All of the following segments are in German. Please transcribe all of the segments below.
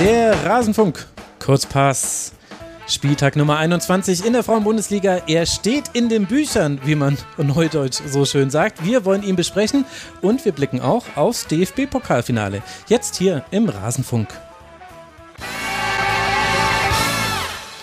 Der Rasenfunk. Kurzpass. Spieltag Nummer 21 in der Frauenbundesliga. Er steht in den Büchern, wie man neudeutsch so schön sagt. Wir wollen ihn besprechen und wir blicken auch aufs DFB-Pokalfinale. Jetzt hier im Rasenfunk.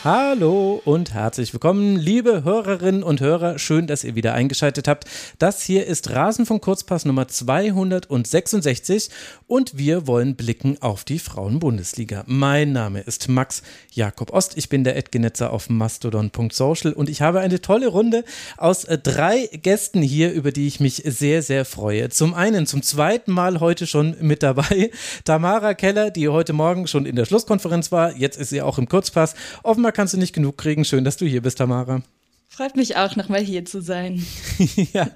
Hallo und herzlich willkommen, liebe Hörerinnen und Hörer. Schön, dass ihr wieder eingeschaltet habt. Das hier ist Rasenfunk Kurzpass Nummer 266 und wir wollen blicken auf die Frauenbundesliga. Mein Name ist Max Jakob Ost. Ich bin der Edgenetzer auf mastodon.social und ich habe eine tolle Runde aus drei Gästen hier, über die ich mich sehr, sehr freue. Zum einen zum zweiten Mal heute schon mit dabei Tamara Keller, die heute Morgen schon in der Schlusskonferenz war. Jetzt ist sie auch im Kurzpass. Offenbar kannst du nicht genug kriegen. Schön, dass du hier bist, Tamara. Freut mich auch, nochmal hier zu sein. ja,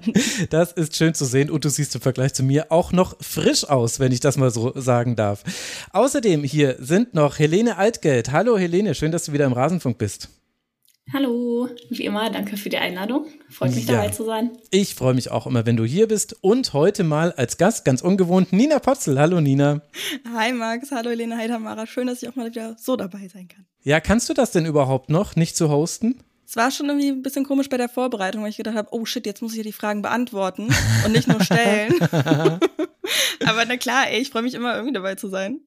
das ist schön zu sehen und du siehst im Vergleich zu mir auch noch frisch aus, wenn ich das mal so sagen darf. Außerdem hier sind noch Helene Altgeld. Hallo Helene, schön, dass du wieder im Rasenfunk bist. Hallo, wie immer, danke für die Einladung. Freut mich ja. dabei zu sein. Ich freue mich auch immer, wenn du hier bist. Und heute mal als Gast, ganz ungewohnt, Nina Potzel. Hallo Nina. Hi Max, hallo Helene, hi Tamara. Schön, dass ich auch mal wieder so dabei sein kann. Ja, kannst du das denn überhaupt noch, nicht zu hosten? Es war schon irgendwie ein bisschen komisch bei der Vorbereitung, weil ich gedacht habe, oh shit, jetzt muss ich ja die Fragen beantworten und nicht nur stellen. aber na klar, ey, ich freue mich immer irgendwie dabei zu sein.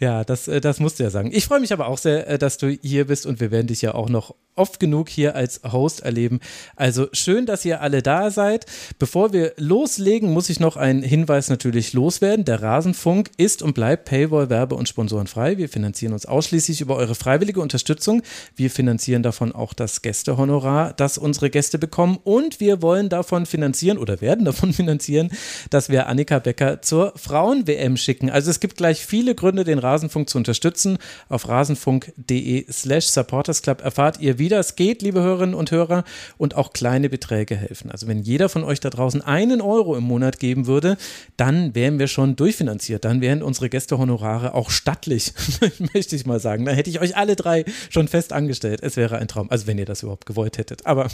Ja, das, äh, das musst du ja sagen. Ich freue mich aber auch sehr, äh, dass du hier bist und wir werden dich ja auch noch oft genug hier als Host erleben. Also schön, dass ihr alle da seid. Bevor wir loslegen, muss ich noch einen Hinweis natürlich loswerden. Der Rasenfunk ist und bleibt Paywall, Werbe und Sponsoren frei. Wir finanzieren uns ausschließlich über eure freiwillige Unterstützung. Wir finanzieren davon auch das Gästehonorar, das unsere Gäste bekommen. Und wir wollen davon finanzieren oder werden davon finanzieren, dass wir Annika Becker zur Frauen-WM schicken. Also es gibt gleich viele Gründe, Gründe, den Rasenfunk zu unterstützen. Auf rasenfunk.de slash supportersclub erfahrt ihr, wie das geht, liebe Hörerinnen und Hörer, und auch kleine Beträge helfen. Also wenn jeder von euch da draußen einen Euro im Monat geben würde, dann wären wir schon durchfinanziert. Dann wären unsere Gästehonorare auch stattlich, möchte ich mal sagen. Dann hätte ich euch alle drei schon fest angestellt. Es wäre ein Traum. Also wenn ihr das überhaupt gewollt hättet. Aber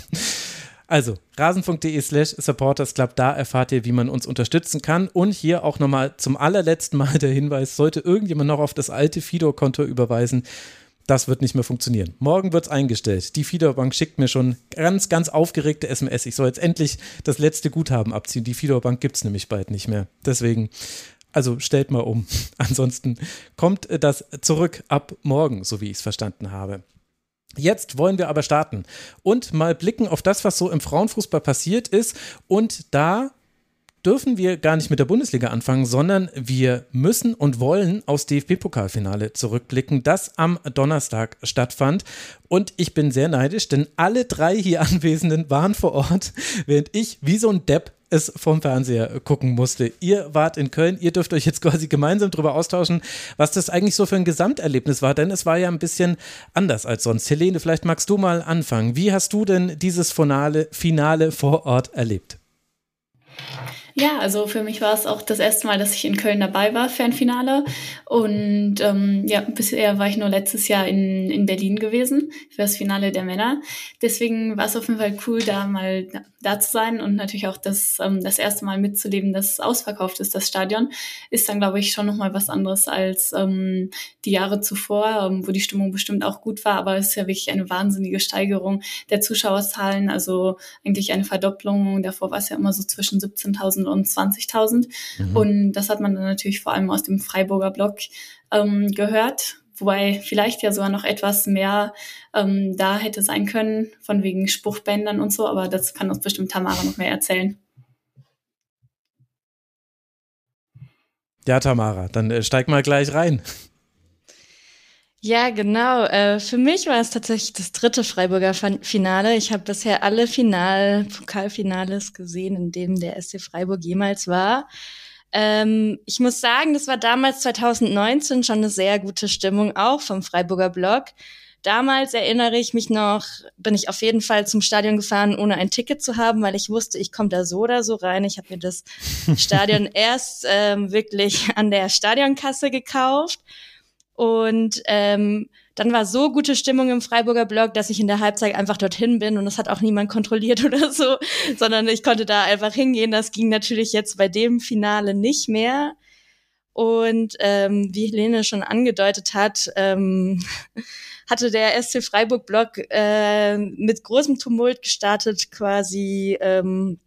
also, rasenfunk.de slash supportersclub, da erfahrt ihr, wie man uns unterstützen kann. Und hier auch nochmal zum allerletzten Mal der Hinweis, sollte irgendjemand noch auf das alte Fido-Konto überweisen, das wird nicht mehr funktionieren. Morgen wird es eingestellt. Die Fido-Bank schickt mir schon ganz, ganz aufgeregte SMS. Ich soll jetzt endlich das letzte Guthaben abziehen. Die Fido-Bank gibt es nämlich bald nicht mehr. Deswegen, also stellt mal um. Ansonsten kommt das zurück ab morgen, so wie ich es verstanden habe. Jetzt wollen wir aber starten und mal blicken auf das, was so im Frauenfußball passiert ist. Und da dürfen wir gar nicht mit der Bundesliga anfangen, sondern wir müssen und wollen aufs DFB-Pokalfinale zurückblicken, das am Donnerstag stattfand. Und ich bin sehr neidisch, denn alle drei hier Anwesenden waren vor Ort, während ich wie so ein Depp es vom Fernseher gucken musste. Ihr wart in Köln, ihr dürft euch jetzt quasi gemeinsam darüber austauschen, was das eigentlich so für ein Gesamterlebnis war, denn es war ja ein bisschen anders als sonst. Helene, vielleicht magst du mal anfangen. Wie hast du denn dieses Finale, Finale vor Ort erlebt? Ja, also für mich war es auch das erste Mal, dass ich in Köln dabei war für ein Finale. Und ähm, ja, bisher war ich nur letztes Jahr in, in Berlin gewesen für das Finale der Männer. Deswegen war es auf jeden Fall cool, da mal da zu sein und natürlich auch das, ähm, das erste Mal mitzuleben, dass es ausverkauft ist, das Stadion. Ist dann, glaube ich, schon nochmal was anderes als ähm, die Jahre zuvor, ähm, wo die Stimmung bestimmt auch gut war. Aber es ist ja wirklich eine wahnsinnige Steigerung der Zuschauerzahlen, also eigentlich eine Verdopplung. Davor war es ja immer so zwischen 17.000 10.000 und 20.000. Mhm. Und das hat man dann natürlich vor allem aus dem Freiburger Block ähm, gehört. Wobei vielleicht ja sogar noch etwas mehr ähm, da hätte sein können, von wegen Spruchbändern und so, aber das kann uns bestimmt Tamara noch mehr erzählen. Ja, Tamara, dann äh, steig mal gleich rein. Ja, genau. Äh, für mich war es tatsächlich das dritte Freiburger Finale. Ich habe bisher alle Final, Pokalfinales gesehen, in denen der SC Freiburg jemals war. Ähm, ich muss sagen, das war damals 2019 schon eine sehr gute Stimmung, auch vom Freiburger Block. Damals erinnere ich mich noch, bin ich auf jeden Fall zum Stadion gefahren, ohne ein Ticket zu haben, weil ich wusste, ich komme da so oder so rein. Ich habe mir das Stadion erst ähm, wirklich an der Stadionkasse gekauft und ähm, dann war so gute Stimmung im Freiburger Blog, dass ich in der Halbzeit einfach dorthin bin und das hat auch niemand kontrolliert oder so, sondern ich konnte da einfach hingehen. Das ging natürlich jetzt bei dem Finale nicht mehr. Und ähm, wie Helene schon angedeutet hat, ähm, hatte der SC Freiburg-Blog äh, mit großem Tumult gestartet, quasi ähm,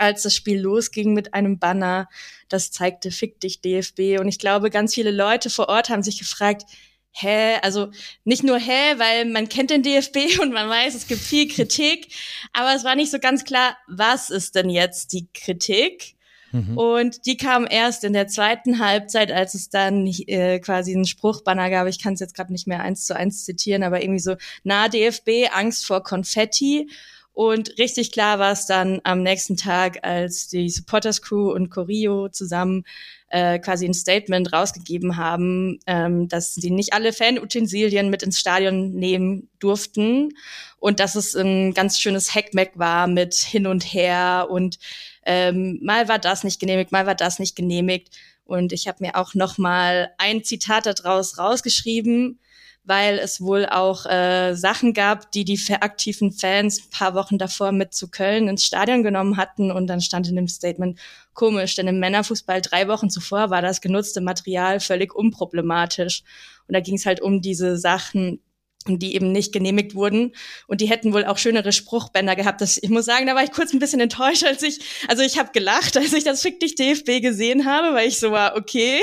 als das Spiel losging mit einem Banner, das zeigte Fick dich DFB. Und ich glaube, ganz viele Leute vor Ort haben sich gefragt, hä, also nicht nur hä, weil man kennt den DFB und man weiß, es gibt viel Kritik, aber es war nicht so ganz klar, was ist denn jetzt die Kritik? Mhm. Und die kam erst in der zweiten Halbzeit, als es dann äh, quasi einen Spruchbanner gab. Ich kann es jetzt gerade nicht mehr eins zu eins zitieren, aber irgendwie so, na DFB, Angst vor Konfetti. Und richtig klar war es dann am nächsten Tag, als die Supporters Crew und Corio zusammen äh, quasi ein Statement rausgegeben haben, ähm, dass sie nicht alle Fanutensilien mit ins Stadion nehmen durften und dass es ein ganz schönes Hackmack war mit hin und her und ähm, mal war das nicht genehmigt, mal war das nicht genehmigt. Und ich habe mir auch noch mal ein Zitat daraus rausgeschrieben, weil es wohl auch äh, Sachen gab, die die aktiven Fans ein paar Wochen davor mit zu Köln ins Stadion genommen hatten. Und dann stand in dem Statement, komisch, denn im Männerfußball drei Wochen zuvor war das genutzte Material völlig unproblematisch. Und da ging es halt um diese Sachen, die eben nicht genehmigt wurden. Und die hätten wohl auch schönere Spruchbänder gehabt. Das, ich muss sagen, da war ich kurz ein bisschen enttäuscht, als ich, also ich habe gelacht, als ich das Fick dich DFB gesehen habe, weil ich so war, okay.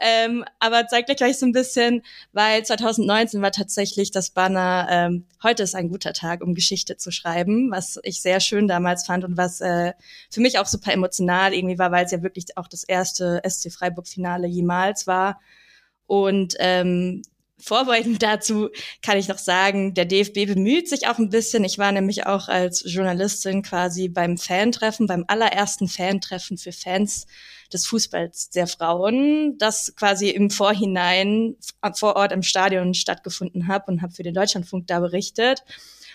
Ähm, aber zeigt gleich so ein bisschen, weil 2019 war tatsächlich das Banner, ähm, heute ist ein guter Tag, um Geschichte zu schreiben, was ich sehr schön damals fand und was äh, für mich auch super emotional irgendwie war, weil es ja wirklich auch das erste SC Freiburg-Finale jemals war. Und ähm, vorbeugend dazu kann ich noch sagen, der DFB bemüht sich auch ein bisschen. Ich war nämlich auch als Journalistin quasi beim Fantreffen, beim allerersten Fantreffen für Fans des Fußballs der Frauen, das quasi im Vorhinein vor Ort im Stadion stattgefunden habe und habe für den Deutschlandfunk da berichtet.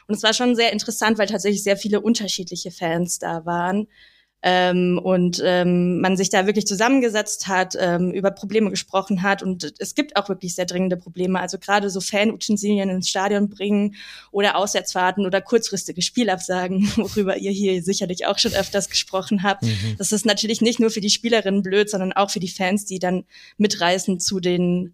Und es war schon sehr interessant, weil tatsächlich sehr viele unterschiedliche Fans da waren ähm, und ähm, man sich da wirklich zusammengesetzt hat, ähm, über Probleme gesprochen hat und es gibt auch wirklich sehr dringende Probleme. Also gerade so Fanutensilien ins Stadion bringen oder Auswärtsfahrten oder kurzfristige Spielabsagen, worüber ihr hier sicherlich auch schon öfters gesprochen habt. Mhm. Das ist natürlich nicht nur für die Spielerinnen blöd, sondern auch für die Fans, die dann mitreisen zu den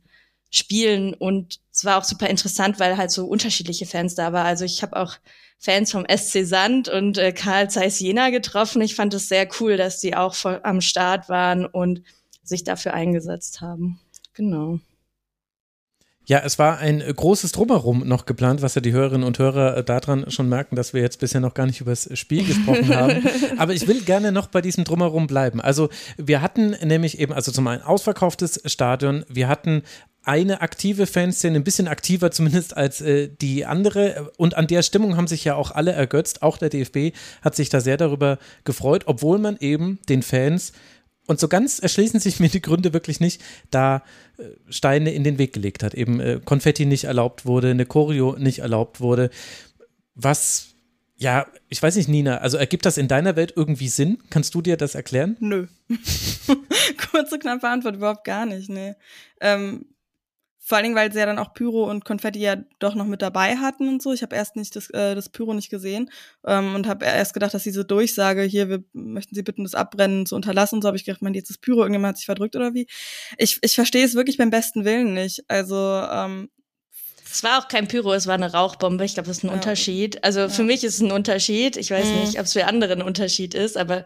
Spielen und es war auch super interessant, weil halt so unterschiedliche Fans da war. Also ich habe auch Fans vom SC Sand und äh, Karl Zeiss Jena getroffen. Ich fand es sehr cool, dass die auch voll am Start waren und sich dafür eingesetzt haben. Genau. Ja, es war ein großes Drumherum noch geplant, was ja die Hörerinnen und Hörer äh, daran schon merken, dass wir jetzt bisher noch gar nicht über das Spiel gesprochen haben. Aber ich will gerne noch bei diesem Drumherum bleiben. Also wir hatten nämlich eben, also zum einen ausverkauftes Stadion, wir hatten eine aktive Fanszene, ein bisschen aktiver zumindest als äh, die andere. Und an der Stimmung haben sich ja auch alle ergötzt. Auch der DFB hat sich da sehr darüber gefreut, obwohl man eben den Fans, und so ganz erschließen sich mir die Gründe wirklich nicht, da äh, Steine in den Weg gelegt hat. Eben äh, Konfetti nicht erlaubt wurde, eine Choreo nicht erlaubt wurde. Was ja, ich weiß nicht, Nina, also ergibt das in deiner Welt irgendwie Sinn? Kannst du dir das erklären? Nö. Kurze, knappe Antwort, überhaupt gar nicht, nee. Ähm, vor allen Dingen, weil sie ja dann auch Pyro und Konfetti ja doch noch mit dabei hatten und so. Ich habe erst nicht das, äh, das Pyro nicht gesehen ähm, und habe erst gedacht, dass diese Durchsage hier, wir möchten Sie bitten, das Abbrennen zu unterlassen. Und so habe ich gedacht, man, jetzt ist Pyro, irgendjemand hat sich verdrückt oder wie. Ich, ich verstehe es wirklich beim besten Willen nicht. Also ähm, es war auch kein Pyro, es war eine Rauchbombe. Ich glaube, das ist ein ja. Unterschied. Also ja. für mich ist es ein Unterschied. Ich weiß mhm. nicht, ob es für andere ein Unterschied ist, aber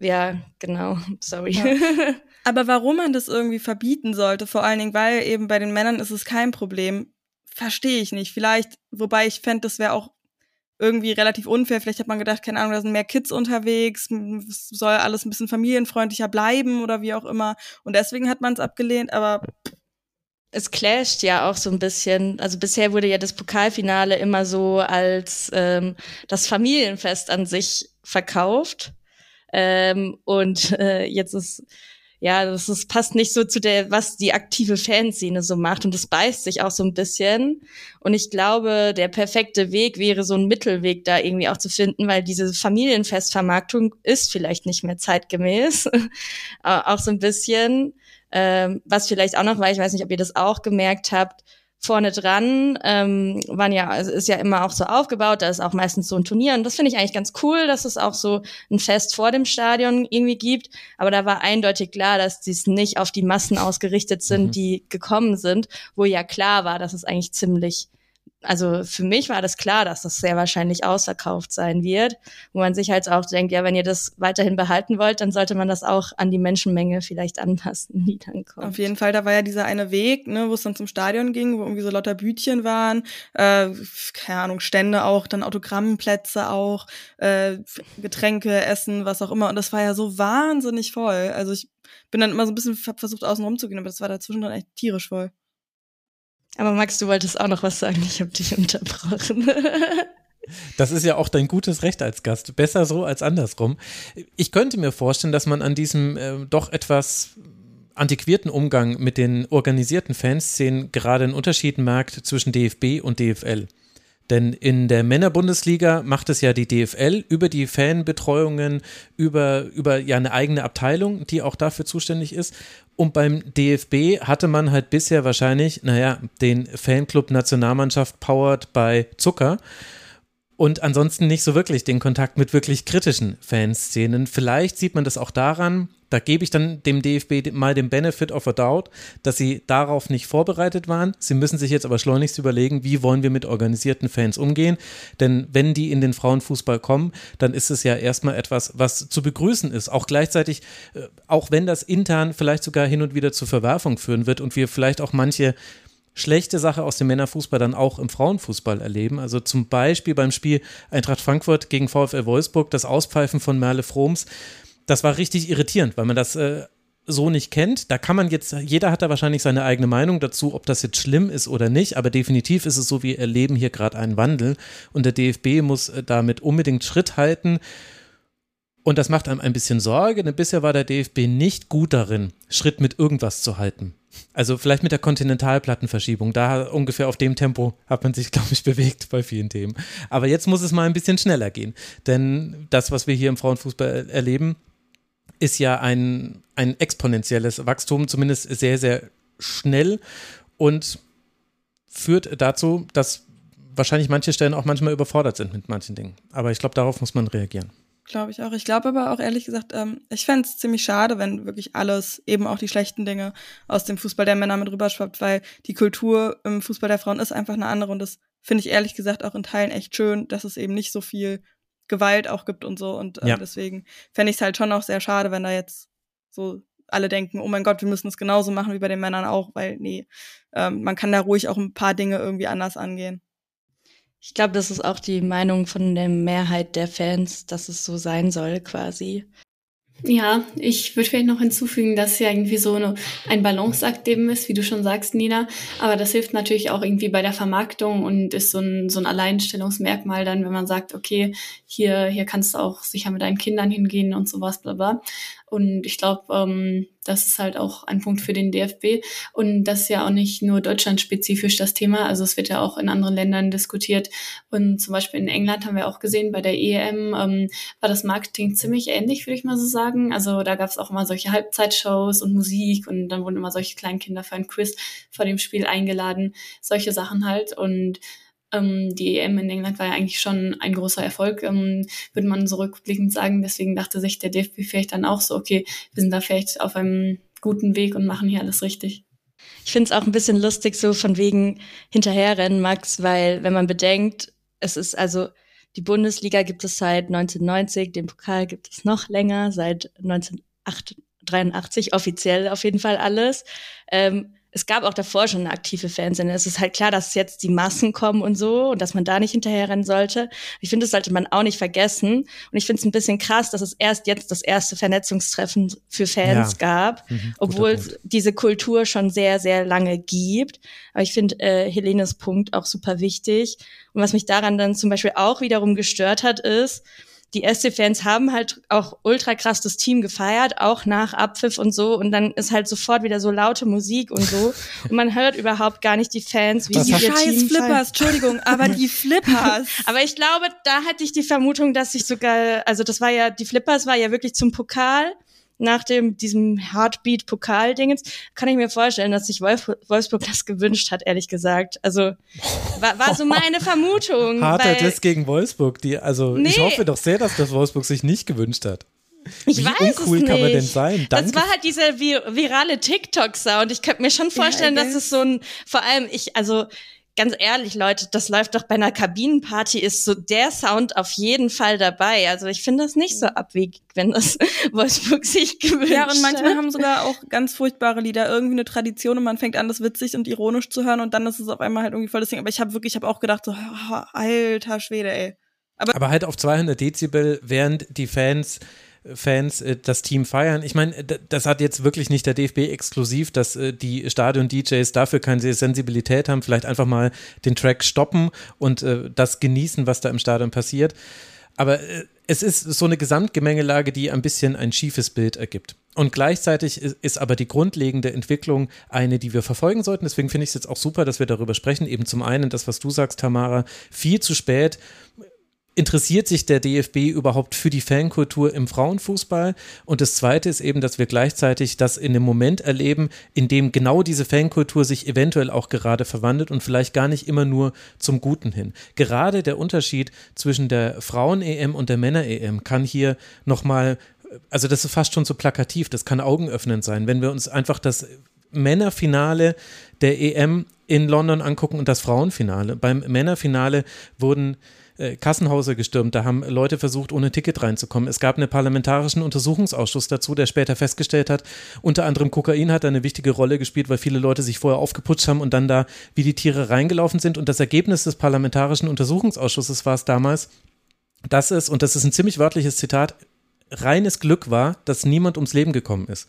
ja, genau. Sorry. Ja. Aber warum man das irgendwie verbieten sollte, vor allen Dingen, weil eben bei den Männern ist es kein Problem, verstehe ich nicht. Vielleicht, wobei ich fände, das wäre auch irgendwie relativ unfair. Vielleicht hat man gedacht, keine Ahnung, da sind mehr Kids unterwegs, soll alles ein bisschen familienfreundlicher bleiben oder wie auch immer. Und deswegen hat man es abgelehnt, aber. Es clasht ja auch so ein bisschen. Also bisher wurde ja das Pokalfinale immer so als ähm, das Familienfest an sich verkauft. Ähm, und äh, jetzt ist ja, das ist, passt nicht so zu der, was die aktive Fanszene so macht. Und das beißt sich auch so ein bisschen. Und ich glaube, der perfekte Weg wäre so ein Mittelweg da irgendwie auch zu finden, weil diese Familienfestvermarktung ist vielleicht nicht mehr zeitgemäß. auch so ein bisschen. Ähm, was vielleicht auch noch war, ich weiß nicht, ob ihr das auch gemerkt habt, vorne dran ähm, waren ja, also ist ja immer auch so aufgebaut, da ist auch meistens so ein Turnier und das finde ich eigentlich ganz cool, dass es auch so ein Fest vor dem Stadion irgendwie gibt, aber da war eindeutig klar, dass dies nicht auf die Massen ausgerichtet sind, mhm. die gekommen sind, wo ja klar war, dass es eigentlich ziemlich also für mich war das klar, dass das sehr wahrscheinlich ausverkauft sein wird, wo man sich halt auch denkt, ja, wenn ihr das weiterhin behalten wollt, dann sollte man das auch an die Menschenmenge vielleicht anpassen, die dann kommt. Auf jeden Fall, da war ja dieser eine Weg, ne, wo es dann zum Stadion ging, wo irgendwie so lauter Bütchen waren, äh, keine Ahnung, Stände auch, dann Autogrammplätze auch, äh, Getränke, Essen, was auch immer. Und das war ja so wahnsinnig voll. Also ich bin dann immer so ein bisschen versucht, außen rumzugehen, aber das war dazwischen dann echt tierisch voll. Aber Max, du wolltest auch noch was sagen. Ich habe dich unterbrochen. Das ist ja auch dein gutes Recht als Gast. Besser so als andersrum. Ich könnte mir vorstellen, dass man an diesem äh, doch etwas antiquierten Umgang mit den organisierten Fanszenen gerade einen Unterschied merkt zwischen DFB und DFL. Denn in der Männerbundesliga macht es ja die DFL über die Fanbetreuungen, über, über ja eine eigene Abteilung, die auch dafür zuständig ist. Und beim DFB hatte man halt bisher wahrscheinlich, naja, den Fanclub Nationalmannschaft powered by Zucker und ansonsten nicht so wirklich den Kontakt mit wirklich kritischen Fanszenen. Vielleicht sieht man das auch daran, da gebe ich dann dem DFB mal den Benefit of a doubt, dass sie darauf nicht vorbereitet waren. Sie müssen sich jetzt aber schleunigst überlegen, wie wollen wir mit organisierten Fans umgehen. Denn wenn die in den Frauenfußball kommen, dann ist es ja erstmal etwas, was zu begrüßen ist. Auch gleichzeitig, äh, auch wenn das intern vielleicht sogar hin und wieder zur Verwerfung führen wird und wir vielleicht auch manche schlechte Sache aus dem Männerfußball dann auch im Frauenfußball erleben. Also zum Beispiel beim Spiel Eintracht Frankfurt gegen VfL Wolfsburg, das Auspfeifen von Merle Froms das war richtig irritierend, weil man das äh, so nicht kennt. Da kann man jetzt, jeder hat da wahrscheinlich seine eigene Meinung dazu, ob das jetzt schlimm ist oder nicht, aber definitiv ist es so, wir erleben hier gerade einen Wandel und der DFB muss äh, damit unbedingt Schritt halten. Und das macht einem ein bisschen Sorge, denn bisher war der DFB nicht gut darin, Schritt mit irgendwas zu halten. Also vielleicht mit der Kontinentalplattenverschiebung. Da ungefähr auf dem Tempo hat man sich, glaube ich, bewegt bei vielen Themen. Aber jetzt muss es mal ein bisschen schneller gehen. Denn das, was wir hier im Frauenfußball erleben, ist ja ein, ein exponentielles Wachstum, zumindest sehr, sehr schnell und führt dazu, dass wahrscheinlich manche Stellen auch manchmal überfordert sind mit manchen Dingen. Aber ich glaube, darauf muss man reagieren. Glaube ich auch. Ich glaube aber auch ehrlich gesagt, ähm, ich fände es ziemlich schade, wenn wirklich alles, eben auch die schlechten Dinge aus dem Fußball der Männer mit rüberschwappt, weil die Kultur im Fußball der Frauen ist einfach eine andere und das finde ich ehrlich gesagt auch in Teilen echt schön, dass es eben nicht so viel Gewalt auch gibt und so. Und äh, ja. deswegen fände ich es halt schon auch sehr schade, wenn da jetzt so alle denken, oh mein Gott, wir müssen es genauso machen wie bei den Männern auch, weil nee, ähm, man kann da ruhig auch ein paar Dinge irgendwie anders angehen. Ich glaube, das ist auch die Meinung von der Mehrheit der Fans, dass es so sein soll quasi. Ja, ich würde vielleicht noch hinzufügen, dass ja irgendwie so eine, ein Balanceakt eben ist, wie du schon sagst, Nina. Aber das hilft natürlich auch irgendwie bei der Vermarktung und ist so ein, so ein Alleinstellungsmerkmal dann, wenn man sagt, okay, hier, hier kannst du auch sicher mit deinen Kindern hingehen und sowas, bla bla. Und ich glaube, ähm, das ist halt auch ein Punkt für den DFB. Und das ist ja auch nicht nur deutschlandspezifisch das Thema. Also es wird ja auch in anderen Ländern diskutiert. Und zum Beispiel in England haben wir auch gesehen, bei der EM ähm, war das Marketing ziemlich ähnlich, würde ich mal so sagen. Also da gab es auch immer solche Halbzeitshows und Musik und dann wurden immer solche Kleinkinder für ein Quiz vor dem Spiel eingeladen. Solche Sachen halt. Und ähm, die EM in England war ja eigentlich schon ein großer Erfolg, ähm, würde man so rückblickend sagen. Deswegen dachte sich der DFB vielleicht dann auch so, okay, wir sind da vielleicht auf einem guten Weg und machen hier alles richtig. Ich finde es auch ein bisschen lustig, so von wegen hinterherrennen, Max, weil wenn man bedenkt, es ist also die Bundesliga gibt es seit 1990, den Pokal gibt es noch länger, seit 1983 offiziell auf jeden Fall alles. Ähm, es gab auch davor schon eine aktive Fanszene. Es ist halt klar, dass jetzt die Massen kommen und so und dass man da nicht hinterherrennen sollte. Ich finde, das sollte man auch nicht vergessen. Und ich finde es ein bisschen krass, dass es erst jetzt das erste Vernetzungstreffen für Fans ja. gab, mhm, obwohl es diese Kultur schon sehr, sehr lange gibt. Aber ich finde äh, Helenes Punkt auch super wichtig. Und was mich daran dann zum Beispiel auch wiederum gestört hat, ist, die SC-Fans haben halt auch ultra krass das Team gefeiert, auch nach Abpfiff und so. Und dann ist halt sofort wieder so laute Musik und so. Und man hört überhaupt gar nicht die Fans, wie das ihr Scheiß Team Flippers, feiern. Entschuldigung, aber die Flippers. aber ich glaube, da hatte ich die Vermutung, dass ich sogar, also das war ja, die Flippers war ja wirklich zum Pokal nach dem diesem Heartbeat-Pokal-Dingens, kann ich mir vorstellen, dass sich Wolf, Wolfsburg das gewünscht hat, ehrlich gesagt. Also war, war so meine Vermutung. Harter Diss gegen Wolfsburg. Die, also nee. ich hoffe doch sehr, dass das Wolfsburg sich nicht gewünscht hat. Ich Wie weiß uncool es nicht. kann man denn sein? Danke. Das war halt dieser vir virale TikTok-Sound. Ich könnte mir schon vorstellen, ja, dass es so ein, vor allem ich, also ganz ehrlich, Leute, das läuft doch bei einer Kabinenparty, ist so der Sound auf jeden Fall dabei. Also ich finde das nicht so abwegig, wenn das Wolfsburg sich gewünscht Ja, und manchmal haben sogar auch ganz furchtbare Lieder irgendwie eine Tradition und man fängt an, das witzig und ironisch zu hören und dann ist es auf einmal halt irgendwie voll das Ding. Aber ich habe wirklich, ich habe auch gedacht so, alter Schwede, ey. Aber, Aber halt auf 200 Dezibel, während die Fans Fans äh, das Team feiern. Ich meine, das hat jetzt wirklich nicht der DFB exklusiv, dass äh, die Stadion-DJs dafür keine Sensibilität haben, vielleicht einfach mal den Track stoppen und äh, das genießen, was da im Stadion passiert. Aber es ist so eine Gesamtgemengelage, die ein bisschen ein schiefes Bild ergibt. Und gleichzeitig ist, aber die grundlegende Entwicklung eine, die wir verfolgen sollten. Deswegen finde ich es jetzt auch super, dass wir darüber sprechen. Eben zum einen das, was du sagst, Tamara, viel zu spät interessiert sich der DFB überhaupt für die Fankultur im Frauenfußball? Und das Zweite ist eben, dass wir gleichzeitig das in dem Moment erleben, in dem genau diese Fankultur sich eventuell auch gerade verwandelt und vielleicht gar nicht immer nur zum Guten hin. Gerade der Unterschied zwischen der Frauen-EM und der Männer-EM kann hier nochmal, also das ist fast schon so plakativ, das kann augenöffnend sein, wenn wir uns einfach das Männerfinale der EM in London angucken und das Frauenfinale. Beim Männerfinale wurden äh, Kassenhauser gestürmt. Da haben Leute versucht, ohne Ticket reinzukommen. Es gab einen parlamentarischen Untersuchungsausschuss dazu, der später festgestellt hat, unter anderem Kokain hat eine wichtige Rolle gespielt, weil viele Leute sich vorher aufgeputscht haben und dann da wie die Tiere reingelaufen sind. Und das Ergebnis des parlamentarischen Untersuchungsausschusses war es damals, dass es, und das ist ein ziemlich wörtliches Zitat, reines Glück war, dass niemand ums Leben gekommen ist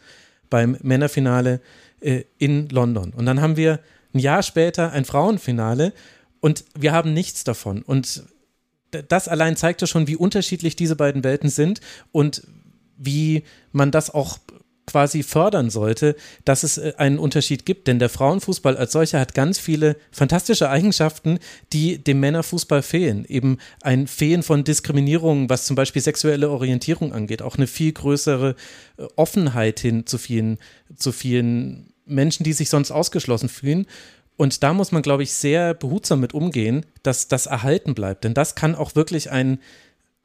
beim Männerfinale äh, in London. Und dann haben wir ein Jahr später ein Frauenfinale und wir haben nichts davon. Und das allein zeigt ja schon, wie unterschiedlich diese beiden Welten sind und wie man das auch quasi fördern sollte, dass es äh, einen Unterschied gibt. Denn der Frauenfußball als solcher hat ganz viele fantastische Eigenschaften, die dem Männerfußball fehlen. Eben ein Fehlen von Diskriminierung, was zum Beispiel sexuelle Orientierung angeht. Auch eine viel größere äh, Offenheit hin zu vielen, zu vielen Menschen, die sich sonst ausgeschlossen fühlen. Und da muss man, glaube ich, sehr behutsam mit umgehen, dass das erhalten bleibt. Denn das kann auch wirklich ein,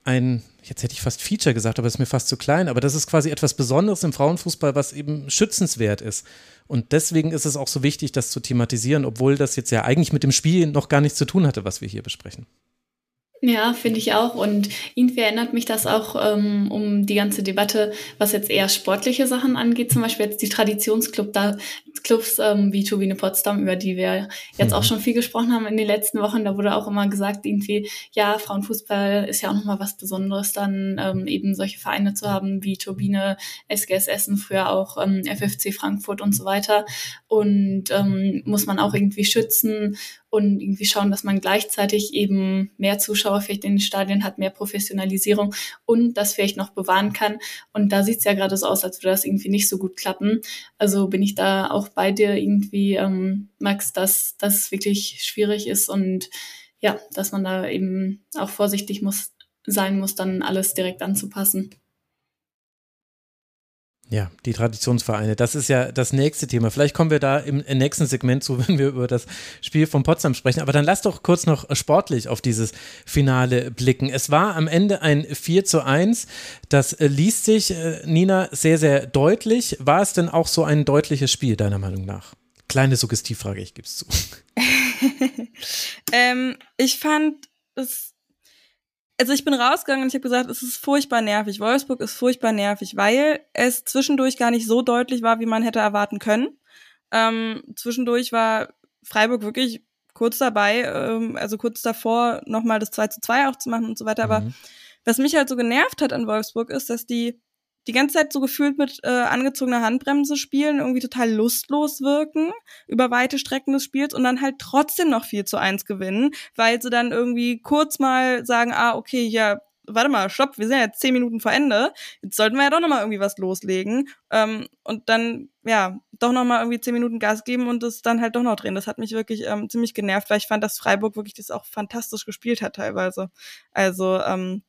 ein, jetzt hätte ich fast Feature gesagt, aber es ist mir fast zu klein, aber das ist quasi etwas Besonderes im Frauenfußball, was eben schützenswert ist. Und deswegen ist es auch so wichtig, das zu thematisieren, obwohl das jetzt ja eigentlich mit dem Spiel noch gar nichts zu tun hatte, was wir hier besprechen. Ja, finde ich auch. Und irgendwie erinnert mich das auch ähm, um die ganze Debatte, was jetzt eher sportliche Sachen angeht. Zum Beispiel jetzt die Traditionsclub da, Clubs ähm, wie Turbine Potsdam, über die wir jetzt auch mhm. schon viel gesprochen haben in den letzten Wochen. Da wurde auch immer gesagt, irgendwie, ja, Frauenfußball ist ja auch nochmal was Besonderes, dann ähm, eben solche Vereine zu haben wie Turbine, SGS Essen, früher auch ähm, FFC Frankfurt und so weiter. Und ähm, muss man auch irgendwie schützen und irgendwie schauen, dass man gleichzeitig eben mehr Zuschauer vielleicht in den Stadien hat, mehr Professionalisierung und das vielleicht noch bewahren kann. Und da sieht es ja gerade so aus, als würde das irgendwie nicht so gut klappen. Also bin ich da auch bei dir irgendwie, ähm, Max, dass das wirklich schwierig ist und ja, dass man da eben auch vorsichtig muss, sein muss, dann alles direkt anzupassen. Ja, die Traditionsvereine, das ist ja das nächste Thema. Vielleicht kommen wir da im nächsten Segment zu, wenn wir über das Spiel von Potsdam sprechen. Aber dann lass doch kurz noch sportlich auf dieses Finale blicken. Es war am Ende ein 4 zu 1. Das äh, liest sich, äh, Nina, sehr, sehr deutlich. War es denn auch so ein deutliches Spiel, deiner Meinung nach? Kleine Suggestivfrage, ich gebe es zu. ähm, ich fand es also ich bin rausgegangen und ich habe gesagt, es ist furchtbar nervig. Wolfsburg ist furchtbar nervig, weil es zwischendurch gar nicht so deutlich war, wie man hätte erwarten können. Ähm, zwischendurch war Freiburg wirklich kurz dabei, ähm, also kurz davor, nochmal das 2 zu 2 auch zu machen und so weiter. Mhm. Aber was mich halt so genervt hat an Wolfsburg ist, dass die die ganze Zeit so gefühlt mit äh, angezogener Handbremse spielen, irgendwie total lustlos wirken über weite Strecken des Spiels und dann halt trotzdem noch 4 zu 1 gewinnen, weil sie dann irgendwie kurz mal sagen, ah, okay, ja, warte mal, stopp, wir sind ja jetzt zehn Minuten vor Ende, jetzt sollten wir ja doch nochmal irgendwie was loslegen ähm, und dann, ja, doch nochmal irgendwie zehn Minuten Gas geben und das dann halt doch noch drehen. Das hat mich wirklich ähm, ziemlich genervt, weil ich fand, dass Freiburg wirklich das auch fantastisch gespielt hat teilweise. Also, ähm,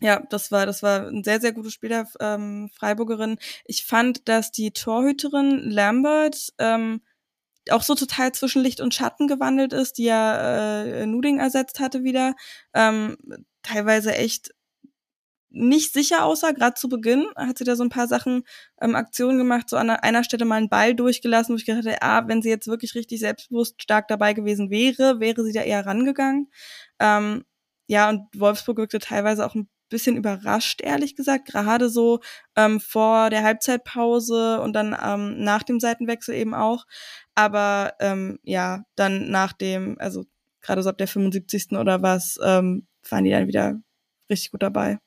ja, das war, das war ein sehr, sehr gutes Spiel der ähm, Freiburgerin. Ich fand, dass die Torhüterin Lambert ähm, auch so total zwischen Licht und Schatten gewandelt ist, die ja äh, Nuding ersetzt hatte wieder. Ähm, teilweise echt nicht sicher aussah, gerade zu Beginn hat sie da so ein paar Sachen, ähm, Aktionen gemacht, so an einer Stelle mal einen Ball durchgelassen, wo ich gedacht hatte, ah, wenn sie jetzt wirklich richtig selbstbewusst stark dabei gewesen wäre, wäre sie da eher rangegangen. Ähm, ja, und Wolfsburg wirkte teilweise auch ein bisschen überrascht, ehrlich gesagt, gerade so ähm, vor der Halbzeitpause und dann ähm, nach dem Seitenwechsel eben auch. Aber ähm, ja, dann nach dem, also gerade so ab der 75. oder was, ähm, waren die dann wieder richtig gut dabei.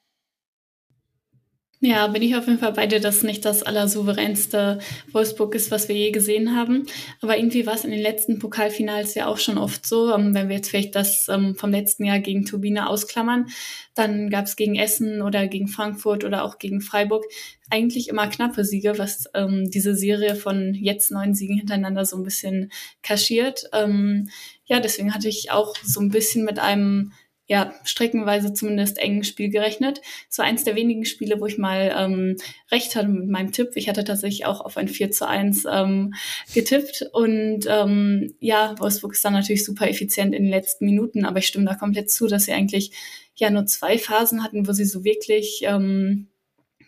Ja, bin ich auf jeden Fall bei dir, dass nicht das allersouveränste Wolfsburg ist, was wir je gesehen haben. Aber irgendwie war es in den letzten Pokalfinals ja auch schon oft so, ähm, wenn wir jetzt vielleicht das ähm, vom letzten Jahr gegen Turbine ausklammern, dann gab es gegen Essen oder gegen Frankfurt oder auch gegen Freiburg eigentlich immer knappe Siege, was ähm, diese Serie von jetzt neun Siegen hintereinander so ein bisschen kaschiert. Ähm, ja, deswegen hatte ich auch so ein bisschen mit einem ja, streckenweise zumindest engen Spiel gerechnet. Es war eins der wenigen Spiele, wo ich mal ähm, recht hatte mit meinem Tipp. Ich hatte tatsächlich auch auf ein 4 zu 1 ähm, getippt. Und ähm, ja, Wolfsburg ist dann natürlich super effizient in den letzten Minuten, aber ich stimme da komplett zu, dass sie eigentlich ja nur zwei Phasen hatten, wo sie so wirklich ähm,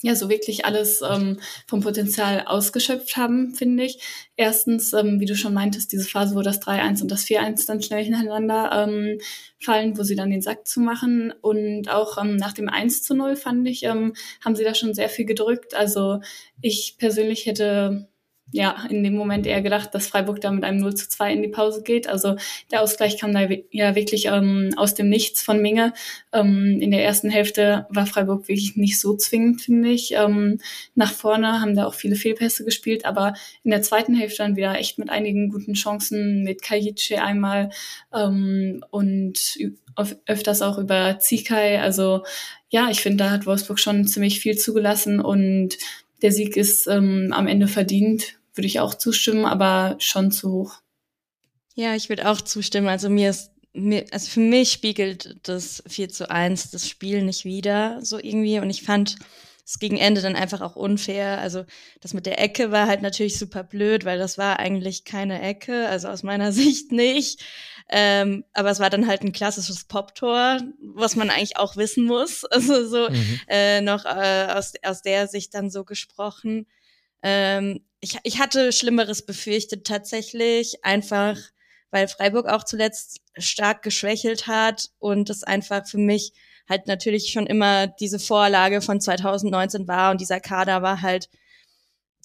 ja so wirklich alles ähm, vom Potenzial ausgeschöpft haben, finde ich. Erstens, ähm, wie du schon meintest, diese Phase, wo das 3-1 und das 4-1 dann schnell hintereinander ähm, fallen, wo sie dann den Sack zu machen. Und auch ähm, nach dem 1 0 fand ich, ähm, haben sie da schon sehr viel gedrückt. Also ich persönlich hätte ja, in dem Moment eher gedacht, dass Freiburg da mit einem 0 zu 2 in die Pause geht. Also der Ausgleich kam da ja wirklich ähm, aus dem Nichts von Minge. Ähm, in der ersten Hälfte war Freiburg wirklich nicht so zwingend, finde ich. Ähm, nach vorne haben da auch viele Fehlpässe gespielt, aber in der zweiten Hälfte dann wieder echt mit einigen guten Chancen, mit Kajice einmal ähm, und öfters auch über Zikai. Also ja, ich finde, da hat Wolfsburg schon ziemlich viel zugelassen und der Sieg ist ähm, am Ende verdient, würde ich auch zustimmen, aber schon zu hoch. Ja, ich würde auch zustimmen. Also mir ist mir, also für mich spiegelt das 4 zu 1 das Spiel nicht wieder, so irgendwie. Und ich fand es gegen Ende dann einfach auch unfair. Also das mit der Ecke war halt natürlich super blöd, weil das war eigentlich keine Ecke, also aus meiner Sicht nicht. Ähm, aber es war dann halt ein klassisches Pop-Tor, was man eigentlich auch wissen muss. Also so mhm. äh, noch äh, aus, aus der Sicht dann so gesprochen. Ähm, ich, ich hatte Schlimmeres befürchtet tatsächlich, einfach weil Freiburg auch zuletzt stark geschwächelt hat und es einfach für mich halt natürlich schon immer diese Vorlage von 2019 war und dieser Kader war halt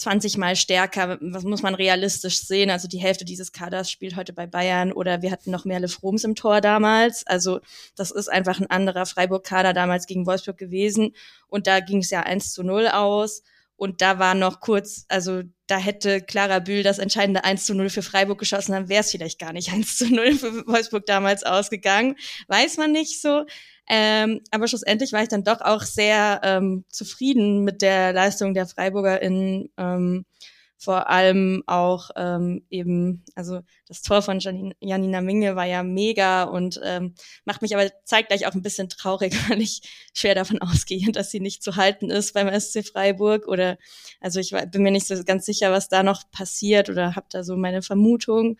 20 Mal stärker. Was muss man realistisch sehen? Also die Hälfte dieses Kaders spielt heute bei Bayern oder wir hatten noch Merle Froms im Tor damals. Also das ist einfach ein anderer Freiburg-Kader damals gegen Wolfsburg gewesen. Und da ging es ja 1 zu 0 aus. Und da war noch kurz, also da hätte Clara Bühl das entscheidende 1 zu 0 für Freiburg geschossen, dann wäre es vielleicht gar nicht 1 zu 0 für Wolfsburg damals ausgegangen. Weiß man nicht so. Ähm, aber schlussendlich war ich dann doch auch sehr ähm, zufrieden mit der Leistung der Freiburger in ähm, vor allem auch ähm, eben, also das Tor von Janina, Janina Minge war ja mega und ähm, macht mich aber zeitgleich auch ein bisschen traurig, weil ich schwer davon ausgehe, dass sie nicht zu halten ist beim SC Freiburg oder also ich bin mir nicht so ganz sicher, was da noch passiert oder habe da so meine Vermutung.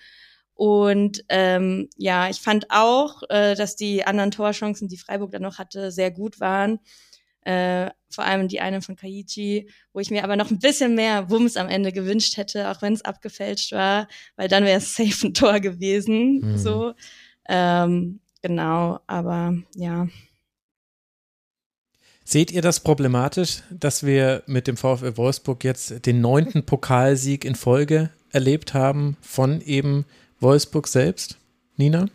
Und ähm, ja, ich fand auch, äh, dass die anderen Torchancen, die Freiburg dann noch hatte, sehr gut waren. Äh, vor allem die eine von Kaichi, wo ich mir aber noch ein bisschen mehr Wumms am Ende gewünscht hätte, auch wenn es abgefälscht war, weil dann wäre es safe ein Tor gewesen. Mhm. So. Ähm, genau, aber ja. Seht ihr das problematisch, dass wir mit dem VfL Wolfsburg jetzt den neunten Pokalsieg in Folge erlebt haben von eben Wolfsburg selbst, Nina?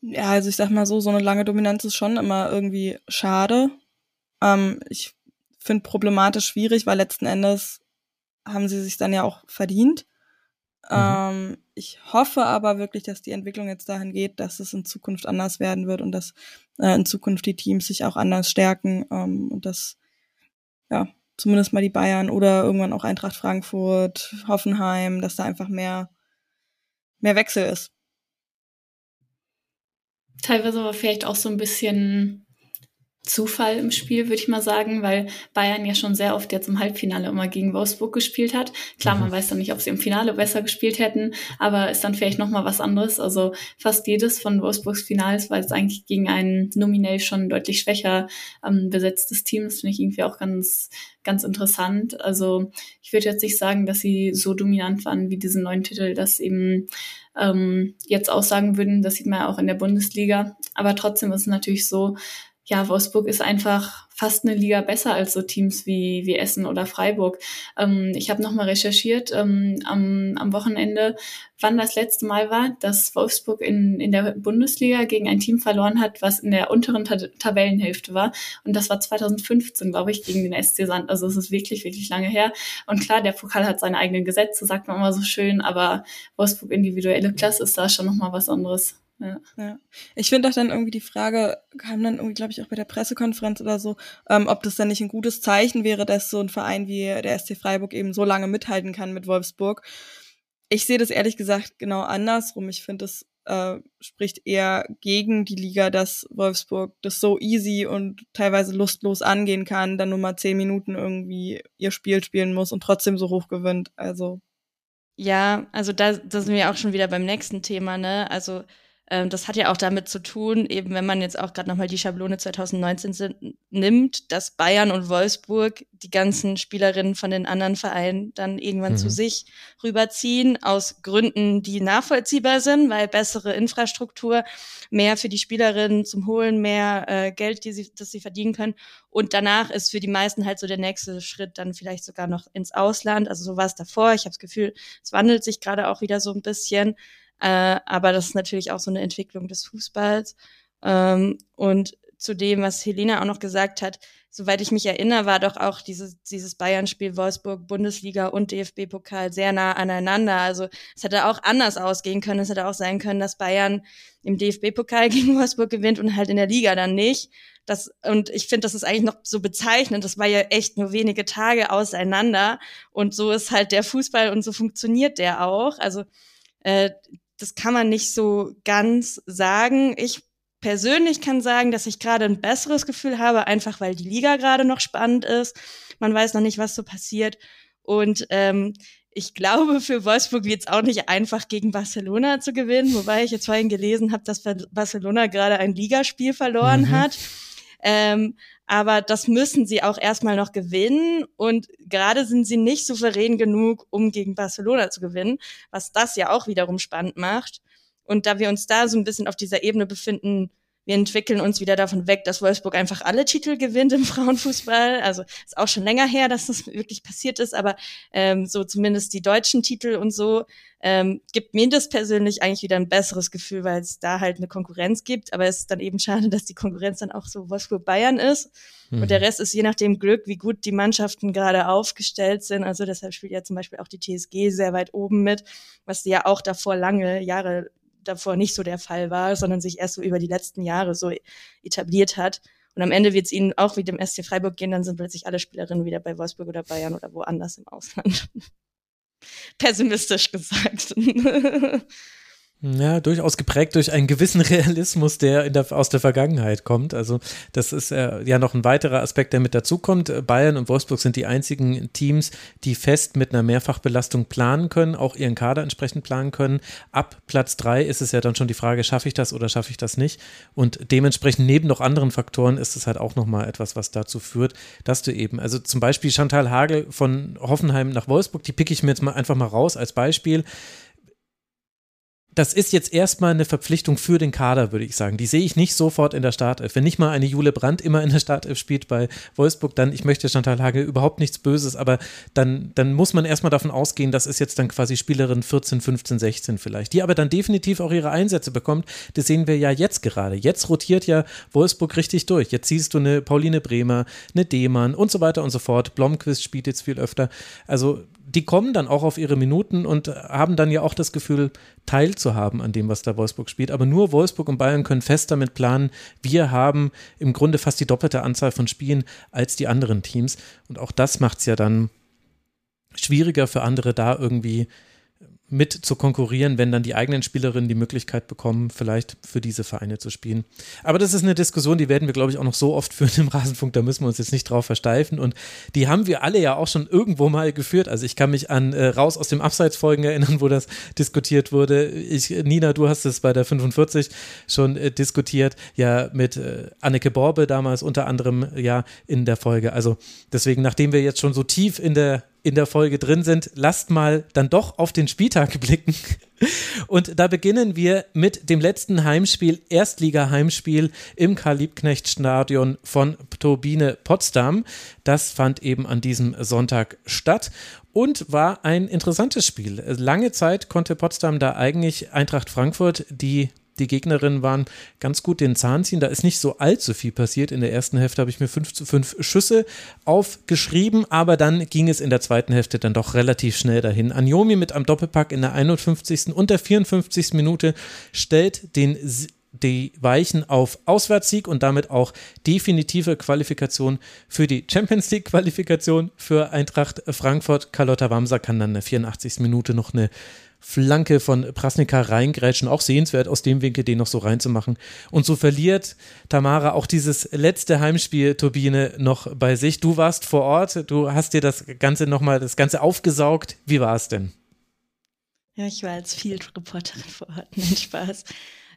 Ja, also ich sag mal so, so eine lange Dominanz ist schon immer irgendwie schade. Ähm, ich finde problematisch schwierig, weil letzten Endes haben sie sich dann ja auch verdient. Mhm. Ähm, ich hoffe aber wirklich, dass die Entwicklung jetzt dahin geht, dass es in Zukunft anders werden wird und dass äh, in Zukunft die Teams sich auch anders stärken ähm, und dass ja zumindest mal die Bayern oder irgendwann auch Eintracht Frankfurt, Hoffenheim, dass da einfach mehr mehr Wechsel ist. Teilweise aber vielleicht auch so ein bisschen Zufall im Spiel, würde ich mal sagen, weil Bayern ja schon sehr oft jetzt im Halbfinale immer gegen Wolfsburg gespielt hat. Klar, man mhm. weiß dann nicht, ob sie im Finale besser gespielt hätten, aber ist dann vielleicht nochmal was anderes. Also fast jedes von Wolfsburgs Finals war jetzt eigentlich gegen ein nominell schon deutlich schwächer ähm, besetztes Team. Das finde ich irgendwie auch ganz, ganz interessant. Also ich würde jetzt nicht sagen, dass sie so dominant waren wie diesen neuen Titel, dass eben ähm, jetzt aussagen würden, das sieht man ja auch in der Bundesliga. Aber trotzdem ist es natürlich so, ja, Wolfsburg ist einfach fast eine Liga besser als so Teams wie, wie Essen oder Freiburg. Ähm, ich habe nochmal recherchiert ähm, am, am Wochenende, wann das letzte Mal war, dass Wolfsburg in, in der Bundesliga gegen ein Team verloren hat, was in der unteren Ta Tabellenhälfte war. Und das war 2015, glaube ich, gegen den SC Sand. Also es ist wirklich, wirklich lange her. Und klar, der Pokal hat seine eigenen Gesetze, sagt man immer so schön, aber Wolfsburg individuelle Klasse ist da schon nochmal was anderes. Ja. ja. Ich finde auch dann irgendwie die Frage, kam dann irgendwie, glaube ich, auch bei der Pressekonferenz oder so, ähm, ob das dann nicht ein gutes Zeichen wäre, dass so ein Verein wie der SC Freiburg eben so lange mithalten kann mit Wolfsburg. Ich sehe das ehrlich gesagt genau andersrum. Ich finde, das äh, spricht eher gegen die Liga, dass Wolfsburg das so easy und teilweise lustlos angehen kann, dann nur mal zehn Minuten irgendwie ihr Spiel spielen muss und trotzdem so hoch gewinnt. Also. Ja, also da, da sind wir auch schon wieder beim nächsten Thema, ne? Also ähm, das hat ja auch damit zu tun, eben wenn man jetzt auch gerade nochmal die Schablone 2019 sind, nimmt, dass Bayern und Wolfsburg die ganzen Spielerinnen von den anderen Vereinen dann irgendwann mhm. zu sich rüberziehen, aus Gründen, die nachvollziehbar sind, weil bessere Infrastruktur, mehr für die Spielerinnen zum Holen, mehr äh, Geld, die sie, das sie verdienen können. Und danach ist für die meisten halt so der nächste Schritt dann vielleicht sogar noch ins Ausland. Also so war es davor. Ich habe das Gefühl, es wandelt sich gerade auch wieder so ein bisschen. Äh, aber das ist natürlich auch so eine Entwicklung des Fußballs. Ähm, und zu dem, was Helena auch noch gesagt hat, soweit ich mich erinnere, war doch auch dieses, dieses Bayern-Spiel Wolfsburg, Bundesliga und DFB-Pokal sehr nah aneinander. Also es hätte auch anders ausgehen können. Es hätte auch sein können, dass Bayern im DFB-Pokal gegen Wolfsburg gewinnt und halt in der Liga dann nicht. Das, und ich finde, das ist eigentlich noch so bezeichnend. Das war ja echt nur wenige Tage auseinander. Und so ist halt der Fußball und so funktioniert der auch. Also äh, das kann man nicht so ganz sagen. Ich persönlich kann sagen, dass ich gerade ein besseres Gefühl habe, einfach weil die Liga gerade noch spannend ist. Man weiß noch nicht, was so passiert. Und ähm, ich glaube, für Wolfsburg wird es auch nicht einfach, gegen Barcelona zu gewinnen, wobei ich jetzt vorhin gelesen habe, dass Barcelona gerade ein Ligaspiel verloren mhm. hat. Ähm, aber das müssen sie auch erstmal noch gewinnen. Und gerade sind sie nicht souverän genug, um gegen Barcelona zu gewinnen, was das ja auch wiederum spannend macht. Und da wir uns da so ein bisschen auf dieser Ebene befinden, wir entwickeln uns wieder davon weg, dass Wolfsburg einfach alle Titel gewinnt im Frauenfußball. Also ist auch schon länger her, dass das wirklich passiert ist, aber ähm, so zumindest die deutschen Titel und so ähm, gibt mir das persönlich eigentlich wieder ein besseres Gefühl, weil es da halt eine Konkurrenz gibt. Aber es ist dann eben schade, dass die Konkurrenz dann auch so Wolfsburg-Bayern ist. Mhm. Und der Rest ist je nachdem Glück, wie gut die Mannschaften gerade aufgestellt sind. Also deshalb spielt ja zum Beispiel auch die TSG sehr weit oben mit, was die ja auch davor lange Jahre davor nicht so der Fall war, sondern sich erst so über die letzten Jahre so etabliert hat. Und am Ende wird es ihnen auch wie dem SC Freiburg gehen, dann sind plötzlich alle Spielerinnen wieder bei Wolfsburg oder Bayern oder woanders im Ausland. Pessimistisch gesagt. Ja, durchaus geprägt durch einen gewissen Realismus, der, der aus der Vergangenheit kommt. Also das ist äh, ja noch ein weiterer Aspekt, der mit dazukommt. Bayern und Wolfsburg sind die einzigen Teams, die fest mit einer Mehrfachbelastung planen können, auch ihren Kader entsprechend planen können. Ab Platz drei ist es ja dann schon die Frage, schaffe ich das oder schaffe ich das nicht? Und dementsprechend neben noch anderen Faktoren ist es halt auch nochmal etwas, was dazu führt, dass du eben, also zum Beispiel Chantal Hagel von Hoffenheim nach Wolfsburg, die picke ich mir jetzt mal einfach mal raus als Beispiel das ist jetzt erstmal eine Verpflichtung für den Kader, würde ich sagen. Die sehe ich nicht sofort in der Startelf. Wenn nicht mal eine Jule Brandt immer in der Startelf spielt bei Wolfsburg, dann, ich möchte Chantal Hage überhaupt nichts Böses, aber dann, dann muss man erstmal davon ausgehen, das ist jetzt dann quasi Spielerin 14, 15, 16 vielleicht, die aber dann definitiv auch ihre Einsätze bekommt. Das sehen wir ja jetzt gerade. Jetzt rotiert ja Wolfsburg richtig durch. Jetzt siehst du eine Pauline Bremer, eine Demann und so weiter und so fort. Blomqvist spielt jetzt viel öfter. Also die kommen dann auch auf ihre Minuten und haben dann ja auch das Gefühl, teilzuhaben an dem, was da Wolfsburg spielt. Aber nur Wolfsburg und Bayern können fest damit planen, wir haben im Grunde fast die doppelte Anzahl von Spielen als die anderen Teams. Und auch das macht es ja dann schwieriger für andere da irgendwie mit zu konkurrieren, wenn dann die eigenen Spielerinnen die Möglichkeit bekommen, vielleicht für diese Vereine zu spielen. Aber das ist eine Diskussion, die werden wir, glaube ich, auch noch so oft führen im Rasenfunk, da müssen wir uns jetzt nicht drauf versteifen. Und die haben wir alle ja auch schon irgendwo mal geführt. Also ich kann mich an äh, Raus aus dem Abseitsfolgen erinnern, wo das diskutiert wurde. Ich, Nina, du hast es bei der 45 schon äh, diskutiert, ja, mit äh, Anneke Borbe damals unter anderem ja in der Folge. Also deswegen, nachdem wir jetzt schon so tief in der in der Folge drin sind, lasst mal dann doch auf den Spieltag blicken. Und da beginnen wir mit dem letzten Heimspiel, Erstliga-Heimspiel im Karl-Liebknecht-Stadion von Turbine Potsdam. Das fand eben an diesem Sonntag statt und war ein interessantes Spiel. Lange Zeit konnte Potsdam da eigentlich Eintracht Frankfurt, die die Gegnerinnen waren ganz gut den Zahn ziehen. Da ist nicht so allzu viel passiert. In der ersten Hälfte habe ich mir 5 zu 5 Schüsse aufgeschrieben, aber dann ging es in der zweiten Hälfte dann doch relativ schnell dahin. Anjomi mit am Doppelpack in der 51. und der 54. Minute stellt den die Weichen auf Auswärtssieg und damit auch definitive Qualifikation für die Champions League Qualifikation für Eintracht Frankfurt. Carlotta Wamser kann dann in der 84. Minute noch eine Flanke von Prasnika reingrätschen. Auch sehenswert aus dem Winkel, den noch so reinzumachen. Und so verliert Tamara auch dieses letzte Heimspiel, Turbine, noch bei sich. Du warst vor Ort, du hast dir das Ganze nochmal, das Ganze aufgesaugt. Wie war es denn? Ja, ich war als Field Reporterin vor Ort. Nein, Spaß.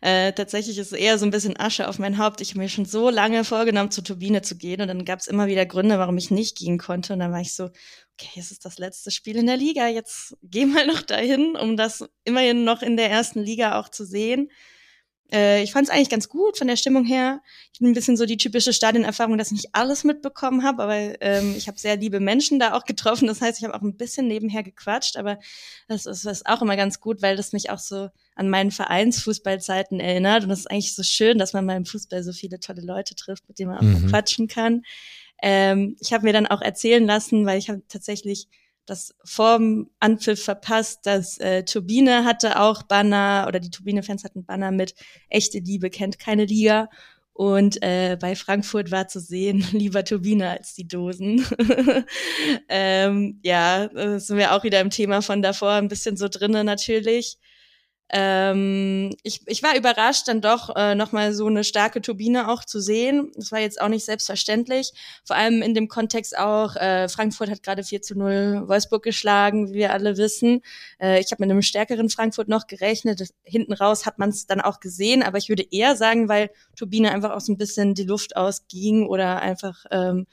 Äh, tatsächlich ist es eher so ein bisschen Asche auf mein Haupt. Ich habe mir schon so lange vorgenommen, zur Turbine zu gehen und dann gab es immer wieder Gründe, warum ich nicht gehen konnte. Und dann war ich so, okay, es ist das letzte Spiel in der Liga, jetzt geh mal noch dahin, um das immerhin noch in der ersten Liga auch zu sehen. Äh, ich fand es eigentlich ganz gut von der Stimmung her. Ich bin ein bisschen so die typische Stadionerfahrung, dass ich nicht alles mitbekommen habe, aber ähm, ich habe sehr liebe Menschen da auch getroffen. Das heißt, ich habe auch ein bisschen nebenher gequatscht, aber das ist, das ist auch immer ganz gut, weil das mich auch so an meinen Vereinsfußballzeiten erinnert. Und das ist eigentlich so schön, dass man mal im Fußball so viele tolle Leute trifft, mit denen man auch mhm. quatschen kann. Ähm, ich habe mir dann auch erzählen lassen, weil ich habe tatsächlich das vorm Anpfiff verpasst, dass äh, Turbine hatte auch Banner oder die Turbine-Fans hatten Banner mit echte Liebe kennt keine Liga. Und äh, bei Frankfurt war zu sehen, lieber Turbine als die Dosen. ähm, ja, das sind wir auch wieder im Thema von davor, ein bisschen so drinnen natürlich. Ähm, ich, ich war überrascht, dann doch äh, nochmal so eine starke Turbine auch zu sehen. Das war jetzt auch nicht selbstverständlich. Vor allem in dem Kontext auch, äh, Frankfurt hat gerade 4 zu 0 Wolfsburg geschlagen, wie wir alle wissen. Äh, ich habe mit einem stärkeren Frankfurt noch gerechnet. Hinten raus hat man es dann auch gesehen, aber ich würde eher sagen, weil Turbine einfach auch so ein bisschen die Luft ausging oder einfach ähm,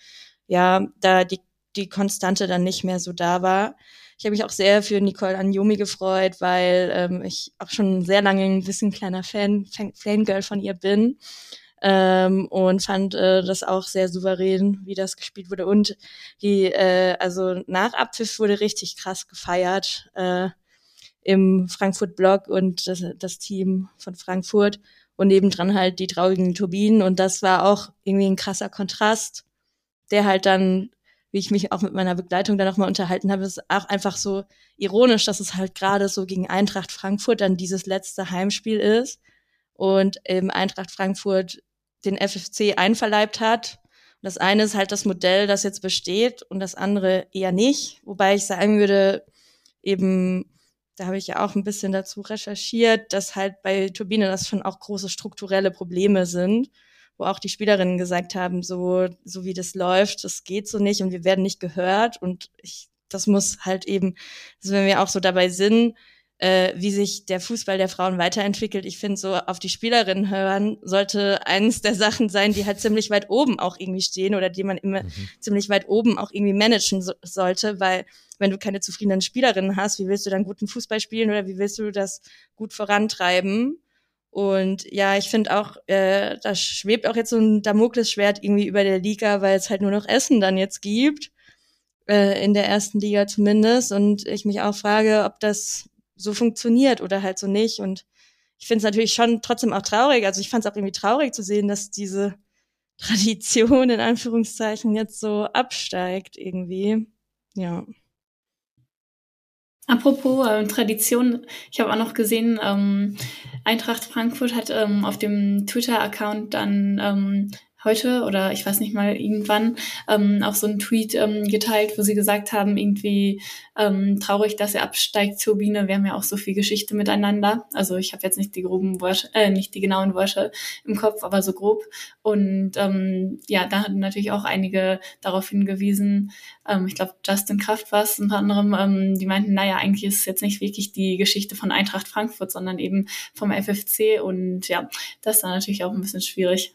ja da die, die Konstante dann nicht mehr so da war. Ich habe mich auch sehr für Nicole Anjomi gefreut, weil ähm, ich auch schon sehr lange ein bisschen kleiner Fan, Fangirl von ihr bin. Ähm, und fand äh, das auch sehr souverän, wie das gespielt wurde. Und die, äh, also nach Abpfiff wurde richtig krass gefeiert äh, im Frankfurt-Blog und das, das Team von Frankfurt und nebendran halt die traurigen Turbinen. Und das war auch irgendwie ein krasser Kontrast, der halt dann wie ich mich auch mit meiner Begleitung dann nochmal unterhalten habe, ist auch einfach so ironisch, dass es halt gerade so gegen Eintracht Frankfurt dann dieses letzte Heimspiel ist und eben Eintracht Frankfurt den FFC einverleibt hat. Und das eine ist halt das Modell, das jetzt besteht und das andere eher nicht. Wobei ich sagen würde, eben, da habe ich ja auch ein bisschen dazu recherchiert, dass halt bei Turbine das schon auch große strukturelle Probleme sind wo auch die Spielerinnen gesagt haben, so, so wie das läuft, das geht so nicht und wir werden nicht gehört und ich, das muss halt eben, also wenn wir auch so dabei sind, äh, wie sich der Fußball der Frauen weiterentwickelt. Ich finde, so auf die Spielerinnen hören sollte eines der Sachen sein, die halt ziemlich weit oben auch irgendwie stehen oder die man immer mhm. ziemlich weit oben auch irgendwie managen so, sollte, weil wenn du keine zufriedenen Spielerinnen hast, wie willst du dann guten Fußball spielen oder wie willst du das gut vorantreiben? Und ja, ich finde auch, äh, da schwebt auch jetzt so ein Damoklesschwert irgendwie über der Liga, weil es halt nur noch Essen dann jetzt gibt, äh, in der ersten Liga zumindest. Und ich mich auch frage, ob das so funktioniert oder halt so nicht. Und ich finde es natürlich schon trotzdem auch traurig. Also ich fand es auch irgendwie traurig zu sehen, dass diese Tradition in Anführungszeichen jetzt so absteigt irgendwie. Ja. Apropos äh, Tradition, ich habe auch noch gesehen, ähm, Eintracht Frankfurt hat ähm, auf dem Twitter-Account dann ähm, heute oder ich weiß nicht mal irgendwann ähm, auch so einen Tweet ähm, geteilt, wo sie gesagt haben, irgendwie ähm, traurig, dass er absteigt, Turbine. Wir haben ja auch so viel Geschichte miteinander. Also ich habe jetzt nicht die groben Wörter, äh, nicht die genauen Wörter im Kopf, aber so grob. Und ähm, ja, da hatten natürlich auch einige darauf hingewiesen. Ähm, ich glaube, Justin Kraft war es unter anderem. Ähm, die meinten, naja, eigentlich ist es jetzt nicht wirklich die Geschichte von Eintracht Frankfurt, sondern eben vom FFC. Und ja, das dann natürlich auch ein bisschen schwierig.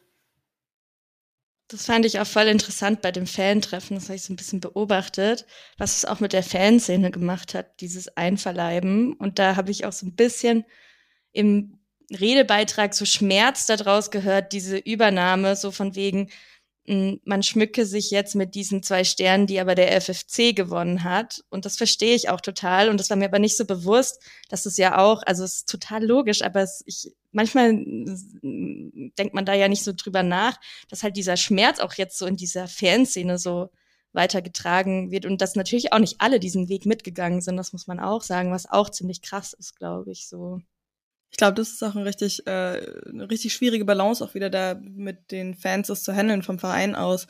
Das fand ich auch voll interessant bei dem Fantreffen. Das habe ich so ein bisschen beobachtet, was es auch mit der Fanszene gemacht hat, dieses Einverleiben. Und da habe ich auch so ein bisschen im Redebeitrag so Schmerz daraus gehört, diese Übernahme, so von wegen, man schmücke sich jetzt mit diesen zwei Sternen, die aber der FFC gewonnen hat. Und das verstehe ich auch total. Und das war mir aber nicht so bewusst, dass es ja auch, also es ist total logisch, aber es, ich, manchmal denkt man da ja nicht so drüber nach, dass halt dieser Schmerz auch jetzt so in dieser Fanszene so weitergetragen wird und dass natürlich auch nicht alle diesen Weg mitgegangen sind, das muss man auch sagen, was auch ziemlich krass ist, glaube ich, so. Ich glaube, das ist auch ein richtig, äh, eine richtig schwierige Balance auch wieder da mit den Fans das zu handeln vom Verein aus.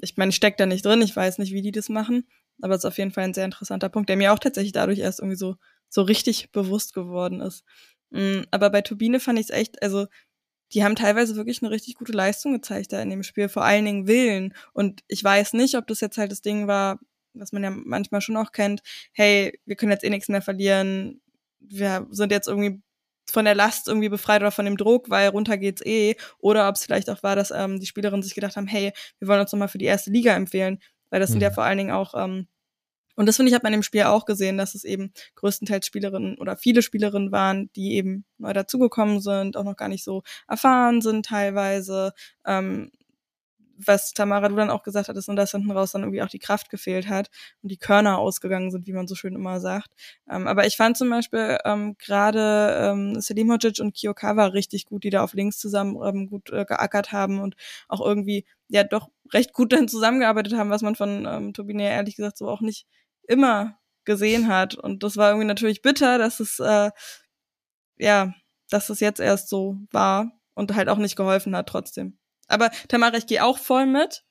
Ich meine, ich stecke da nicht drin, ich weiß nicht, wie die das machen, aber es ist auf jeden Fall ein sehr interessanter Punkt, der mir auch tatsächlich dadurch erst irgendwie so, so richtig bewusst geworden ist. Mhm, aber bei Turbine fand ich es echt, also die haben teilweise wirklich eine richtig gute Leistung gezeigt da in dem Spiel, vor allen Dingen Willen. Und ich weiß nicht, ob das jetzt halt das Ding war, was man ja manchmal schon auch kennt, hey, wir können jetzt eh nichts mehr verlieren, wir sind jetzt irgendwie von der Last irgendwie befreit oder von dem Druck, weil runter geht's eh. Oder ob es vielleicht auch war, dass ähm, die Spielerinnen sich gedacht haben, hey, wir wollen uns nochmal für die erste Liga empfehlen. Weil das mhm. sind ja mhm. vor allen Dingen auch, ähm, und das finde ich, hat man im Spiel auch gesehen, dass es eben größtenteils Spielerinnen oder viele Spielerinnen waren, die eben neu dazugekommen sind, auch noch gar nicht so erfahren sind teilweise. Ähm, was Tamara du dann auch gesagt hattest und dass hinten raus dann irgendwie auch die Kraft gefehlt hat und die Körner ausgegangen sind, wie man so schön immer sagt. Ähm, aber ich fand zum Beispiel ähm, gerade ähm, Selimovic und Kiyokawa richtig gut, die da auf links zusammen ähm, gut äh, geackert haben und auch irgendwie ja doch recht gut dann zusammengearbeitet haben, was man von ähm, Turbine ehrlich gesagt so auch nicht immer gesehen hat. Und das war irgendwie natürlich bitter, dass es äh, ja, dass es jetzt erst so war und halt auch nicht geholfen hat trotzdem. Aber Tamara, ich gehe auch voll mit.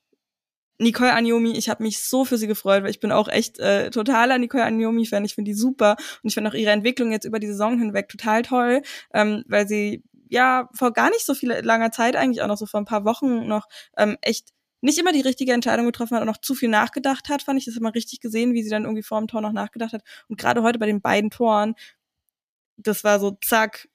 Nicole Aniomi, ich habe mich so für sie gefreut, weil ich bin auch echt äh, totaler Nicole Aniomi-Fan. Ich finde die super und ich finde auch ihre Entwicklung jetzt über die Saison hinweg total toll, ähm, weil sie ja vor gar nicht so viel langer Zeit eigentlich auch noch so vor ein paar Wochen noch ähm, echt nicht immer die richtige Entscheidung getroffen hat und noch zu viel nachgedacht hat, fand ich das immer richtig gesehen, wie sie dann irgendwie vor dem Tor noch nachgedacht hat. Und gerade heute bei den beiden Toren, das war so zack,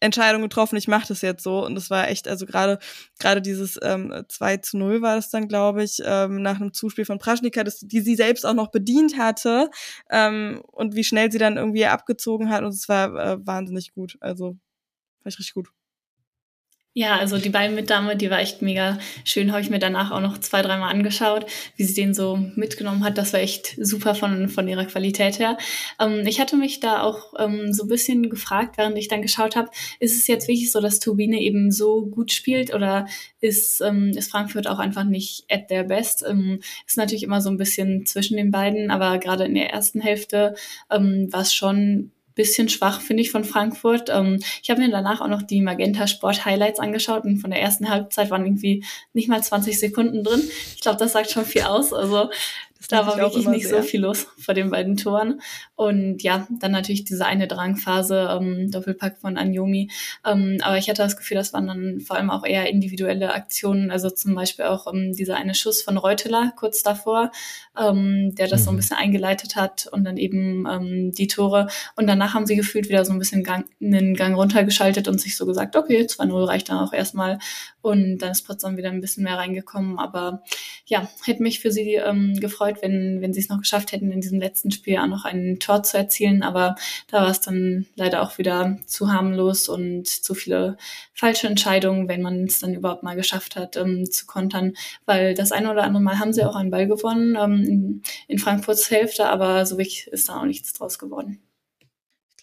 Entscheidung getroffen, ich mache das jetzt so. Und das war echt, also gerade gerade dieses ähm, 2 zu 0 war das dann, glaube ich, ähm, nach einem Zuspiel von Praschnika, das, die sie selbst auch noch bedient hatte ähm, und wie schnell sie dann irgendwie abgezogen hat. Und es war äh, wahnsinnig gut. Also war ich richtig gut. Ja, also die beiden Mitdame, die war echt mega schön. Habe ich mir danach auch noch zwei, dreimal angeschaut, wie sie den so mitgenommen hat. Das war echt super von, von ihrer Qualität her. Ähm, ich hatte mich da auch ähm, so ein bisschen gefragt, während ich dann geschaut habe, ist es jetzt wirklich so, dass Turbine eben so gut spielt oder ist, ähm, ist Frankfurt auch einfach nicht at their best? Ähm, ist natürlich immer so ein bisschen zwischen den beiden, aber gerade in der ersten Hälfte ähm, war es schon bisschen schwach, finde ich, von Frankfurt. Ähm, ich habe mir danach auch noch die Magenta Sport Highlights angeschaut und von der ersten Halbzeit waren irgendwie nicht mal 20 Sekunden drin. Ich glaube, das sagt schon viel aus. Also da war wirklich nicht sehr. so viel los vor den beiden Toren. Und ja, dann natürlich diese eine Drangphase, ähm, Doppelpack von Anjomi. Ähm, aber ich hatte das Gefühl, das waren dann vor allem auch eher individuelle Aktionen. Also zum Beispiel auch ähm, dieser eine Schuss von Reuteler kurz davor, ähm, der das mhm. so ein mhm. bisschen eingeleitet hat und dann eben ähm, die Tore. Und danach haben sie gefühlt wieder so ein bisschen Gang, einen Gang runtergeschaltet und sich so gesagt, okay, 2-0 reicht dann auch erstmal. Und dann ist Potsdam wieder ein bisschen mehr reingekommen. Aber ja, hätte mich für sie ähm, gefreut, wenn, wenn sie es noch geschafft hätten, in diesem letzten Spiel auch noch ein Tor zu erzielen. Aber da war es dann leider auch wieder zu harmlos und zu viele falsche Entscheidungen, wenn man es dann überhaupt mal geschafft hat, ähm, zu kontern. Weil das eine oder andere Mal haben sie auch einen Ball gewonnen ähm, in, Frankfurts Hälfte, aber so wirklich ist da auch nichts draus geworden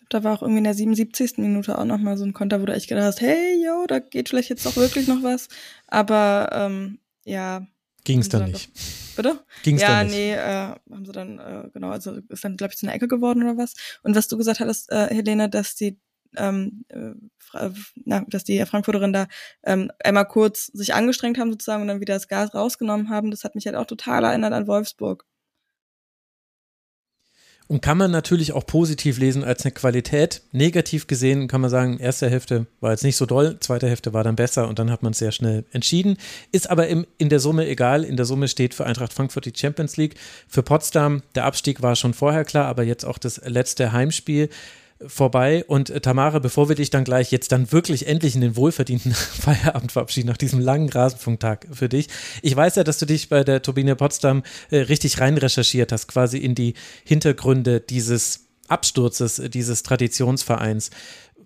da war auch irgendwie in der 77. Minute auch nochmal so ein Konter, wo du echt gedacht hast, hey, yo, da geht vielleicht jetzt doch wirklich noch was. Aber ähm, ja. Ging es dann nicht. Doch, bitte? Ging es ja, dann nicht? nee, äh, haben sie dann, äh, genau, also ist dann, glaube ich, zu einer Ecke geworden oder was. Und was du gesagt hattest, äh, Helene, dass die ähm, äh, na, dass die Frankfurterin da ähm, einmal kurz sich angestrengt haben sozusagen und dann wieder das Gas rausgenommen haben. Das hat mich halt auch total erinnert an Wolfsburg. Und kann man natürlich auch positiv lesen als eine Qualität. Negativ gesehen kann man sagen, erste Hälfte war jetzt nicht so doll, zweite Hälfte war dann besser und dann hat man es sehr schnell entschieden. Ist aber im, in der Summe egal. In der Summe steht für Eintracht Frankfurt die Champions League. Für Potsdam, der Abstieg war schon vorher klar, aber jetzt auch das letzte Heimspiel vorbei. Und äh, Tamara, bevor wir dich dann gleich jetzt dann wirklich endlich in den wohlverdienten Feierabend verabschieden, nach diesem langen Rasenfunktag für dich. Ich weiß ja, dass du dich bei der Turbine Potsdam äh, richtig rein recherchiert hast, quasi in die Hintergründe dieses Absturzes, äh, dieses Traditionsvereins.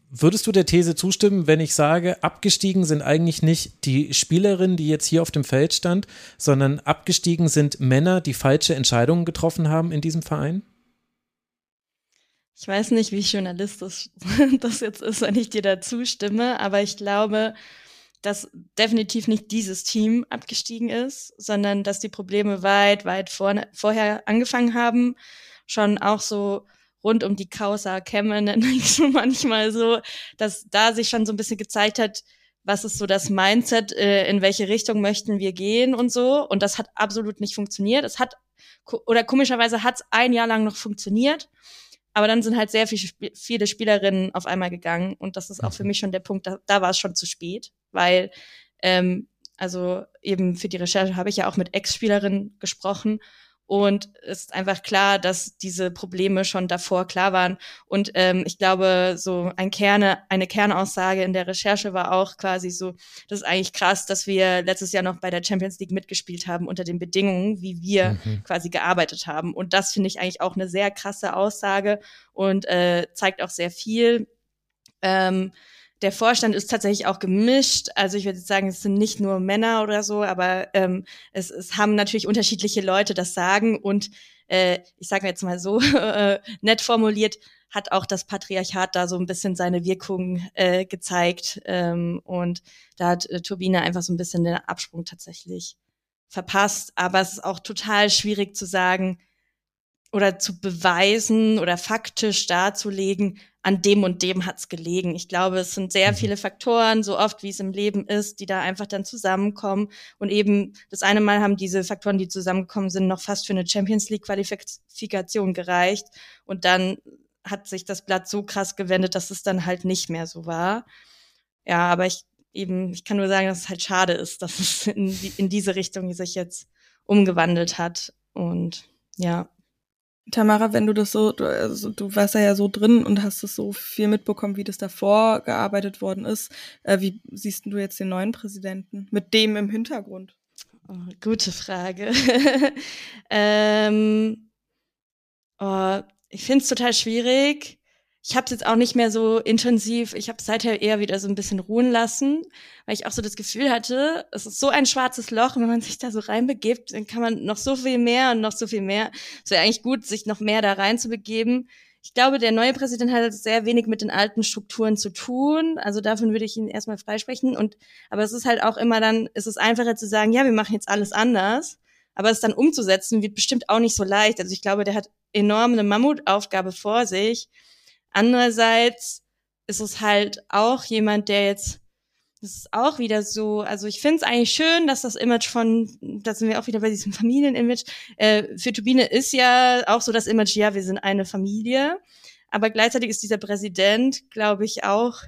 Würdest du der These zustimmen, wenn ich sage, abgestiegen sind eigentlich nicht die Spielerin, die jetzt hier auf dem Feld stand, sondern abgestiegen sind Männer, die falsche Entscheidungen getroffen haben in diesem Verein? Ich weiß nicht, wie journalistisch das jetzt ist, wenn ich dir da zustimme, aber ich glaube, dass definitiv nicht dieses Team abgestiegen ist, sondern dass die Probleme weit, weit vor, vorher angefangen haben. Schon auch so rund um die Causa Kämme nenne ich so manchmal so, dass da sich schon so ein bisschen gezeigt hat, was ist so das Mindset, äh, in welche Richtung möchten wir gehen und so. Und das hat absolut nicht funktioniert. Es hat, oder komischerweise hat es ein Jahr lang noch funktioniert. Aber dann sind halt sehr viel, viele Spielerinnen auf einmal gegangen und das ist auch für mhm. mich schon der Punkt, da, da war es schon zu spät, weil ähm, also eben für die Recherche habe ich ja auch mit Ex-Spielerinnen gesprochen und es ist einfach klar, dass diese Probleme schon davor klar waren. Und ähm, ich glaube, so ein Kerne, eine Kernaussage in der Recherche war auch quasi so, das ist eigentlich krass, dass wir letztes Jahr noch bei der Champions League mitgespielt haben unter den Bedingungen, wie wir mhm. quasi gearbeitet haben. Und das finde ich eigentlich auch eine sehr krasse Aussage und äh, zeigt auch sehr viel. Ähm, der Vorstand ist tatsächlich auch gemischt. Also ich würde sagen, es sind nicht nur Männer oder so, aber ähm, es, es haben natürlich unterschiedliche Leute das Sagen und äh, ich sage jetzt mal so äh, nett formuliert, hat auch das Patriarchat da so ein bisschen seine Wirkung äh, gezeigt ähm, und da hat äh, Turbine einfach so ein bisschen den Absprung tatsächlich verpasst. Aber es ist auch total schwierig zu sagen, oder zu beweisen oder faktisch darzulegen, an dem und dem hat's gelegen. Ich glaube, es sind sehr mhm. viele Faktoren, so oft wie es im Leben ist, die da einfach dann zusammenkommen. Und eben das eine Mal haben diese Faktoren, die zusammengekommen sind, noch fast für eine Champions League Qualifikation gereicht. Und dann hat sich das Blatt so krass gewendet, dass es dann halt nicht mehr so war. Ja, aber ich eben, ich kann nur sagen, dass es halt schade ist, dass es in, in diese Richtung sich jetzt umgewandelt hat. Und ja. Tamara, wenn du das so, du, also, du warst ja, ja so drin und hast es so viel mitbekommen, wie das davor gearbeitet worden ist. Äh, wie siehst du jetzt den neuen Präsidenten mit dem im Hintergrund? Oh, gute Frage. ähm, oh, ich finde es total schwierig ich habe es jetzt auch nicht mehr so intensiv, ich habe seither eher wieder so ein bisschen ruhen lassen, weil ich auch so das Gefühl hatte, es ist so ein schwarzes Loch, wenn man sich da so reinbegibt, dann kann man noch so viel mehr und noch so viel mehr. Es wäre eigentlich gut, sich noch mehr da reinzubegeben. Ich glaube, der neue Präsident hat sehr wenig mit den alten Strukturen zu tun. Also davon würde ich ihn erstmal freisprechen. Und aber es ist halt auch immer dann, es ist einfacher zu sagen, ja, wir machen jetzt alles anders. Aber es dann umzusetzen, wird bestimmt auch nicht so leicht. Also ich glaube, der hat enorm eine Mammutaufgabe vor sich. Andererseits ist es halt auch jemand, der jetzt, das ist auch wieder so, also ich finde es eigentlich schön, dass das Image von, da sind wir auch wieder bei diesem Familienimage, äh, für Turbine ist ja auch so das Image, ja, wir sind eine Familie, aber gleichzeitig ist dieser Präsident, glaube ich, auch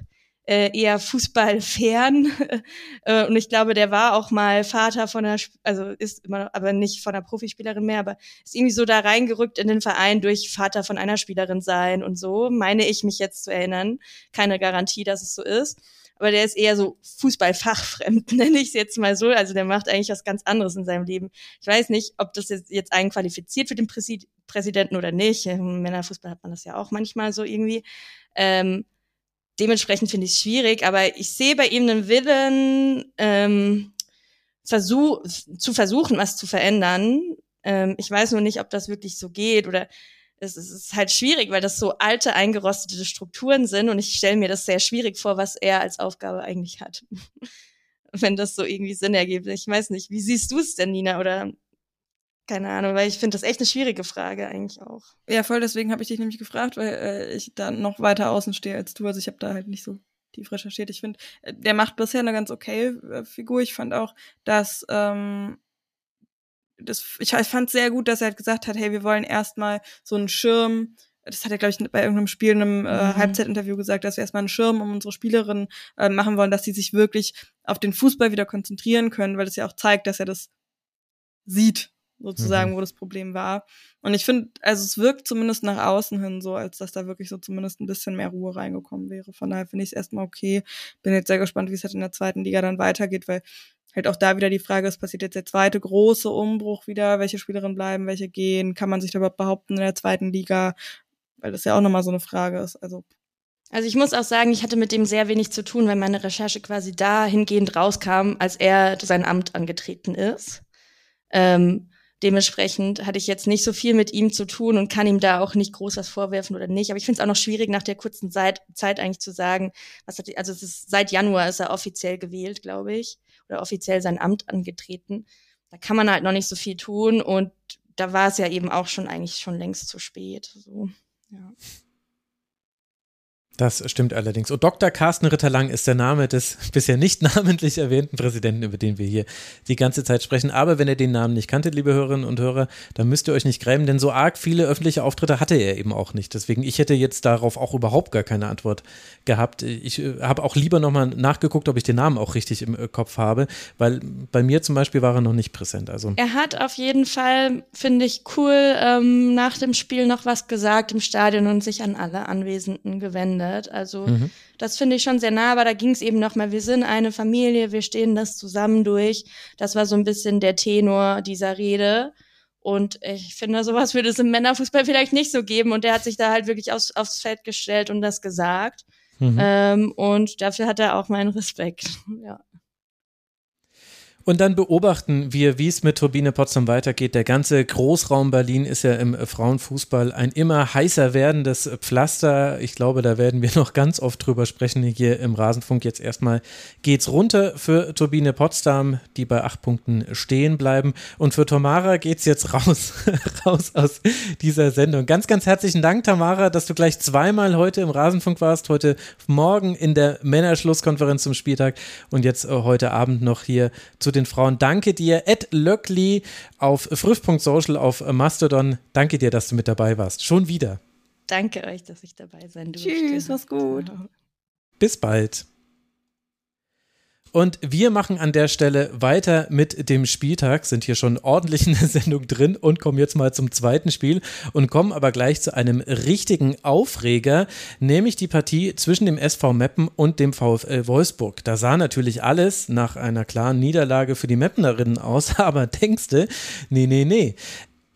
äh, eher Fußballfern. äh, und ich glaube, der war auch mal Vater von einer, also ist immer, aber nicht von einer Profispielerin mehr, aber ist irgendwie so da reingerückt in den Verein durch Vater von einer Spielerin sein und so, meine ich mich jetzt zu erinnern. Keine Garantie, dass es so ist. Aber der ist eher so Fußballfachfremd, nenne ich es jetzt mal so. Also der macht eigentlich was ganz anderes in seinem Leben. Ich weiß nicht, ob das jetzt, jetzt einen qualifiziert für den Präsid Präsidenten oder nicht. Im Männerfußball hat man das ja auch manchmal so irgendwie. Ähm, dementsprechend finde ich es schwierig, aber ich sehe bei ihm einen Willen, ähm, versuch, zu versuchen, was zu verändern. Ähm, ich weiß nur nicht, ob das wirklich so geht oder es, es ist halt schwierig, weil das so alte, eingerostete Strukturen sind und ich stelle mir das sehr schwierig vor, was er als Aufgabe eigentlich hat. Wenn das so irgendwie Sinn ergibt. Ich weiß nicht, wie siehst du es denn, Nina? Oder keine Ahnung, weil ich finde das echt eine schwierige Frage eigentlich auch. Ja, voll, deswegen habe ich dich nämlich gefragt, weil äh, ich da noch weiter außen stehe als du. Also ich habe da halt nicht so tief recherchiert. Ich finde, äh, der macht bisher eine ganz okay äh, Figur. Ich fand auch, dass ähm, das, ich, ich fand sehr gut, dass er halt gesagt hat, hey, wir wollen erstmal so einen Schirm das hat er, glaube ich, bei irgendeinem Spiel, in einem äh, mhm. Halbzeitinterview gesagt, dass wir erstmal einen Schirm um unsere Spielerinnen äh, machen wollen, dass sie sich wirklich auf den Fußball wieder konzentrieren können, weil das ja auch zeigt, dass er das sieht, sozusagen, mhm. wo das Problem war. Und ich finde, also es wirkt zumindest nach außen hin so, als dass da wirklich so zumindest ein bisschen mehr Ruhe reingekommen wäre. Von daher finde ich es erstmal okay. Bin jetzt sehr gespannt, wie es halt in der zweiten Liga dann weitergeht, weil halt auch da wieder die Frage ist, passiert jetzt der zweite große Umbruch wieder, welche Spielerinnen bleiben, welche gehen, kann man sich da überhaupt behaupten in der zweiten Liga, weil das ja auch nochmal so eine Frage ist. Also also ich muss auch sagen, ich hatte mit dem sehr wenig zu tun, weil meine Recherche quasi dahingehend rauskam, als er sein Amt angetreten ist. Ähm, dementsprechend hatte ich jetzt nicht so viel mit ihm zu tun und kann ihm da auch nicht groß was vorwerfen oder nicht. Aber ich finde es auch noch schwierig, nach der kurzen Zeit, Zeit eigentlich zu sagen, was hat, also es ist seit Januar ist er offiziell gewählt, glaube ich, oder offiziell sein Amt angetreten. Da kann man halt noch nicht so viel tun und da war es ja eben auch schon eigentlich schon längst zu spät. So. Ja. Das stimmt allerdings. Und Dr. Carsten Ritterlang ist der Name des bisher nicht namentlich erwähnten Präsidenten, über den wir hier die ganze Zeit sprechen. Aber wenn ihr den Namen nicht kanntet, liebe Hörerinnen und Hörer, dann müsst ihr euch nicht grämen, denn so arg viele öffentliche Auftritte hatte er eben auch nicht. Deswegen, ich hätte jetzt darauf auch überhaupt gar keine Antwort gehabt. Ich äh, habe auch lieber nochmal nachgeguckt, ob ich den Namen auch richtig im äh, Kopf habe, weil bei mir zum Beispiel war er noch nicht präsent. Also. Er hat auf jeden Fall, finde ich, cool ähm, nach dem Spiel noch was gesagt im Stadion und sich an alle Anwesenden gewendet geändert. Also mhm. das finde ich schon sehr nah, aber da ging es eben nochmal, wir sind eine Familie, wir stehen das zusammen durch. Das war so ein bisschen der Tenor dieser Rede. Und ich finde, sowas würde es im Männerfußball vielleicht nicht so geben. Und der hat sich da halt wirklich aufs, aufs Feld gestellt und das gesagt. Mhm. Ähm, und dafür hat er auch meinen Respekt. Ja. Und dann beobachten wir, wie es mit Turbine Potsdam weitergeht. Der ganze Großraum Berlin ist ja im Frauenfußball ein immer heißer werdendes Pflaster. Ich glaube, da werden wir noch ganz oft drüber sprechen hier im Rasenfunk. Jetzt erstmal geht's runter für Turbine Potsdam, die bei acht Punkten stehen bleiben. Und für Tamara geht's jetzt raus, raus aus dieser Sendung. Ganz, ganz herzlichen Dank, Tamara, dass du gleich zweimal heute im Rasenfunk warst. Heute Morgen in der Männerschlusskonferenz zum Spieltag und jetzt äh, heute Abend noch hier zu den den Frauen. Danke dir, Ed Löckli auf früff.social auf Mastodon. Danke dir, dass du mit dabei warst. Schon wieder. Danke euch, dass ich dabei sein durfte. Tschüss, mach's gut. Bis bald. Und wir machen an der Stelle weiter mit dem Spieltag, sind hier schon ordentlich in der Sendung drin und kommen jetzt mal zum zweiten Spiel und kommen aber gleich zu einem richtigen Aufreger, nämlich die Partie zwischen dem SV Meppen und dem VfL Wolfsburg. Da sah natürlich alles nach einer klaren Niederlage für die Meppenerinnen aus, aber denkste, nee, nee, nee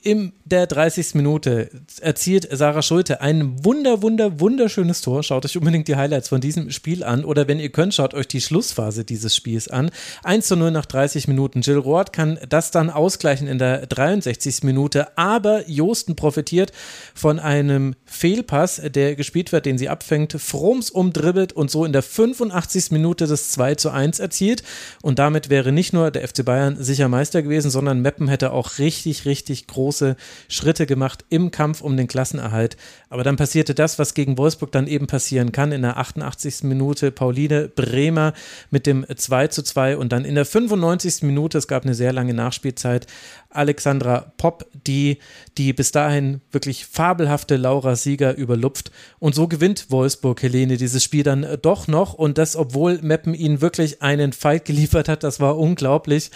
in der 30. Minute erzielt Sarah Schulte ein wunder, wunder, wunderschönes Tor. Schaut euch unbedingt die Highlights von diesem Spiel an oder wenn ihr könnt, schaut euch die Schlussphase dieses Spiels an. 1 zu 0 nach 30 Minuten. Jill Roth kann das dann ausgleichen in der 63. Minute, aber Josten profitiert von einem Fehlpass, der gespielt wird, den sie abfängt, Froms umdribbelt und so in der 85. Minute das 2 zu 1 erzielt und damit wäre nicht nur der FC Bayern sicher Meister gewesen, sondern Meppen hätte auch richtig, richtig groß große Schritte gemacht im Kampf um den Klassenerhalt. Aber dann passierte das, was gegen Wolfsburg dann eben passieren kann. In der 88. Minute Pauline Bremer mit dem 2 zu 2 und dann in der 95. Minute, es gab eine sehr lange Nachspielzeit, Alexandra Popp, die die bis dahin wirklich fabelhafte Laura Sieger überlupft. Und so gewinnt Wolfsburg Helene dieses Spiel dann doch noch. Und das, obwohl Meppen ihnen wirklich einen Fight geliefert hat, das war unglaublich.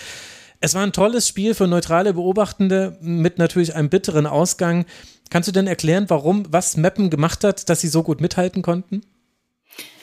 Es war ein tolles Spiel für neutrale Beobachtende mit natürlich einem bitteren Ausgang. Kannst du denn erklären, warum, was Meppen gemacht hat, dass sie so gut mithalten konnten?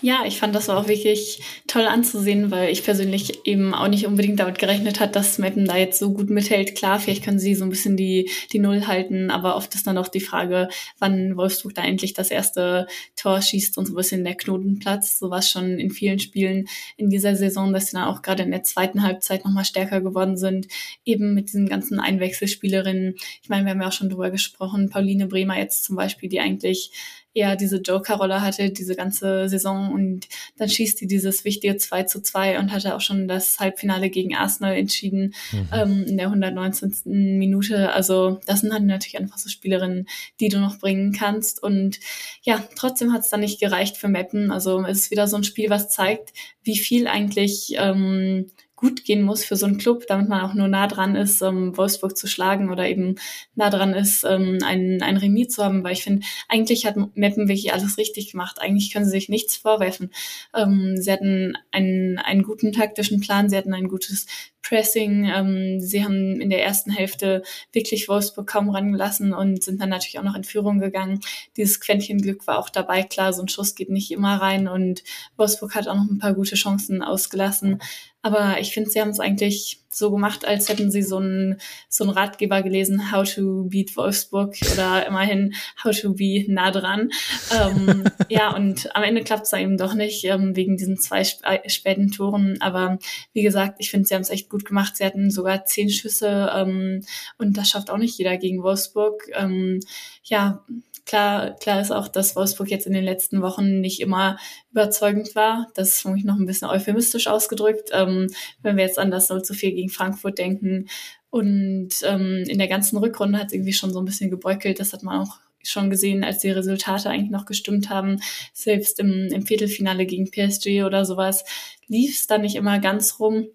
Ja, ich fand das auch wirklich toll anzusehen, weil ich persönlich eben auch nicht unbedingt damit gerechnet hat, dass Mappen da jetzt so gut mithält. Klar, vielleicht können sie so ein bisschen die, die Null halten, aber oft ist dann auch die Frage, wann Wolfsburg da endlich das erste Tor schießt und so ein bisschen der Knotenplatz. So war es schon in vielen Spielen in dieser Saison, dass sie dann auch gerade in der zweiten Halbzeit nochmal stärker geworden sind, eben mit diesen ganzen Einwechselspielerinnen. Ich meine, wir haben ja auch schon drüber gesprochen, Pauline Bremer jetzt zum Beispiel, die eigentlich eher diese Joker-Rolle hatte, diese ganze Saison und dann schießt die dieses wichtige 2 zu 2 und hatte auch schon das Halbfinale gegen Arsenal entschieden mhm. ähm, in der 119. Minute. Also das sind halt natürlich einfach so Spielerinnen, die du noch bringen kannst und ja, trotzdem hat es dann nicht gereicht für Meppen. Also es ist wieder so ein Spiel, was zeigt, wie viel eigentlich ähm, gut gehen muss für so einen Club, damit man auch nur nah dran ist, ähm, Wolfsburg zu schlagen oder eben nah dran ist, ähm, ein, ein Remis zu haben, weil ich finde, eigentlich hat Meppen wirklich alles richtig gemacht. Eigentlich können sie sich nichts vorwerfen. Ähm, sie hatten einen, einen guten taktischen Plan, sie hatten ein gutes Pressing. Ähm, sie haben in der ersten Hälfte wirklich Wolfsburg kaum rangelassen und sind dann natürlich auch noch in Führung gegangen. Dieses Quäntchen Glück war auch dabei. Klar, so ein Schuss geht nicht immer rein und Wolfsburg hat auch noch ein paar gute Chancen ausgelassen. Aber ich finde, sie haben es eigentlich so gemacht, als hätten sie so einen so einen Ratgeber gelesen, How to Beat Wolfsburg oder immerhin How to Be nah dran. Ähm, ja, und am Ende klappt es eben doch nicht ähm, wegen diesen zwei sp äh, späten Toren. Aber wie gesagt, ich finde, sie haben es echt gut gemacht. Sie hatten sogar zehn Schüsse ähm, und das schafft auch nicht jeder gegen Wolfsburg. Ähm, ja, Klar, klar ist auch, dass Wolfsburg jetzt in den letzten Wochen nicht immer überzeugend war. Das ist für mich noch ein bisschen euphemistisch ausgedrückt. Ähm, wenn wir jetzt an das 0 zu 4 gegen Frankfurt denken. Und ähm, in der ganzen Rückrunde hat es irgendwie schon so ein bisschen gebeukelt. Das hat man auch schon gesehen, als die Resultate eigentlich noch gestimmt haben. Selbst im, im Viertelfinale gegen PSG oder sowas lief es dann nicht immer ganz rum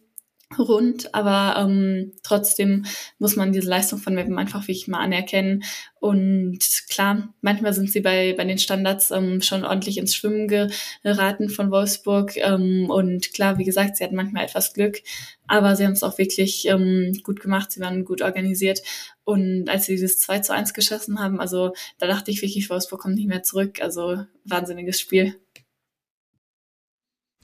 rund, aber ähm, trotzdem muss man diese Leistung von Meppen einfach wirklich mal anerkennen. Und klar, manchmal sind sie bei, bei den Standards ähm, schon ordentlich ins Schwimmen geraten von Wolfsburg. Ähm, und klar, wie gesagt, sie hatten manchmal etwas Glück, aber sie haben es auch wirklich ähm, gut gemacht, sie waren gut organisiert. Und als sie dieses 2 zu 1 geschossen haben, also da dachte ich wirklich, Wolfsburg kommt nicht mehr zurück. Also wahnsinniges Spiel.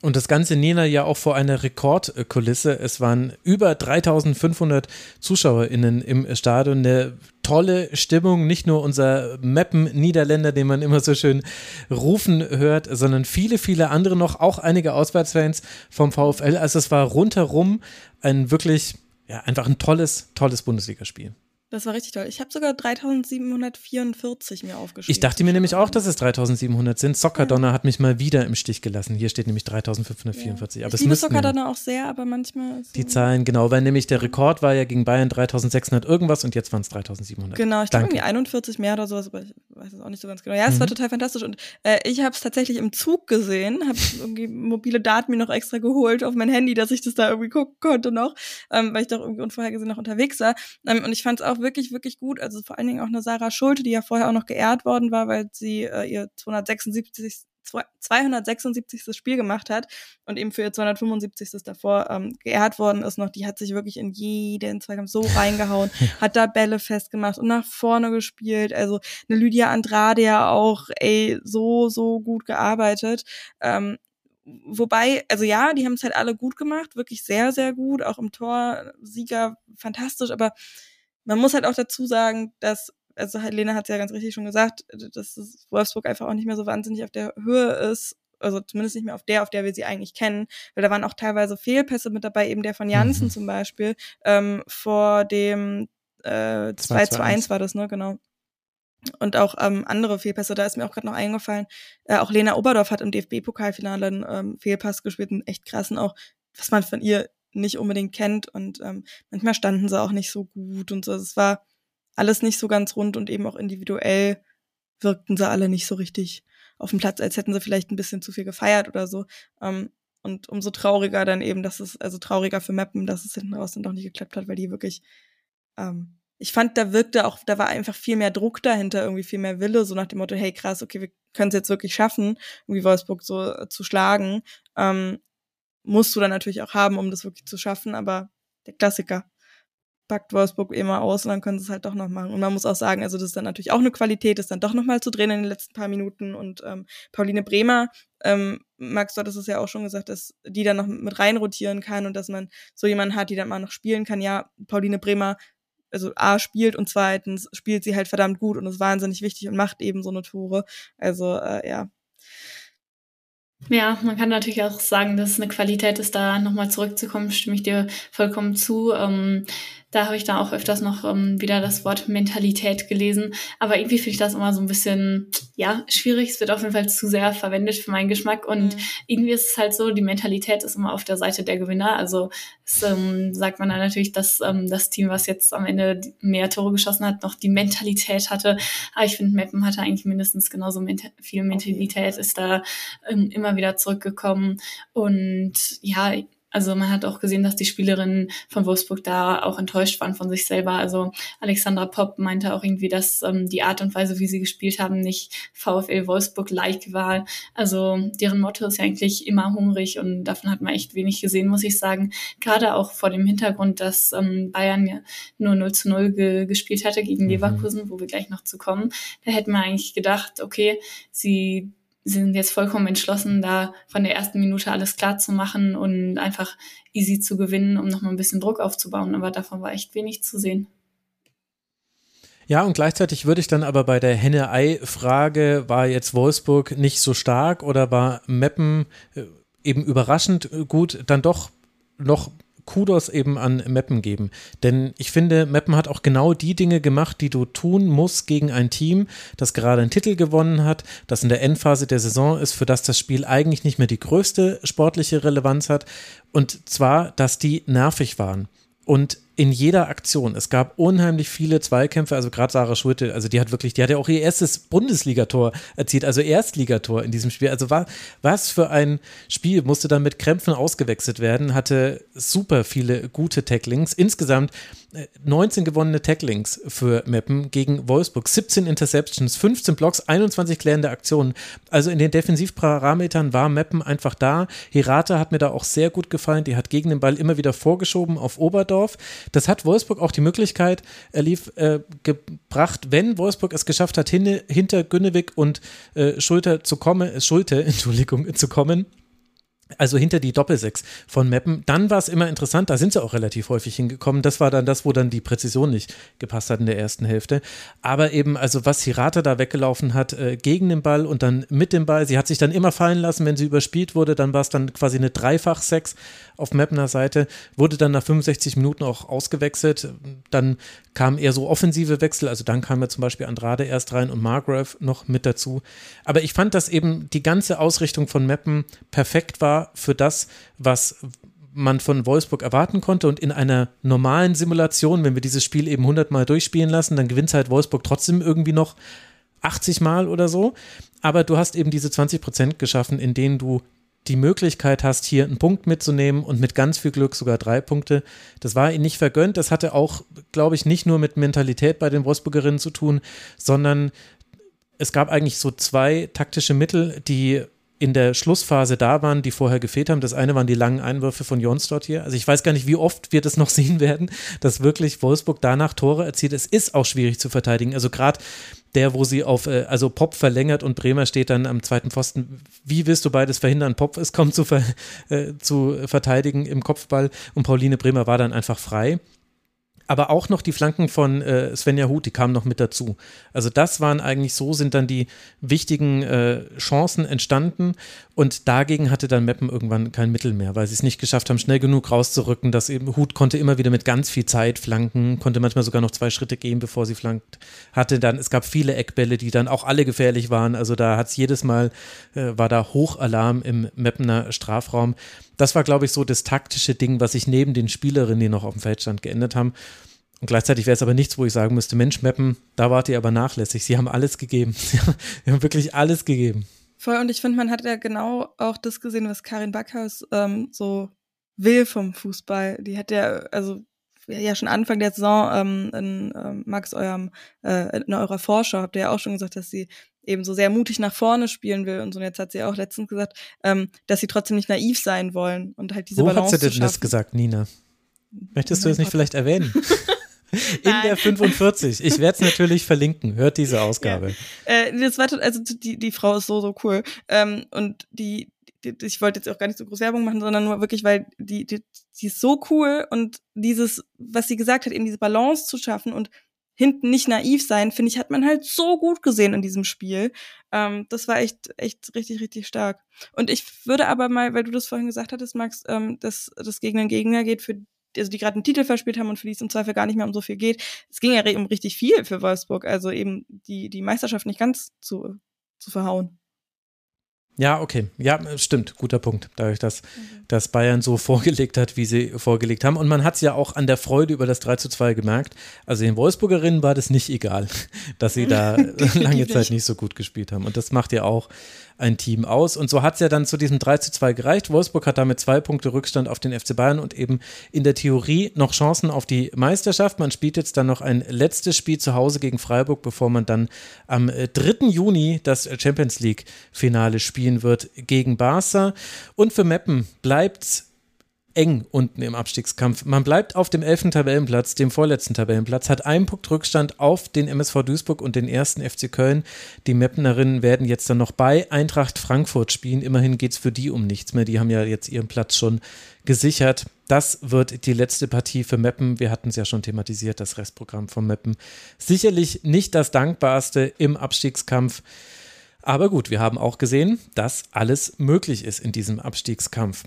Und das Ganze Nena ja auch vor einer Rekordkulisse. Es waren über 3500 ZuschauerInnen im Stadion. Eine tolle Stimmung. Nicht nur unser Meppen-Niederländer, den man immer so schön rufen hört, sondern viele, viele andere noch. Auch einige Auswärtsfans vom VfL. Also es war rundherum ein wirklich, ja, einfach ein tolles, tolles Bundesligaspiel. Das war richtig toll. Ich habe sogar 3744 mir aufgeschrieben. Ich dachte mir nämlich auch, dass es 3700 sind. Soccerdonner ja. hat mich mal wieder im Stich gelassen. Hier steht nämlich 3544. Ja. Aber ich liebe Soccerdonner auch sehr, aber manchmal. Die Zahlen, genau, weil nämlich der Rekord war ja gegen Bayern 3600 irgendwas und jetzt waren es 3700. Genau, ich glaube irgendwie 41 mehr oder sowas, aber ich weiß es auch nicht so ganz genau. Ja, es mhm. war total fantastisch und äh, ich habe es tatsächlich im Zug gesehen, habe irgendwie mobile Daten mir noch extra geholt auf mein Handy, dass ich das da irgendwie gucken konnte noch, ähm, weil ich doch irgendwie unvorhergesehen noch unterwegs war. Ähm, und ich fand es auch wirklich, wirklich gut. Also vor allen Dingen auch eine Sarah Schulte, die ja vorher auch noch geehrt worden war, weil sie äh, ihr 276 276. Spiel gemacht hat und eben für ihr 275. davor ähm, geehrt worden ist noch. Die hat sich wirklich in jeden Zweikampf so reingehauen, hat da Bälle festgemacht und nach vorne gespielt. Also eine Lydia Andrade ja auch, ey, so, so gut gearbeitet. Ähm, wobei, also ja, die haben es halt alle gut gemacht, wirklich sehr, sehr gut, auch im Tor, Sieger fantastisch, aber man muss halt auch dazu sagen, dass, also Helena hat es ja ganz richtig schon gesagt, dass Wolfsburg einfach auch nicht mehr so wahnsinnig auf der Höhe ist also zumindest nicht mehr auf der, auf der wir sie eigentlich kennen, weil da waren auch teilweise Fehlpässe mit dabei, eben der von Janssen mhm. zum Beispiel, ähm, vor dem äh, 2 zu 1 war das, ne, genau. Und auch ähm, andere Fehlpässe, da ist mir auch gerade noch eingefallen, äh, auch Lena Oberdorf hat im DFB-Pokalfinale einen ähm, Fehlpass gespielt, einen echt krassen auch, was man von ihr nicht unbedingt kennt und ähm, manchmal standen sie auch nicht so gut und so. Es war alles nicht so ganz rund und eben auch individuell wirkten sie alle nicht so richtig auf dem Platz, als hätten sie vielleicht ein bisschen zu viel gefeiert oder so. Ähm, und umso trauriger dann eben, dass es, also trauriger für Mappen, dass es hinten raus dann doch nicht geklappt hat, weil die wirklich, ähm, ich fand, da wirkte auch, da war einfach viel mehr Druck dahinter, irgendwie viel mehr Wille, so nach dem Motto, hey krass, okay, wir können es jetzt wirklich schaffen, irgendwie Wolfsburg so äh, zu schlagen. Ähm, musst du dann natürlich auch haben, um das wirklich zu schaffen, aber der Klassiker packt Wolfsburg immer aus und dann können sie es halt doch noch machen. Und man muss auch sagen, also das ist dann natürlich auch eine Qualität, das dann doch noch mal zu drehen in den letzten paar Minuten. Und ähm, Pauline Bremer, ähm, Max, du hattest es ja auch schon gesagt, dass die dann noch mit rein rotieren kann und dass man so jemanden hat, die dann mal noch spielen kann. Ja, Pauline Bremer, also A, spielt und zweitens spielt sie halt verdammt gut und ist wahnsinnig wichtig und macht eben so eine Tore. Also äh, ja, ja, man kann natürlich auch sagen, dass es eine Qualität ist, da nochmal zurückzukommen, stimme ich dir vollkommen zu. Ähm, da habe ich dann auch öfters noch ähm, wieder das Wort Mentalität gelesen. Aber irgendwie finde ich das immer so ein bisschen, ja, schwierig. Es wird auf jeden Fall zu sehr verwendet für meinen Geschmack. Und mhm. irgendwie ist es halt so, die Mentalität ist immer auf der Seite der Gewinner. Also es, ähm, sagt man dann natürlich, dass ähm, das Team, was jetzt am Ende mehr Tore geschossen hat, noch die Mentalität hatte. Aber ich finde, Meppen hatte eigentlich mindestens genauso menta viel Mentalität, ist da ähm, immer wieder zurückgekommen. Und ja, also man hat auch gesehen, dass die Spielerinnen von Wolfsburg da auch enttäuscht waren von sich selber. Also Alexandra Popp meinte auch irgendwie, dass ähm, die Art und Weise, wie sie gespielt haben, nicht VfL Wolfsburg-like war. Also deren Motto ist ja eigentlich immer hungrig und davon hat man echt wenig gesehen, muss ich sagen. Gerade auch vor dem Hintergrund, dass ähm, Bayern ja nur 0 zu 0 ge gespielt hatte gegen mhm. Leverkusen, wo wir gleich noch zu kommen. Da hätte man eigentlich gedacht, okay, sie sie sind jetzt vollkommen entschlossen, da von der ersten Minute alles klar zu machen und einfach easy zu gewinnen, um nochmal ein bisschen Druck aufzubauen. Aber davon war echt wenig zu sehen. Ja, und gleichzeitig würde ich dann aber bei der Henne-Ei-Frage, war jetzt Wolfsburg nicht so stark oder war Meppen äh, eben überraschend gut, dann doch noch Kudos eben an Meppen geben. Denn ich finde, Meppen hat auch genau die Dinge gemacht, die du tun musst gegen ein Team, das gerade einen Titel gewonnen hat, das in der Endphase der Saison ist, für das das Spiel eigentlich nicht mehr die größte sportliche Relevanz hat. Und zwar, dass die nervig waren. Und in jeder Aktion. Es gab unheimlich viele Zweikämpfe, also gerade Sarah Schulte, also die hat wirklich, die hat ja auch ihr erstes Bundesligator erzielt, also Erstligator in diesem Spiel. Also war, was für ein Spiel musste dann mit Krämpfen ausgewechselt werden, hatte super viele gute Tacklings. Insgesamt 19 äh, gewonnene Tacklings für Meppen gegen Wolfsburg, 17 Interceptions, 15 Blocks, 21 klärende Aktionen. Also in den Defensivparametern war Meppen einfach da. Hirata hat mir da auch sehr gut gefallen, die hat gegen den Ball immer wieder vorgeschoben auf Oberdorf. Das hat Wolfsburg auch die Möglichkeit erlief, äh, gebracht, wenn Wolfsburg es geschafft hat, hin, hinter Günnewig und äh, Schulter zu kommen, äh, Schulte, Entschuldigung, zu kommen also hinter die Doppelsechs von Meppen. Dann war es immer interessant, da sind sie auch relativ häufig hingekommen. Das war dann das, wo dann die Präzision nicht gepasst hat in der ersten Hälfte. Aber eben, also was Hirata da weggelaufen hat, äh, gegen den Ball und dann mit dem Ball, sie hat sich dann immer fallen lassen, wenn sie überspielt wurde, dann war es dann quasi eine Dreifach-Sex auf Meppener Seite, wurde dann nach 65 Minuten auch ausgewechselt. Dann kamen eher so offensive Wechsel, also dann kam ja zum Beispiel Andrade erst rein und Margrave noch mit dazu. Aber ich fand, dass eben die ganze Ausrichtung von Meppen perfekt war für das, was man von Wolfsburg erwarten konnte. Und in einer normalen Simulation, wenn wir dieses Spiel eben 100 Mal durchspielen lassen, dann gewinnt halt Wolfsburg trotzdem irgendwie noch 80 Mal oder so. Aber du hast eben diese 20 Prozent geschaffen, in denen du die Möglichkeit hast, hier einen Punkt mitzunehmen und mit ganz viel Glück sogar drei Punkte. Das war ihnen nicht vergönnt. Das hatte auch, glaube ich, nicht nur mit Mentalität bei den Wolfsburgerinnen zu tun, sondern es gab eigentlich so zwei taktische Mittel, die in der Schlussphase da waren, die vorher gefehlt haben. Das eine waren die langen Einwürfe von Jonsdorf hier. Also ich weiß gar nicht, wie oft wir das noch sehen werden, dass wirklich Wolfsburg danach Tore erzielt. Es ist auch schwierig zu verteidigen. Also gerade der, wo sie auf, äh, also Pop verlängert und Bremer steht dann am zweiten Pfosten. Wie willst du beides verhindern? Pop ist kaum zu, ver, äh, zu verteidigen im Kopfball und Pauline Bremer war dann einfach frei aber auch noch die Flanken von äh, Svenja Huth, die kamen noch mit dazu. Also das waren eigentlich so, sind dann die wichtigen äh, Chancen entstanden und dagegen hatte dann Meppen irgendwann kein Mittel mehr, weil sie es nicht geschafft haben, schnell genug rauszurücken. Dass eben Huth konnte immer wieder mit ganz viel Zeit flanken, konnte manchmal sogar noch zwei Schritte gehen, bevor sie flankt hatte. Dann, es gab viele Eckbälle, die dann auch alle gefährlich waren. Also da hat es jedes Mal, äh, war da Hochalarm im Meppener Strafraum das war, glaube ich, so das taktische Ding, was sich neben den Spielerinnen, die noch auf dem Feld stand, geändert haben. Und gleichzeitig wäre es aber nichts, wo ich sagen müsste, Mensch, Meppen, da wart ihr aber nachlässig. Sie haben alles gegeben. Sie haben wirklich alles gegeben. Voll, und ich finde, man hat ja genau auch das gesehen, was Karin Backhaus ähm, so will vom Fußball. Die hat ja, also ja schon Anfang der Saison ähm, in ähm, Max eurem äh, in eurer Vorschau habt ihr ja auch schon gesagt, dass sie eben so sehr mutig nach vorne spielen will und so. Und jetzt hat sie auch letztens gesagt, ähm, dass sie trotzdem nicht naiv sein wollen und halt diese Wo Balance hat sie denn das gesagt, Nina? Möchtest du es nicht vielleicht erwähnen? In der 45. Ich werde es natürlich verlinken. Hört diese Ausgabe. Ja. Äh, das war, also die, die Frau ist so, so cool. Ähm, und die, die, ich wollte jetzt auch gar nicht so groß Werbung machen, sondern nur wirklich, weil die, die, die ist so cool und dieses, was sie gesagt hat, eben diese Balance zu schaffen und hinten nicht naiv sein, finde ich, hat man halt so gut gesehen in diesem Spiel. Ähm, das war echt, echt richtig, richtig stark. Und ich würde aber mal, weil du das vorhin gesagt hattest, Max, ähm, dass das gegen den Gegner geht, für also die gerade einen Titel verspielt haben und für die es im Zweifel gar nicht mehr um so viel geht. Es ging ja um richtig viel für Wolfsburg, also eben die, die Meisterschaft nicht ganz zu, zu verhauen. Ja, okay. Ja, stimmt. Guter Punkt. Dadurch, dass, mhm. dass Bayern so vorgelegt hat, wie sie vorgelegt haben. Und man hat es ja auch an der Freude über das 3 zu 2 gemerkt. Also den Wolfsburgerinnen war das nicht egal, dass sie da lange Zeit nicht so gut gespielt haben. Und das macht ja auch ein Team aus. Und so hat es ja dann zu diesem 3 zu 2 gereicht. Wolfsburg hat damit zwei Punkte Rückstand auf den FC Bayern und eben in der Theorie noch Chancen auf die Meisterschaft. Man spielt jetzt dann noch ein letztes Spiel zu Hause gegen Freiburg, bevor man dann am 3. Juni das Champions League-Finale spielen wird gegen Barca. Und für Meppen bleibt es eng unten im Abstiegskampf. Man bleibt auf dem elften Tabellenplatz, dem vorletzten Tabellenplatz, hat einen Punkt Rückstand auf den MSV Duisburg und den ersten FC Köln. Die Meppenerinnen werden jetzt dann noch bei Eintracht Frankfurt spielen. Immerhin geht es für die um nichts mehr. Die haben ja jetzt ihren Platz schon gesichert. Das wird die letzte Partie für Meppen. Wir hatten es ja schon thematisiert, das Restprogramm von Meppen. Sicherlich nicht das dankbarste im Abstiegskampf. Aber gut, wir haben auch gesehen, dass alles möglich ist in diesem Abstiegskampf.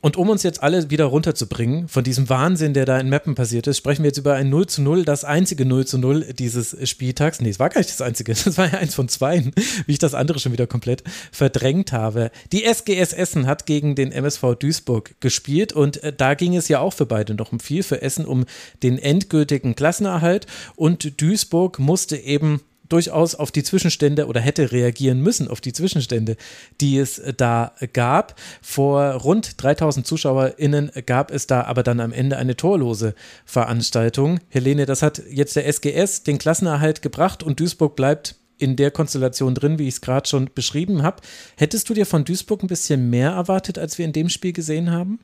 Und um uns jetzt alle wieder runterzubringen von diesem Wahnsinn, der da in Mappen passiert ist, sprechen wir jetzt über ein 0 zu 0, das einzige 0 zu 0 dieses Spieltags. Nee, es war gar nicht das einzige, das war ja eins von zwei, wie ich das andere schon wieder komplett verdrängt habe. Die SGS Essen hat gegen den MSV Duisburg gespielt und äh, da ging es ja auch für beide noch um viel, für Essen um den endgültigen Klassenerhalt und Duisburg musste eben durchaus auf die Zwischenstände oder hätte reagieren müssen auf die Zwischenstände, die es da gab. Vor rund 3000 ZuschauerInnen gab es da aber dann am Ende eine torlose Veranstaltung. Helene, das hat jetzt der SGS den Klassenerhalt gebracht und Duisburg bleibt in der Konstellation drin, wie ich es gerade schon beschrieben habe. Hättest du dir von Duisburg ein bisschen mehr erwartet, als wir in dem Spiel gesehen haben?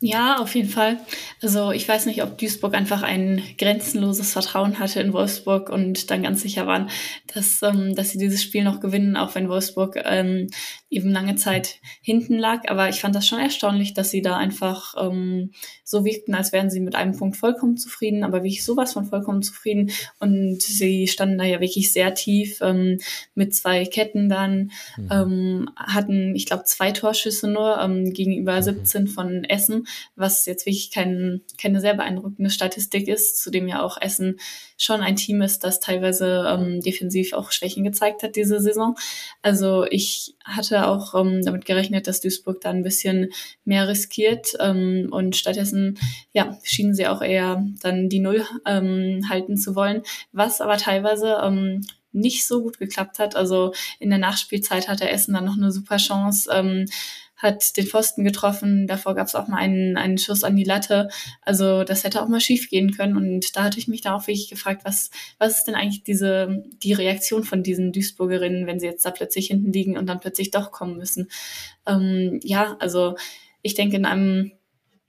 Ja, auf jeden Fall. Also ich weiß nicht, ob Duisburg einfach ein grenzenloses Vertrauen hatte in Wolfsburg und dann ganz sicher waren, dass, ähm, dass sie dieses Spiel noch gewinnen, auch wenn Wolfsburg ähm, eben lange Zeit hinten lag. Aber ich fand das schon erstaunlich, dass sie da einfach ähm, so wirkten, als wären sie mit einem Punkt vollkommen zufrieden, aber wirklich sowas von vollkommen zufrieden. Und sie standen da ja wirklich sehr tief ähm, mit zwei Ketten dann, mhm. ähm, hatten, ich glaube, zwei Torschüsse nur ähm, gegenüber mhm. 17 von Essen was jetzt wirklich kein, keine sehr beeindruckende Statistik ist, zudem ja auch Essen schon ein Team ist, das teilweise ähm, defensiv auch Schwächen gezeigt hat diese Saison. Also ich hatte auch ähm, damit gerechnet, dass Duisburg da ein bisschen mehr riskiert ähm, und stattdessen ja schienen sie auch eher dann die Null ähm, halten zu wollen, was aber teilweise ähm, nicht so gut geklappt hat. Also in der Nachspielzeit hatte Essen dann noch eine super Chance. Ähm, hat den Pfosten getroffen. Davor gab es auch mal einen, einen Schuss an die Latte. Also das hätte auch mal schief gehen können. Und da hatte ich mich da auch wirklich gefragt, was, was ist denn eigentlich diese, die Reaktion von diesen Duisburgerinnen, wenn sie jetzt da plötzlich hinten liegen und dann plötzlich doch kommen müssen. Ähm, ja, also ich denke, in einem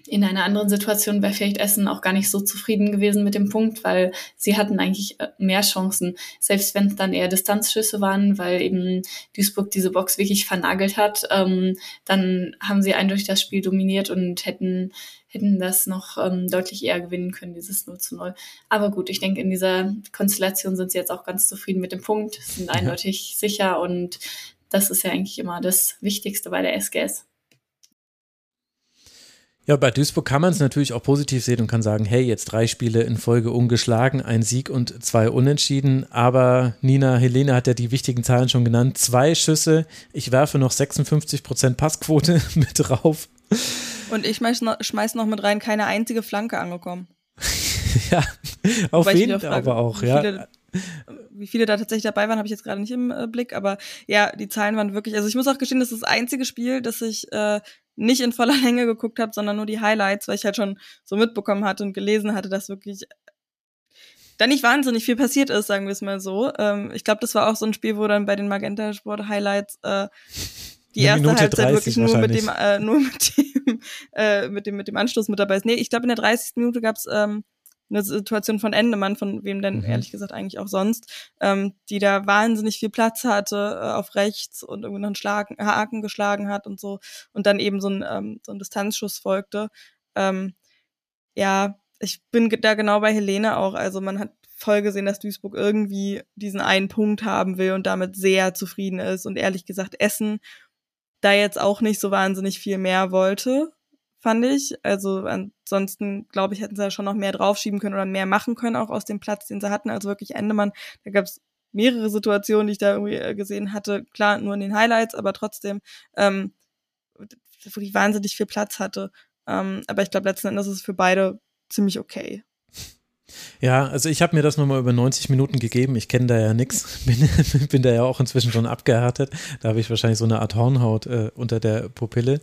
in einer anderen Situation wäre vielleicht Essen auch gar nicht so zufrieden gewesen mit dem Punkt, weil sie hatten eigentlich äh, mehr Chancen, selbst wenn es dann eher Distanzschüsse waren, weil eben Duisburg diese Box wirklich vernagelt hat, ähm, dann haben sie eindeutig das Spiel dominiert und hätten hätten das noch ähm, deutlich eher gewinnen können, dieses 0 zu 0. Aber gut, ich denke, in dieser Konstellation sind sie jetzt auch ganz zufrieden mit dem Punkt, sind eindeutig ja. sicher und das ist ja eigentlich immer das Wichtigste bei der SGS. Ja, bei Duisburg kann man es natürlich auch positiv sehen und kann sagen, hey, jetzt drei Spiele in Folge ungeschlagen, ein Sieg und zwei Unentschieden. Aber Nina Helene hat ja die wichtigen Zahlen schon genannt. Zwei Schüsse, ich werfe noch 56 Prozent Passquote mit drauf. Und ich schmeiß noch, mit rein, keine einzige Flanke angekommen. ja, auf jeden Fall aber auch, ja. Viele, wie viele da tatsächlich dabei waren, habe ich jetzt gerade nicht im äh, Blick, aber ja, die Zahlen waren wirklich, also ich muss auch gestehen, das ist das einzige Spiel, das ich äh, nicht in voller Länge geguckt habe, sondern nur die Highlights, weil ich halt schon so mitbekommen hatte und gelesen hatte, dass wirklich da nicht wahnsinnig viel passiert ist, sagen wir es mal so. Ähm, ich glaube, das war auch so ein Spiel, wo dann bei den Magenta Sport Highlights äh, die erste Minute Halbzeit wirklich nur mit dem, äh, nur mit dem, äh, mit dem, mit dem Anstoß mit dabei ist. Nee, ich glaube, in der 30. Minute gab's ähm, eine Situation von Endemann, von wem denn mhm. ehrlich gesagt eigentlich auch sonst, ähm, die da wahnsinnig viel Platz hatte äh, auf rechts und irgendwie noch einen Schlag, Haken geschlagen hat und so und dann eben so ein, ähm, so ein Distanzschuss folgte. Ähm, ja, ich bin da genau bei Helene auch. Also man hat voll gesehen, dass Duisburg irgendwie diesen einen Punkt haben will und damit sehr zufrieden ist und ehrlich gesagt Essen da jetzt auch nicht so wahnsinnig viel mehr wollte fand ich. Also ansonsten, glaube ich, hätten sie da schon noch mehr draufschieben können oder mehr machen können, auch aus dem Platz, den sie hatten. Also wirklich Endemann, da gab es mehrere Situationen, die ich da irgendwie äh, gesehen hatte. Klar, nur in den Highlights, aber trotzdem, ähm, die wahnsinnig viel Platz hatte. Ähm, aber ich glaube, letzten Endes ist es für beide ziemlich okay. Ja, also ich habe mir das nochmal über 90 Minuten gegeben. Ich kenne da ja nichts. Bin, bin da ja auch inzwischen schon abgehärtet. Da habe ich wahrscheinlich so eine Art Hornhaut äh, unter der Pupille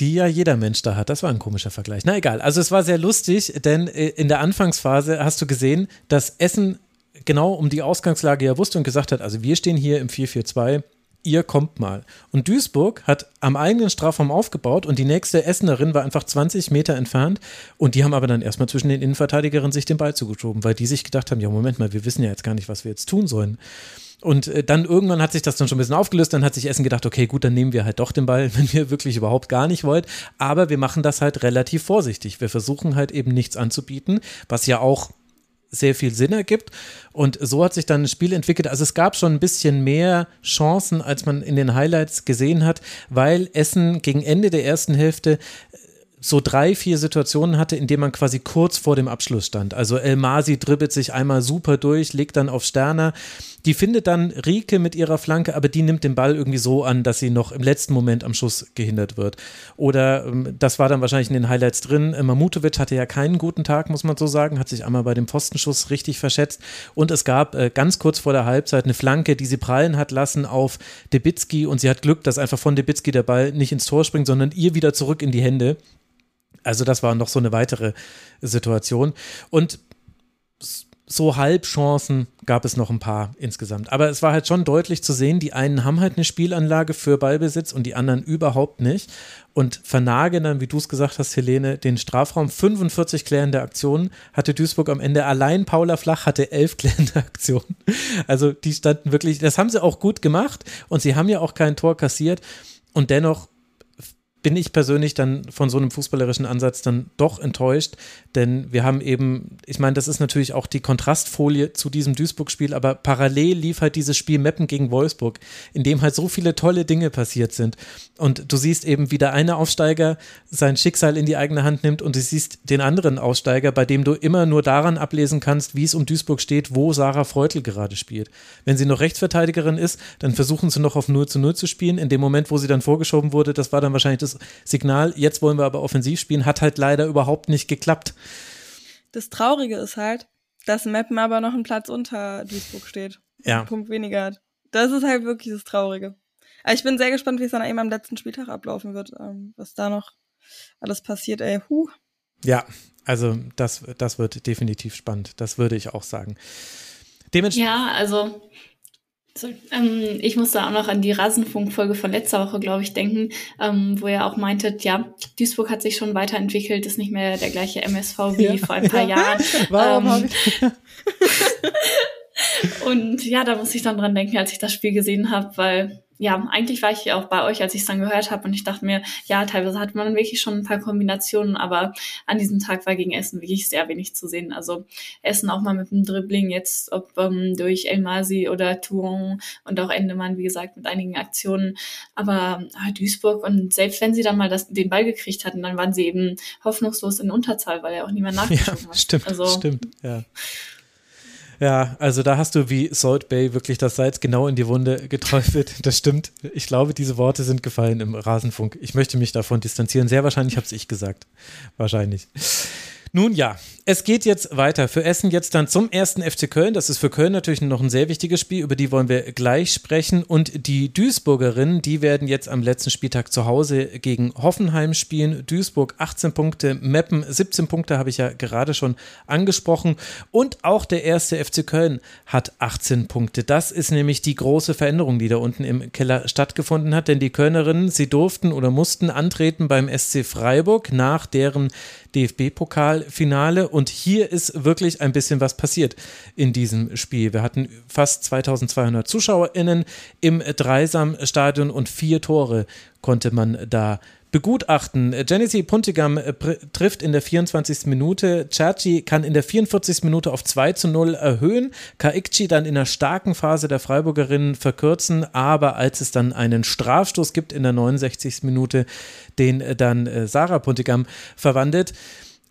die ja jeder Mensch da hat. Das war ein komischer Vergleich. Na egal. Also es war sehr lustig, denn äh, in der Anfangsphase hast du gesehen, dass Essen genau um die Ausgangslage ja wusste und gesagt hat, also wir stehen hier im 4-4-2, ihr kommt mal. Und Duisburg hat am eigenen Strafraum aufgebaut und die nächste Essenerin war einfach 20 Meter entfernt und die haben aber dann erstmal zwischen den Innenverteidigerinnen sich den Ball zugeschoben, weil die sich gedacht haben, ja Moment mal, wir wissen ja jetzt gar nicht, was wir jetzt tun sollen. Und äh, dann irgendwann hat sich das dann schon ein bisschen aufgelöst. Dann hat sich Essen gedacht, okay, gut, dann nehmen wir halt doch den Ball, wenn wir wirklich überhaupt gar nicht wollt. Aber wir machen das halt relativ vorsichtig. Wir versuchen halt eben nichts anzubieten, was ja auch sehr viel Sinn ergibt. Und so hat sich dann ein Spiel entwickelt. Also es gab schon ein bisschen mehr Chancen, als man in den Highlights gesehen hat, weil Essen gegen Ende der ersten Hälfte so drei, vier Situationen hatte, in denen man quasi kurz vor dem Abschluss stand. Also El Masi dribbelt sich einmal super durch, legt dann auf Sterner. Die findet dann Rike mit ihrer Flanke, aber die nimmt den Ball irgendwie so an, dass sie noch im letzten Moment am Schuss gehindert wird. Oder ähm, das war dann wahrscheinlich in den Highlights drin. Äh, Mamutovic hatte ja keinen guten Tag, muss man so sagen, hat sich einmal bei dem Pfostenschuss richtig verschätzt. Und es gab äh, ganz kurz vor der Halbzeit eine Flanke, die sie prallen hat lassen auf Debitski und sie hat Glück, dass einfach von Debitski der Ball nicht ins Tor springt, sondern ihr wieder zurück in die Hände. Also das war noch so eine weitere Situation. Und so Halbchancen gab es noch ein paar insgesamt. Aber es war halt schon deutlich zu sehen, die einen haben halt eine Spielanlage für Ballbesitz und die anderen überhaupt nicht. Und vernagen dann, wie du es gesagt hast, Helene, den Strafraum 45 klärende Aktionen hatte Duisburg am Ende. Allein Paula Flach hatte elf klärende Aktionen. Also die standen wirklich, das haben sie auch gut gemacht und sie haben ja auch kein Tor kassiert. Und dennoch bin ich persönlich dann von so einem fußballerischen Ansatz dann doch enttäuscht, denn wir haben eben, ich meine, das ist natürlich auch die Kontrastfolie zu diesem Duisburg-Spiel, aber parallel lief halt dieses Spiel Meppen gegen Wolfsburg, in dem halt so viele tolle Dinge passiert sind. Und du siehst eben, wie der eine Aufsteiger sein Schicksal in die eigene Hand nimmt und du siehst den anderen Aufsteiger, bei dem du immer nur daran ablesen kannst, wie es um Duisburg steht, wo Sarah Freutel gerade spielt. Wenn sie noch Rechtsverteidigerin ist, dann versuchen sie noch auf 0 zu 0 zu spielen. In dem Moment, wo sie dann vorgeschoben wurde, das war dann wahrscheinlich das Signal, jetzt wollen wir aber offensiv spielen, hat halt leider überhaupt nicht geklappt. Das Traurige ist halt, dass Meppen aber noch einen Platz unter Duisburg steht. Ja. Einen Punkt weniger hat. Das ist halt wirklich das Traurige. Aber ich bin sehr gespannt, wie es dann eben am letzten Spieltag ablaufen wird, ähm, was da noch alles passiert, ey. Huh. Ja, also das, das wird definitiv spannend. Das würde ich auch sagen. ja, also so, ähm, ich muss da auch noch an die Rasenfunk-Folge von letzter Woche, glaube ich, denken, ähm, wo ihr auch meintet, ja, Duisburg hat sich schon weiterentwickelt, ist nicht mehr der gleiche MSV wie ja, vor ein paar ja. Jahren. Warum ähm, habe ich? und ja, da muss ich dann dran denken, als ich das Spiel gesehen habe, weil ja, eigentlich war ich ja auch bei euch, als ich es dann gehört habe und ich dachte mir, ja, teilweise hat man wirklich schon ein paar Kombinationen, aber an diesem Tag war gegen Essen wirklich sehr wenig zu sehen. Also Essen auch mal mit dem Dribbling, jetzt ob ähm, durch El Masi oder Toulon und auch Endemann, wie gesagt, mit einigen Aktionen. Aber ah, Duisburg und selbst wenn sie dann mal das, den Ball gekriegt hatten, dann waren sie eben hoffnungslos in Unterzahl, weil ja auch niemand nachgeschoben ja, hat. Stimmt, also, stimmt, ja. Ja, also da hast du wie Salt Bay wirklich das Salz genau in die Wunde geträufelt. Das stimmt. Ich glaube, diese Worte sind gefallen im Rasenfunk. Ich möchte mich davon distanzieren. Sehr wahrscheinlich habe es ich gesagt. Wahrscheinlich. Nun ja, es geht jetzt weiter. Für Essen jetzt dann zum ersten FC Köln. Das ist für Köln natürlich noch ein sehr wichtiges Spiel, über die wollen wir gleich sprechen. Und die Duisburgerinnen, die werden jetzt am letzten Spieltag zu Hause gegen Hoffenheim spielen. Duisburg 18 Punkte, Meppen 17 Punkte, habe ich ja gerade schon angesprochen. Und auch der erste FC Köln hat 18 Punkte. Das ist nämlich die große Veränderung, die da unten im Keller stattgefunden hat. Denn die Kölnerinnen, sie durften oder mussten antreten beim SC Freiburg nach deren DFB-Pokalfinale Und hier ist wirklich ein bisschen was passiert in diesem Spiel. Wir hatten fast 2200 ZuschauerInnen im Dreisam-Stadion und vier Tore konnte man da begutachten. Genesee Puntigam äh, trifft in der 24. Minute. Chachi kann in der 44. Minute auf 2 zu 0 erhöhen. Kaikchi dann in der starken Phase der Freiburgerinnen verkürzen. Aber als es dann einen Strafstoß gibt in der 69. Minute, den dann äh, Sarah Puntigam verwandelt,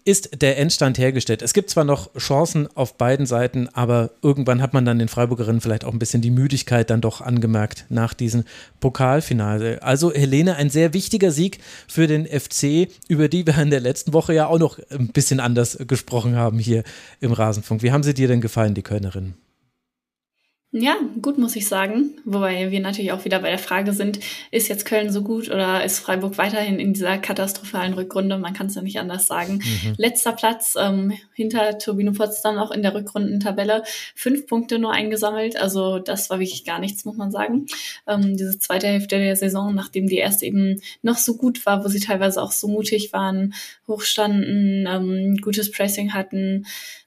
ist der Endstand hergestellt. Es gibt zwar noch Chancen auf beiden Seiten, aber irgendwann hat man dann den Freiburgerinnen vielleicht auch ein bisschen die Müdigkeit dann doch angemerkt nach diesem Pokalfinale. Also Helene, ein sehr wichtiger Sieg für den FC, über die wir in der letzten Woche ja auch noch ein bisschen anders gesprochen haben hier im Rasenfunk. Wie haben sie dir denn gefallen, die Kölnerinnen? Ja, gut, muss ich sagen. Wobei wir natürlich auch wieder bei der Frage sind, ist jetzt Köln so gut oder ist Freiburg weiterhin in dieser katastrophalen Rückrunde? Man kann es ja nicht anders sagen. Mhm. Letzter Platz ähm, hinter Turbino Potsdam auch in der Rückrundentabelle. Fünf Punkte nur eingesammelt. Also das war wirklich gar nichts, muss man sagen. Ähm, diese zweite Hälfte der Saison, nachdem die erste eben noch so gut war, wo sie teilweise auch so mutig waren, hochstanden, ähm, gutes Pressing hatten,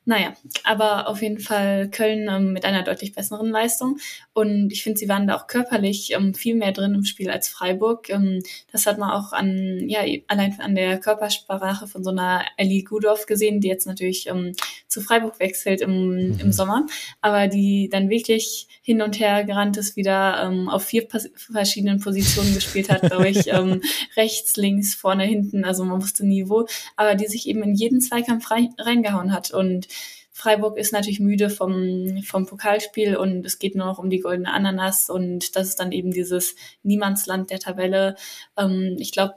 naja, aber auf jeden Fall Köln ähm, mit einer deutlich besseren Leistung. Und ich finde, sie waren da auch körperlich ähm, viel mehr drin im Spiel als Freiburg. Ähm, das hat man auch an, ja, allein an der Körpersprache von so einer Ellie Gudorf gesehen, die jetzt natürlich ähm, zu Freiburg wechselt im, mhm. im Sommer, aber die dann wirklich hin und her gerannt ist, wieder ähm, auf vier verschiedenen Positionen gespielt hat, glaube ich, ähm, rechts, links, vorne, hinten, also man wusste nie wo, aber die sich eben in jeden Zweikampf rein, reingehauen hat und Freiburg ist natürlich müde vom, vom Pokalspiel und es geht nur noch um die goldene Ananas und das ist dann eben dieses Niemandsland der Tabelle. Ähm, ich glaube,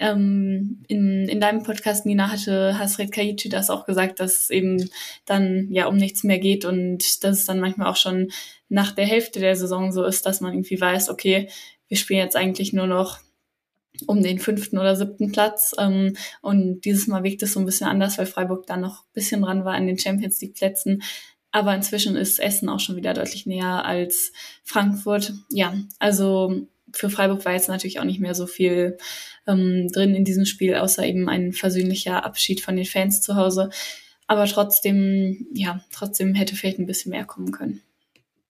ähm, in, in deinem Podcast, Nina, hatte Hasret Kaichi das auch gesagt, dass es eben dann ja um nichts mehr geht und dass es dann manchmal auch schon nach der Hälfte der Saison so ist, dass man irgendwie weiß, okay, wir spielen jetzt eigentlich nur noch um den fünften oder siebten Platz. Ähm, und dieses Mal wirkt es so ein bisschen anders, weil Freiburg da noch ein bisschen dran war an den Champions League Plätzen. Aber inzwischen ist Essen auch schon wieder deutlich näher als Frankfurt. Ja, also für Freiburg war jetzt natürlich auch nicht mehr so viel ähm, drin in diesem Spiel, außer eben ein versöhnlicher Abschied von den Fans zu Hause. Aber trotzdem, ja, trotzdem hätte vielleicht ein bisschen mehr kommen können.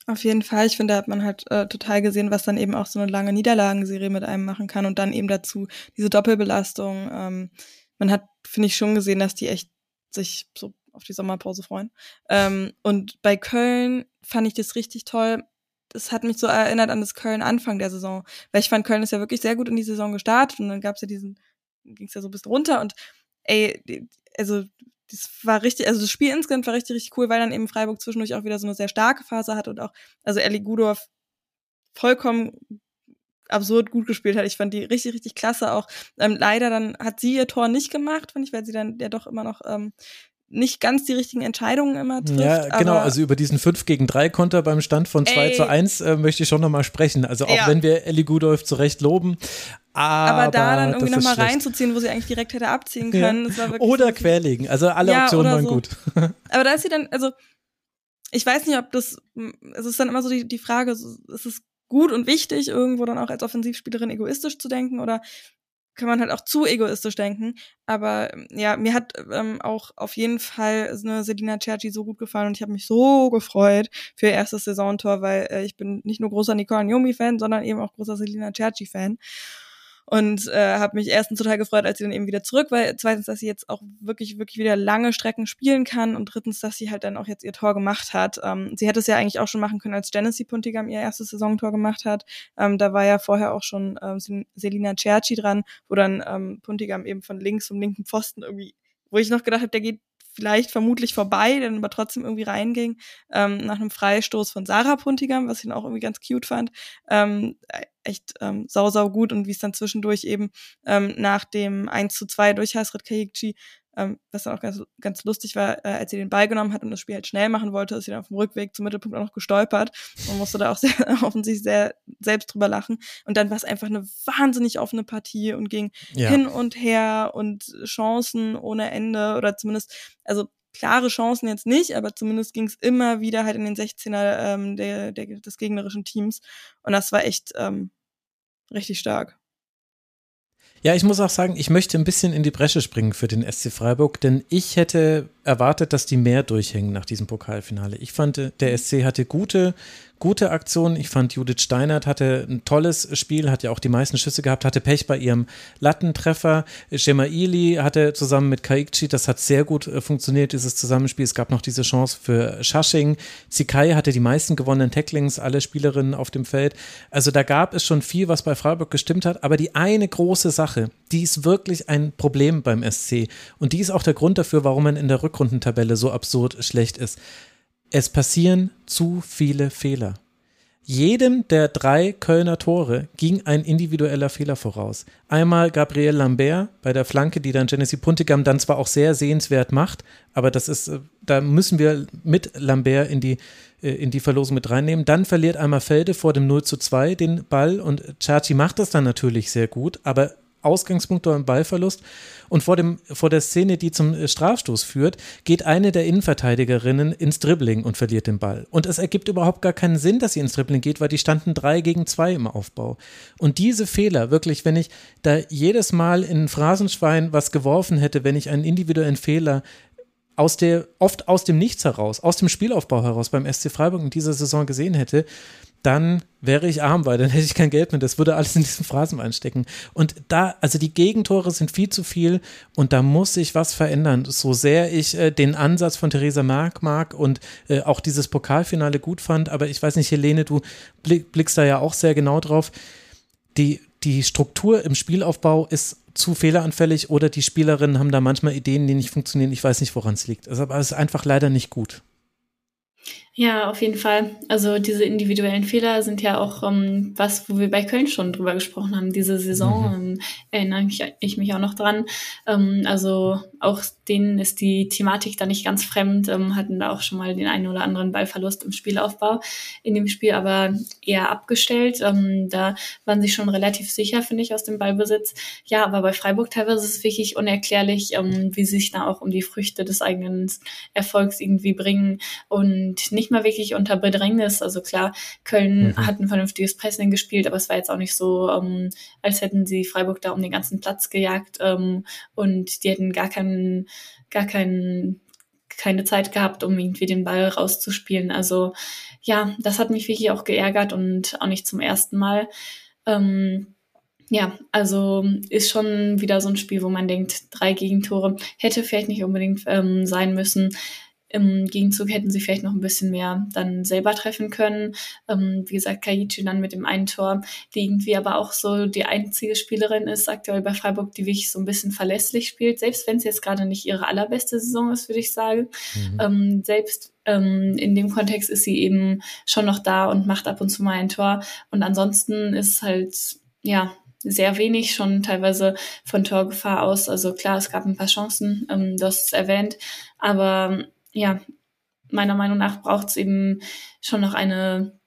Auf jeden Fall. Ich finde, da hat man halt äh, total gesehen, was dann eben auch so eine lange Niederlagenserie mit einem machen kann und dann eben dazu diese Doppelbelastung. Ähm, man hat, finde ich, schon gesehen, dass die echt sich so auf die Sommerpause freuen. Ähm, und bei Köln fand ich das richtig toll. Das hat mich so erinnert an das Köln Anfang der Saison, weil ich fand, Köln ist ja wirklich sehr gut in die Saison gestartet und dann gab es ja diesen, ging es ja so bisschen runter und ey, also das war richtig, also das Spiel insgesamt war richtig, richtig cool, weil dann eben Freiburg zwischendurch auch wieder so eine sehr starke Phase hat und auch, also Ellie Gudorf vollkommen absurd gut gespielt hat. Ich fand die richtig, richtig klasse auch. Ähm, leider dann hat sie ihr Tor nicht gemacht, fand ich, weil sie dann ja doch immer noch ähm, nicht ganz die richtigen Entscheidungen immer trifft. Ja, genau, also über diesen 5 gegen 3 Konter beim Stand von 2 zu 1 äh, möchte ich schon nochmal sprechen. Also auch ja. wenn wir Ellie Gudolf zu Recht loben. Aber, aber da dann irgendwie nochmal reinzuziehen, wo sie eigentlich direkt hätte abziehen können. Ja. oder so querlegen, also alle ja, Optionen waren so. gut. aber da ist sie dann, also ich weiß nicht, ob das, es ist dann immer so die, die Frage, ist es gut und wichtig, irgendwo dann auch als Offensivspielerin egoistisch zu denken oder kann man halt auch zu egoistisch denken. Aber ähm, ja, mir hat ähm, auch auf jeden Fall eine Selina Cerci so gut gefallen und ich habe mich so gefreut für ihr erstes Saisontor, weil äh, ich bin nicht nur großer Nicole Njomi-Fan, sondern eben auch großer Selina Cerci-Fan und äh, habe mich erstens total gefreut, als sie dann eben wieder zurück war. Zweitens, dass sie jetzt auch wirklich, wirklich wieder lange Strecken spielen kann und drittens, dass sie halt dann auch jetzt ihr Tor gemacht hat. Ähm, sie hätte es ja eigentlich auch schon machen können, als Genesee Puntigam ihr erstes Saisontor gemacht hat. Ähm, da war ja vorher auch schon ähm, Selina Cerci dran, wo dann ähm, Puntigam eben von links zum linken Pfosten irgendwie, wo ich noch gedacht habe, der geht vielleicht vermutlich vorbei, dann aber trotzdem irgendwie reinging, ähm, nach einem Freistoß von Sarah Puntigam, was ich dann auch irgendwie ganz cute fand. Ähm, echt ähm, sau, sau gut und wie es dann zwischendurch eben ähm, nach dem 1 zu 2 durch Hasret Kayikci ähm, was dann auch ganz, ganz lustig war, äh, als sie den Ball genommen hat und das Spiel halt schnell machen wollte, ist sie dann auf dem Rückweg zum Mittelpunkt auch noch gestolpert und musste da auch sehr offensichtlich sehr selbst drüber lachen. Und dann war es einfach eine wahnsinnig offene Partie und ging ja. hin und her und Chancen ohne Ende oder zumindest, also klare Chancen jetzt nicht, aber zumindest ging es immer wieder halt in den 16er ähm, der, der, des gegnerischen Teams. Und das war echt ähm, richtig stark. Ja, ich muss auch sagen, ich möchte ein bisschen in die Bresche springen für den SC Freiburg, denn ich hätte erwartet, dass die mehr durchhängen nach diesem Pokalfinale. Ich fand, der SC hatte gute, gute Aktionen. Ich fand, Judith Steinert hatte ein tolles Spiel, hat ja auch die meisten Schüsse gehabt, hatte Pech bei ihrem Lattentreffer. Ili hatte zusammen mit Kaikchi, das hat sehr gut äh, funktioniert, dieses Zusammenspiel. Es gab noch diese Chance für Schasching. Zikai hatte die meisten gewonnenen Tacklings, alle Spielerinnen auf dem Feld. Also da gab es schon viel, was bei Freiburg gestimmt hat. Aber die eine große Sache, die ist wirklich ein Problem beim SC. Und die ist auch der Grund dafür, warum man in der Rückrundentabelle so absurd schlecht ist. Es passieren zu viele Fehler. Jedem der drei Kölner Tore ging ein individueller Fehler voraus. Einmal Gabriel Lambert bei der Flanke, die dann Genesee Puntigam dann zwar auch sehr sehenswert macht, aber das ist, äh, da müssen wir mit Lambert in die, äh, in die Verlosung mit reinnehmen. Dann verliert einmal Felde vor dem 0 zu 2 den Ball und Chachi macht das dann natürlich sehr gut, aber Ausgangspunkt oder ein Ballverlust. Und vor, dem, vor der Szene, die zum äh, Strafstoß führt, geht eine der Innenverteidigerinnen ins Dribbling und verliert den Ball. Und es ergibt überhaupt gar keinen Sinn, dass sie ins Dribbling geht, weil die standen drei gegen zwei im Aufbau. Und diese Fehler, wirklich, wenn ich da jedes Mal in ein Phrasenschwein was geworfen hätte, wenn ich einen individuellen Fehler aus der, oft aus dem Nichts heraus, aus dem Spielaufbau heraus beim SC Freiburg in dieser Saison gesehen hätte, dann wäre ich arm, weil dann hätte ich kein Geld mehr. Das würde alles in diesen Phrasen einstecken. Und da, also die Gegentore sind viel zu viel und da muss sich was verändern. So sehr ich äh, den Ansatz von Theresa Mark mag und äh, auch dieses Pokalfinale gut fand, aber ich weiß nicht, Helene, du blick, blickst da ja auch sehr genau drauf. Die, die Struktur im Spielaufbau ist zu fehleranfällig oder die Spielerinnen haben da manchmal Ideen, die nicht funktionieren. Ich weiß nicht, woran es liegt. Also, aber es ist einfach leider nicht gut. Ja, auf jeden Fall. Also diese individuellen Fehler sind ja auch ähm, was, wo wir bei Köln schon drüber gesprochen haben. Diese Saison mhm. ähm, erinnere mich, ich mich auch noch dran. Ähm, also auch denen ist die Thematik da nicht ganz fremd, ähm, hatten da auch schon mal den einen oder anderen Ballverlust im Spielaufbau in dem Spiel, aber eher abgestellt. Ähm, da waren sie schon relativ sicher, finde ich, aus dem Ballbesitz. Ja, aber bei Freiburg teilweise ist es wirklich unerklärlich, wie sie sich da auch um die Früchte des eigenen Erfolgs irgendwie bringen und nicht nicht mal wirklich unter Bedrängnis. Also klar, Köln mhm. hat ein vernünftiges Pressing gespielt, aber es war jetzt auch nicht so, ähm, als hätten sie Freiburg da um den ganzen Platz gejagt ähm, und die hätten gar keinen, gar keinen keine Zeit gehabt, um irgendwie den Ball rauszuspielen. Also ja, das hat mich wirklich auch geärgert und auch nicht zum ersten Mal. Ähm, ja, also ist schon wieder so ein Spiel, wo man denkt, drei Gegentore hätte vielleicht nicht unbedingt ähm, sein müssen. Im Gegenzug hätten sie vielleicht noch ein bisschen mehr dann selber treffen können. Ähm, wie gesagt, Kaichi dann mit dem einen Tor, die irgendwie aber auch so die einzige Spielerin ist aktuell bei Freiburg, die wirklich so ein bisschen verlässlich spielt, selbst wenn es jetzt gerade nicht ihre allerbeste Saison ist, würde ich sagen. Mhm. Ähm, selbst ähm, in dem Kontext ist sie eben schon noch da und macht ab und zu mal ein Tor. Und ansonsten ist halt, ja, sehr wenig, schon teilweise von Torgefahr aus. Also klar, es gab ein paar Chancen, ähm, das ist erwähnt, aber ja, meiner Meinung nach braucht es eben schon noch eine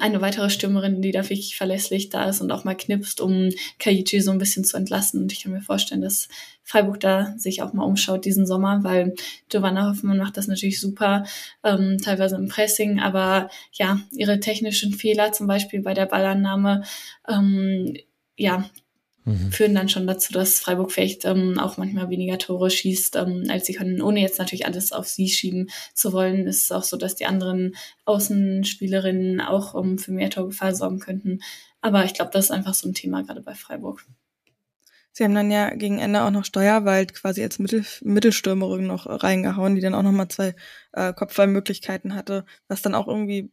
eine weitere Stürmerin, die da wirklich verlässlich da ist und auch mal knipst, um Kaichi so ein bisschen zu entlassen. Und ich kann mir vorstellen, dass Freiburg da sich auch mal umschaut diesen Sommer, weil Giovanna Hoffmann macht das natürlich super, ähm, teilweise im Pressing, aber ja, ihre technischen Fehler, zum Beispiel bei der Ballannahme, ähm, ja, mhm. führen dann schon dazu, dass Freiburg vielleicht ähm, auch manchmal weniger Tore schießt, ähm, als sie können. Ohne jetzt natürlich alles auf sie schieben zu wollen, ist es auch so, dass die anderen Außenspielerinnen auch um, für mehr Torgefahr sorgen könnten. Aber ich glaube, das ist einfach so ein Thema gerade bei Freiburg. Sie haben dann ja gegen Ende auch noch Steuerwald quasi als Mittel, Mittelstürmerin noch reingehauen, die dann auch nochmal zwei äh, Kopfballmöglichkeiten hatte, was dann auch irgendwie,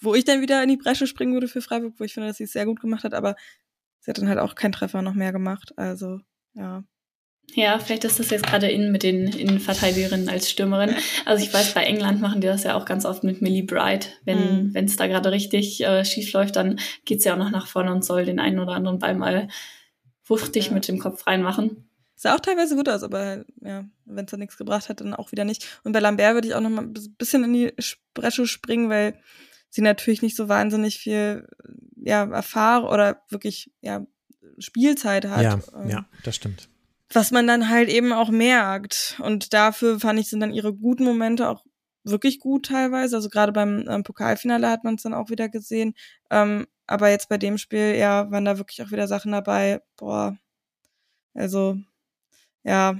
wo ich dann wieder in die Bresche springen würde für Freiburg, wo ich finde, dass sie es sehr gut gemacht hat, aber sie hat dann halt auch keinen Treffer noch mehr gemacht. Also, ja. Ja, vielleicht ist das jetzt gerade in mit den Innenverteidigerinnen als Stürmerin. Also ich weiß, bei England machen die das ja auch ganz oft mit Millie Bright. Wenn mhm. es da gerade richtig äh, schief läuft, dann geht sie auch noch nach vorne und soll den einen oder anderen Ball mal wuchtig ja. mit dem Kopf reinmachen. Sah auch teilweise gut aus, aber ja, wenn es da nichts gebracht hat, dann auch wieder nicht. Und bei Lambert würde ich auch noch mal ein bisschen in die Bresche springen, weil sie natürlich nicht so wahnsinnig viel ja, Erfahrung oder wirklich ja, Spielzeit hat. Ja, ähm, ja, das stimmt. Was man dann halt eben auch merkt. Und dafür fand ich, sind dann ihre guten Momente auch wirklich gut teilweise. Also gerade beim ähm, Pokalfinale hat man es dann auch wieder gesehen. Ähm, aber jetzt bei dem Spiel, ja, waren da wirklich auch wieder Sachen dabei. Boah. Also, ja,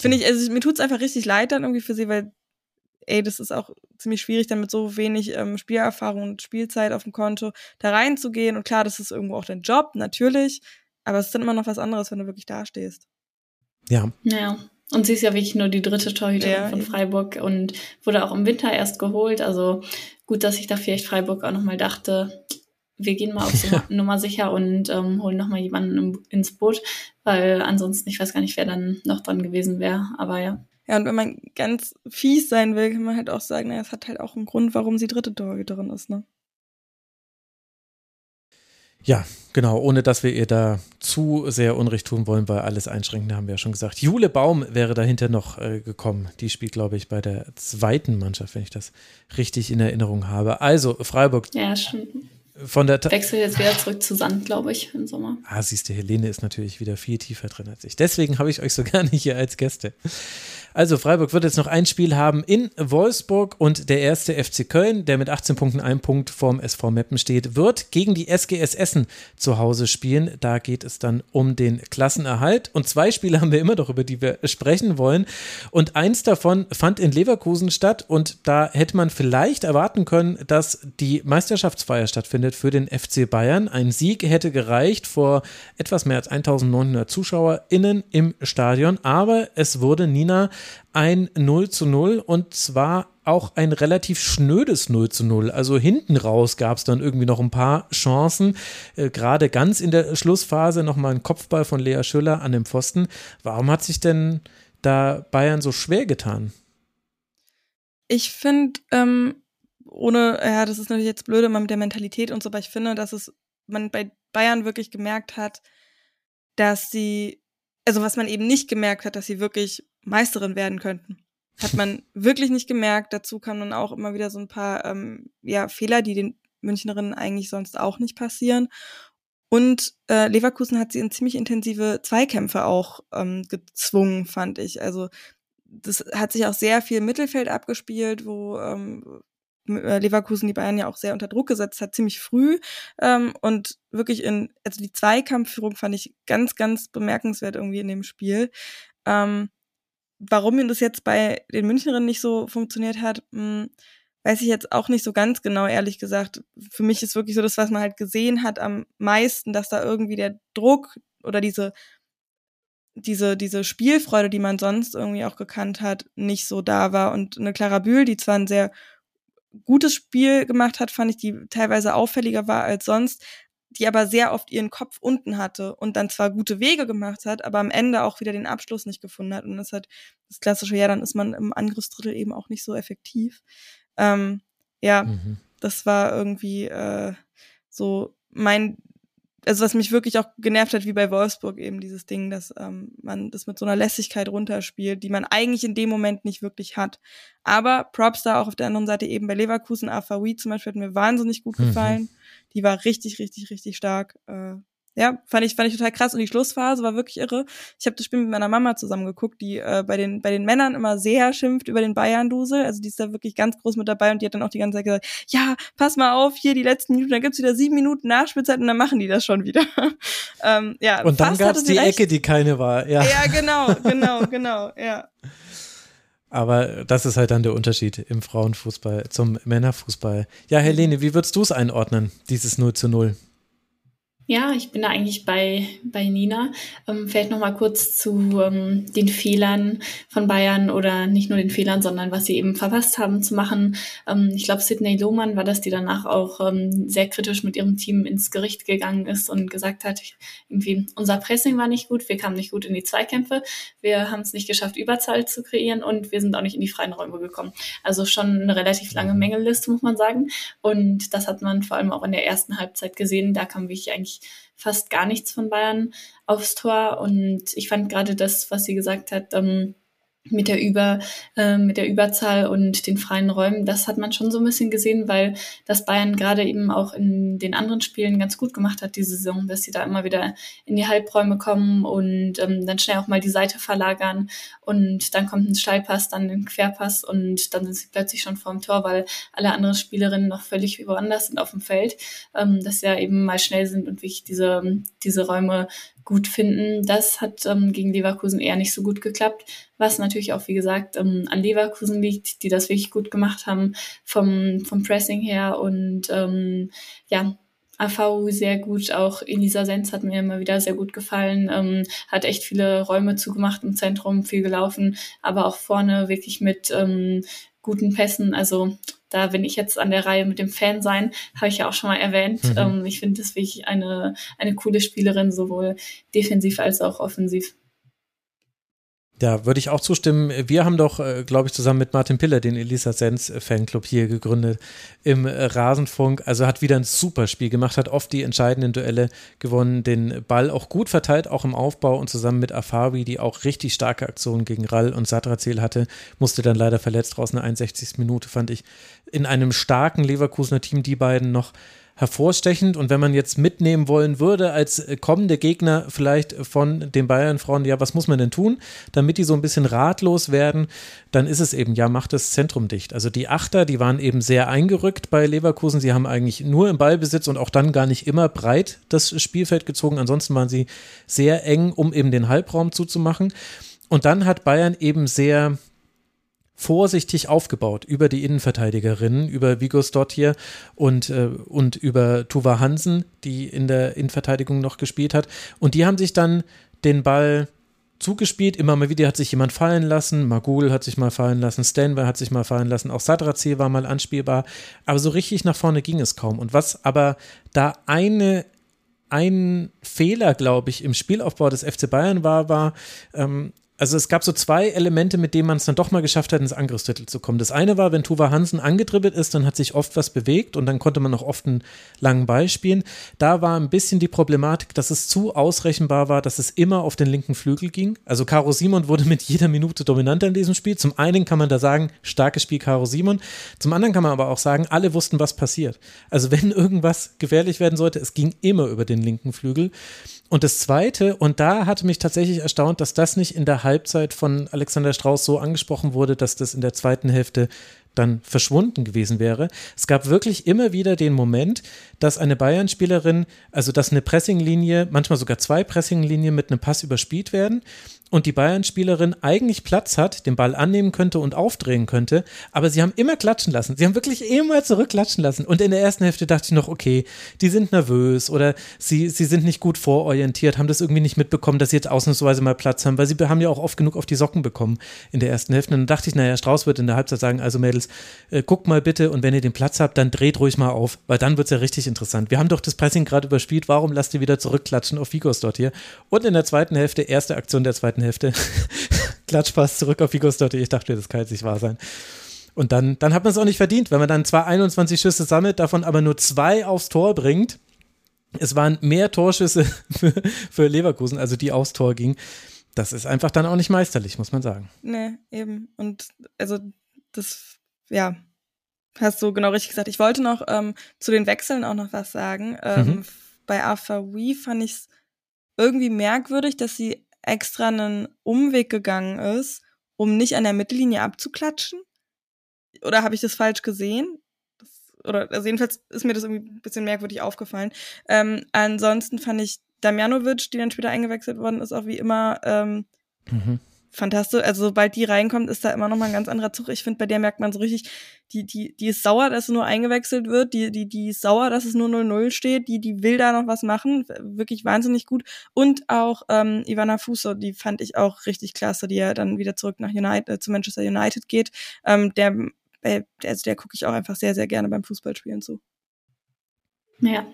Finde ich, also mir tut's einfach richtig leid dann irgendwie für sie, weil, ey, das ist auch ziemlich schwierig, dann mit so wenig ähm, Spielerfahrung und Spielzeit auf dem Konto da reinzugehen. Und klar, das ist irgendwo auch dein Job, natürlich. Aber es ist dann immer noch was anderes, wenn du wirklich dastehst. Ja. Ja. Und sie ist ja wirklich nur die dritte Torhüterin ja, von Freiburg und wurde auch im Winter erst geholt. Also gut, dass ich da vielleicht Freiburg auch nochmal dachte, wir gehen mal auf ja. Nummer sicher und ähm, holen nochmal jemanden ins Boot, weil ansonsten, ich weiß gar nicht, wer dann noch dran gewesen wäre. Aber ja. Ja, und wenn man ganz fies sein will, kann man halt auch sagen, naja, es hat halt auch einen Grund, warum sie dritte Torhüterin ist, ne? Ja, genau, ohne dass wir ihr da zu sehr Unrecht tun wollen, weil alles einschränken, haben wir ja schon gesagt. Jule Baum wäre dahinter noch äh, gekommen. Die spielt, glaube ich, bei der zweiten Mannschaft, wenn ich das richtig in Erinnerung habe. Also, Freiburg. Ja, schon. Von der Wechsel jetzt wieder zurück zu Sand, glaube ich, im Sommer. Ah, siehst du, Helene ist natürlich wieder viel tiefer drin als ich. Deswegen habe ich euch so gerne hier als Gäste. Also Freiburg wird jetzt noch ein Spiel haben in Wolfsburg und der erste FC Köln, der mit 18 Punkten ein Punkt vorm SV Meppen steht, wird gegen die SGS Essen zu Hause spielen. Da geht es dann um den Klassenerhalt und zwei Spiele haben wir immer noch, über die wir sprechen wollen und eins davon fand in Leverkusen statt und da hätte man vielleicht erwarten können, dass die Meisterschaftsfeier stattfindet für den FC Bayern. Ein Sieg hätte gereicht vor etwas mehr als 1900 ZuschauerInnen im Stadion, aber es wurde Nina ein 0 zu 0 und zwar auch ein relativ schnödes 0 zu 0. Also hinten raus gab es dann irgendwie noch ein paar Chancen. Äh, Gerade ganz in der Schlussphase nochmal ein Kopfball von Lea Schüller an dem Pfosten. Warum hat sich denn da Bayern so schwer getan? Ich finde, ähm, ohne, ja, das ist natürlich jetzt blöd immer mit der Mentalität und so, aber ich finde, dass es man bei Bayern wirklich gemerkt hat, dass sie, also was man eben nicht gemerkt hat, dass sie wirklich Meisterin werden könnten. Hat man wirklich nicht gemerkt. Dazu kamen dann auch immer wieder so ein paar ähm, ja, Fehler, die den Münchnerinnen eigentlich sonst auch nicht passieren. Und äh, Leverkusen hat sie in ziemlich intensive Zweikämpfe auch ähm, gezwungen, fand ich. Also das hat sich auch sehr viel Mittelfeld abgespielt, wo ähm, äh, Leverkusen die Bayern ja auch sehr unter Druck gesetzt hat, ziemlich früh. Ähm, und wirklich in, also die Zweikampfführung fand ich ganz, ganz bemerkenswert irgendwie in dem Spiel. Ähm, warum das jetzt bei den Münchnerinnen nicht so funktioniert hat, mh, hm, weiß ich jetzt auch nicht so ganz genau, ehrlich gesagt. Für mich ist wirklich so das, was man halt gesehen hat am meisten, dass da irgendwie der Druck oder diese diese, diese Spielfreude, die man sonst irgendwie auch gekannt hat, nicht so da war. Und eine Clara Bühl, die zwar ein sehr gutes Spiel gemacht hat, fand ich, die teilweise auffälliger war als sonst, die aber sehr oft ihren Kopf unten hatte und dann zwar gute Wege gemacht hat, aber am Ende auch wieder den Abschluss nicht gefunden hat. Und das hat das klassische, ja, dann ist man im Angriffsdrittel eben auch nicht so effektiv. Ähm, ja, mhm. das war irgendwie äh, so mein also was mich wirklich auch genervt hat, wie bei Wolfsburg eben dieses Ding, dass ähm, man das mit so einer Lässigkeit runterspielt, die man eigentlich in dem Moment nicht wirklich hat. Aber Props da auch auf der anderen Seite eben bei Leverkusen, AVI zum Beispiel hat mir wahnsinnig gut mhm. gefallen. Mhm. Die war richtig, richtig, richtig stark. Äh, ja, fand ich, fand ich total krass. Und die Schlussphase war wirklich irre. Ich habe das Spiel mit meiner Mama zusammen geguckt, die äh, bei, den, bei den Männern immer sehr schimpft über den Bayern-Dusel. Also die ist da wirklich ganz groß mit dabei und die hat dann auch die ganze Zeit gesagt, ja, pass mal auf, hier die letzten Minuten, dann gibt's wieder sieben Minuten Nachspielzeit und dann machen die das schon wieder. ähm, ja, und dann gab's die recht. Ecke, die keine war. Ja, ja genau, genau, genau, ja. Aber das ist halt dann der Unterschied im Frauenfußball zum Männerfußball. Ja, Helene, wie würdest du es einordnen, dieses 0 zu 0? Ja, ich bin da eigentlich bei, bei Nina. Ähm, vielleicht noch mal kurz zu ähm, den Fehlern von Bayern oder nicht nur den Fehlern, sondern was sie eben verpasst haben zu machen. Ähm, ich glaube, Sidney Lohmann war das, die danach auch ähm, sehr kritisch mit ihrem Team ins Gericht gegangen ist und gesagt hat, irgendwie unser Pressing war nicht gut, wir kamen nicht gut in die Zweikämpfe, wir haben es nicht geschafft, Überzahl zu kreieren und wir sind auch nicht in die freien Räume gekommen. Also schon eine relativ lange Mängeliste, muss man sagen. Und das hat man vor allem auch in der ersten Halbzeit gesehen. Da kam wirklich eigentlich fast gar nichts von Bayern aufs Tor. Und ich fand gerade das, was sie gesagt hat, ähm, mit der Über, äh, mit der Überzahl und den freien Räumen, das hat man schon so ein bisschen gesehen, weil das Bayern gerade eben auch in den anderen Spielen ganz gut gemacht hat, diese Saison, dass sie da immer wieder in die Halbräume kommen und ähm, dann schnell auch mal die Seite verlagern und dann kommt ein Steilpass, dann ein Querpass und dann sind sie plötzlich schon vorm Tor, weil alle anderen Spielerinnen noch völlig woanders sind auf dem Feld, ähm, dass sie ja eben mal schnell sind und wirklich diese, diese Räume gut finden. Das hat ähm, gegen Leverkusen eher nicht so gut geklappt, was natürlich auch, wie gesagt, ähm, an Leverkusen liegt, die das wirklich gut gemacht haben vom, vom Pressing her und ähm, ja, AV sehr gut. Auch Elisa Senz hat mir immer wieder sehr gut gefallen. Ähm, hat echt viele Räume zugemacht im Zentrum, viel gelaufen, aber auch vorne wirklich mit ähm, guten Pässen. Also da bin ich jetzt an der Reihe mit dem Fan sein, habe ich ja auch schon mal erwähnt. Mhm. Ähm, ich finde das wirklich eine, eine coole Spielerin, sowohl defensiv als auch offensiv. Ja, würde ich auch zustimmen. Wir haben doch, äh, glaube ich, zusammen mit Martin Piller den Elisa Sens Fanclub hier gegründet im äh, Rasenfunk. Also hat wieder ein super Spiel gemacht, hat oft die entscheidenden Duelle gewonnen, den Ball auch gut verteilt, auch im Aufbau und zusammen mit Afawi, die auch richtig starke Aktionen gegen Rall und Satrazil hatte, musste dann leider verletzt raus. Eine 61. Minute fand ich in einem starken Leverkusener Team die beiden noch hervorstechend. Und wenn man jetzt mitnehmen wollen würde, als kommende Gegner vielleicht von den Bayern-Frauen, ja, was muss man denn tun, damit die so ein bisschen ratlos werden, dann ist es eben, ja, macht das Zentrum dicht. Also die Achter, die waren eben sehr eingerückt bei Leverkusen. Sie haben eigentlich nur im Ballbesitz und auch dann gar nicht immer breit das Spielfeld gezogen. Ansonsten waren sie sehr eng, um eben den Halbraum zuzumachen. Und dann hat Bayern eben sehr vorsichtig aufgebaut über die Innenverteidigerinnen, über Vigo Stottier und, äh, und über Tuva Hansen, die in der Innenverteidigung noch gespielt hat. Und die haben sich dann den Ball zugespielt. Immer mal wieder hat sich jemand fallen lassen. Magul hat sich mal fallen lassen. Stanway hat sich mal fallen lassen. Auch Sadrazi war mal anspielbar. Aber so richtig nach vorne ging es kaum. Und was aber da eine ein Fehler, glaube ich, im Spielaufbau des FC Bayern war, war, ähm, also es gab so zwei Elemente, mit denen man es dann doch mal geschafft hat, ins Angriffsdrittel zu kommen. Das eine war, wenn Tuva Hansen angedribbelt ist, dann hat sich oft was bewegt und dann konnte man auch oft einen langen Ball spielen. Da war ein bisschen die Problematik, dass es zu ausrechenbar war, dass es immer auf den linken Flügel ging. Also Caro Simon wurde mit jeder Minute dominanter in diesem Spiel. Zum einen kann man da sagen, starkes Spiel Caro Simon. Zum anderen kann man aber auch sagen, alle wussten, was passiert. Also wenn irgendwas gefährlich werden sollte, es ging immer über den linken Flügel. Und das Zweite, und da hatte mich tatsächlich erstaunt, dass das nicht in der Halbzeit von Alexander Strauß so angesprochen wurde, dass das in der zweiten Hälfte dann verschwunden gewesen wäre. Es gab wirklich immer wieder den Moment, dass eine Bayern-Spielerin, also dass eine Pressinglinie, manchmal sogar zwei Pressinglinien mit einem Pass überspielt werden und die Bayern-Spielerin eigentlich Platz hat, den Ball annehmen könnte und aufdrehen könnte, aber sie haben immer klatschen lassen. Sie haben wirklich immer zurückklatschen lassen. Und in der ersten Hälfte dachte ich noch, okay, die sind nervös oder sie, sie sind nicht gut vororientiert, haben das irgendwie nicht mitbekommen, dass sie jetzt ausnahmsweise mal Platz haben, weil sie haben ja auch oft genug auf die Socken bekommen in der ersten Hälfte. Und dann dachte ich, naja, Strauß wird in der Halbzeit sagen, also Mädels, äh, guckt mal bitte und wenn ihr den Platz habt, dann dreht ruhig mal auf, weil dann wird es ja richtig interessant. Wir haben doch das Pressing gerade überspielt, warum lasst ihr wieder zurückklatschen auf Vigos dort hier? Und in der zweiten Hälfte, erste Aktion der zweiten Hälfte, Klatschpass zurück auf Vigos dort, ich dachte, das kann jetzt nicht wahr sein. Und dann, dann hat man es auch nicht verdient, wenn man dann zwar 21 Schüsse sammelt, davon aber nur zwei aufs Tor bringt. Es waren mehr Torschüsse für, für Leverkusen, also die aufs Tor gingen. Das ist einfach dann auch nicht meisterlich, muss man sagen. Nee, eben. Und also das, ja, hast du genau richtig gesagt. Ich wollte noch ähm, zu den Wechseln auch noch was sagen. Ähm, mhm. Bei AFAWI fand ich es irgendwie merkwürdig, dass sie extra einen Umweg gegangen ist, um nicht an der Mittellinie abzuklatschen. Oder habe ich das falsch gesehen? Oder also jedenfalls ist mir das irgendwie ein bisschen merkwürdig aufgefallen. Ähm, ansonsten fand ich Damjanovic, die dann später eingewechselt worden ist, auch wie immer ähm, mhm fantastisch. Also sobald die reinkommt, ist da immer noch mal ein ganz anderer Zug. Ich finde, bei der merkt man so richtig, die, die, die ist sauer, dass sie nur eingewechselt wird. Die, die, die ist sauer, dass es nur 0-0 steht. Die, die will da noch was machen. Wirklich wahnsinnig gut. Und auch ähm, Ivana Fuso, die fand ich auch richtig klasse, die ja dann wieder zurück nach United, äh, zu Manchester United geht. Ähm, der, äh, also der gucke ich auch einfach sehr, sehr gerne beim Fußballspielen zu. Ja,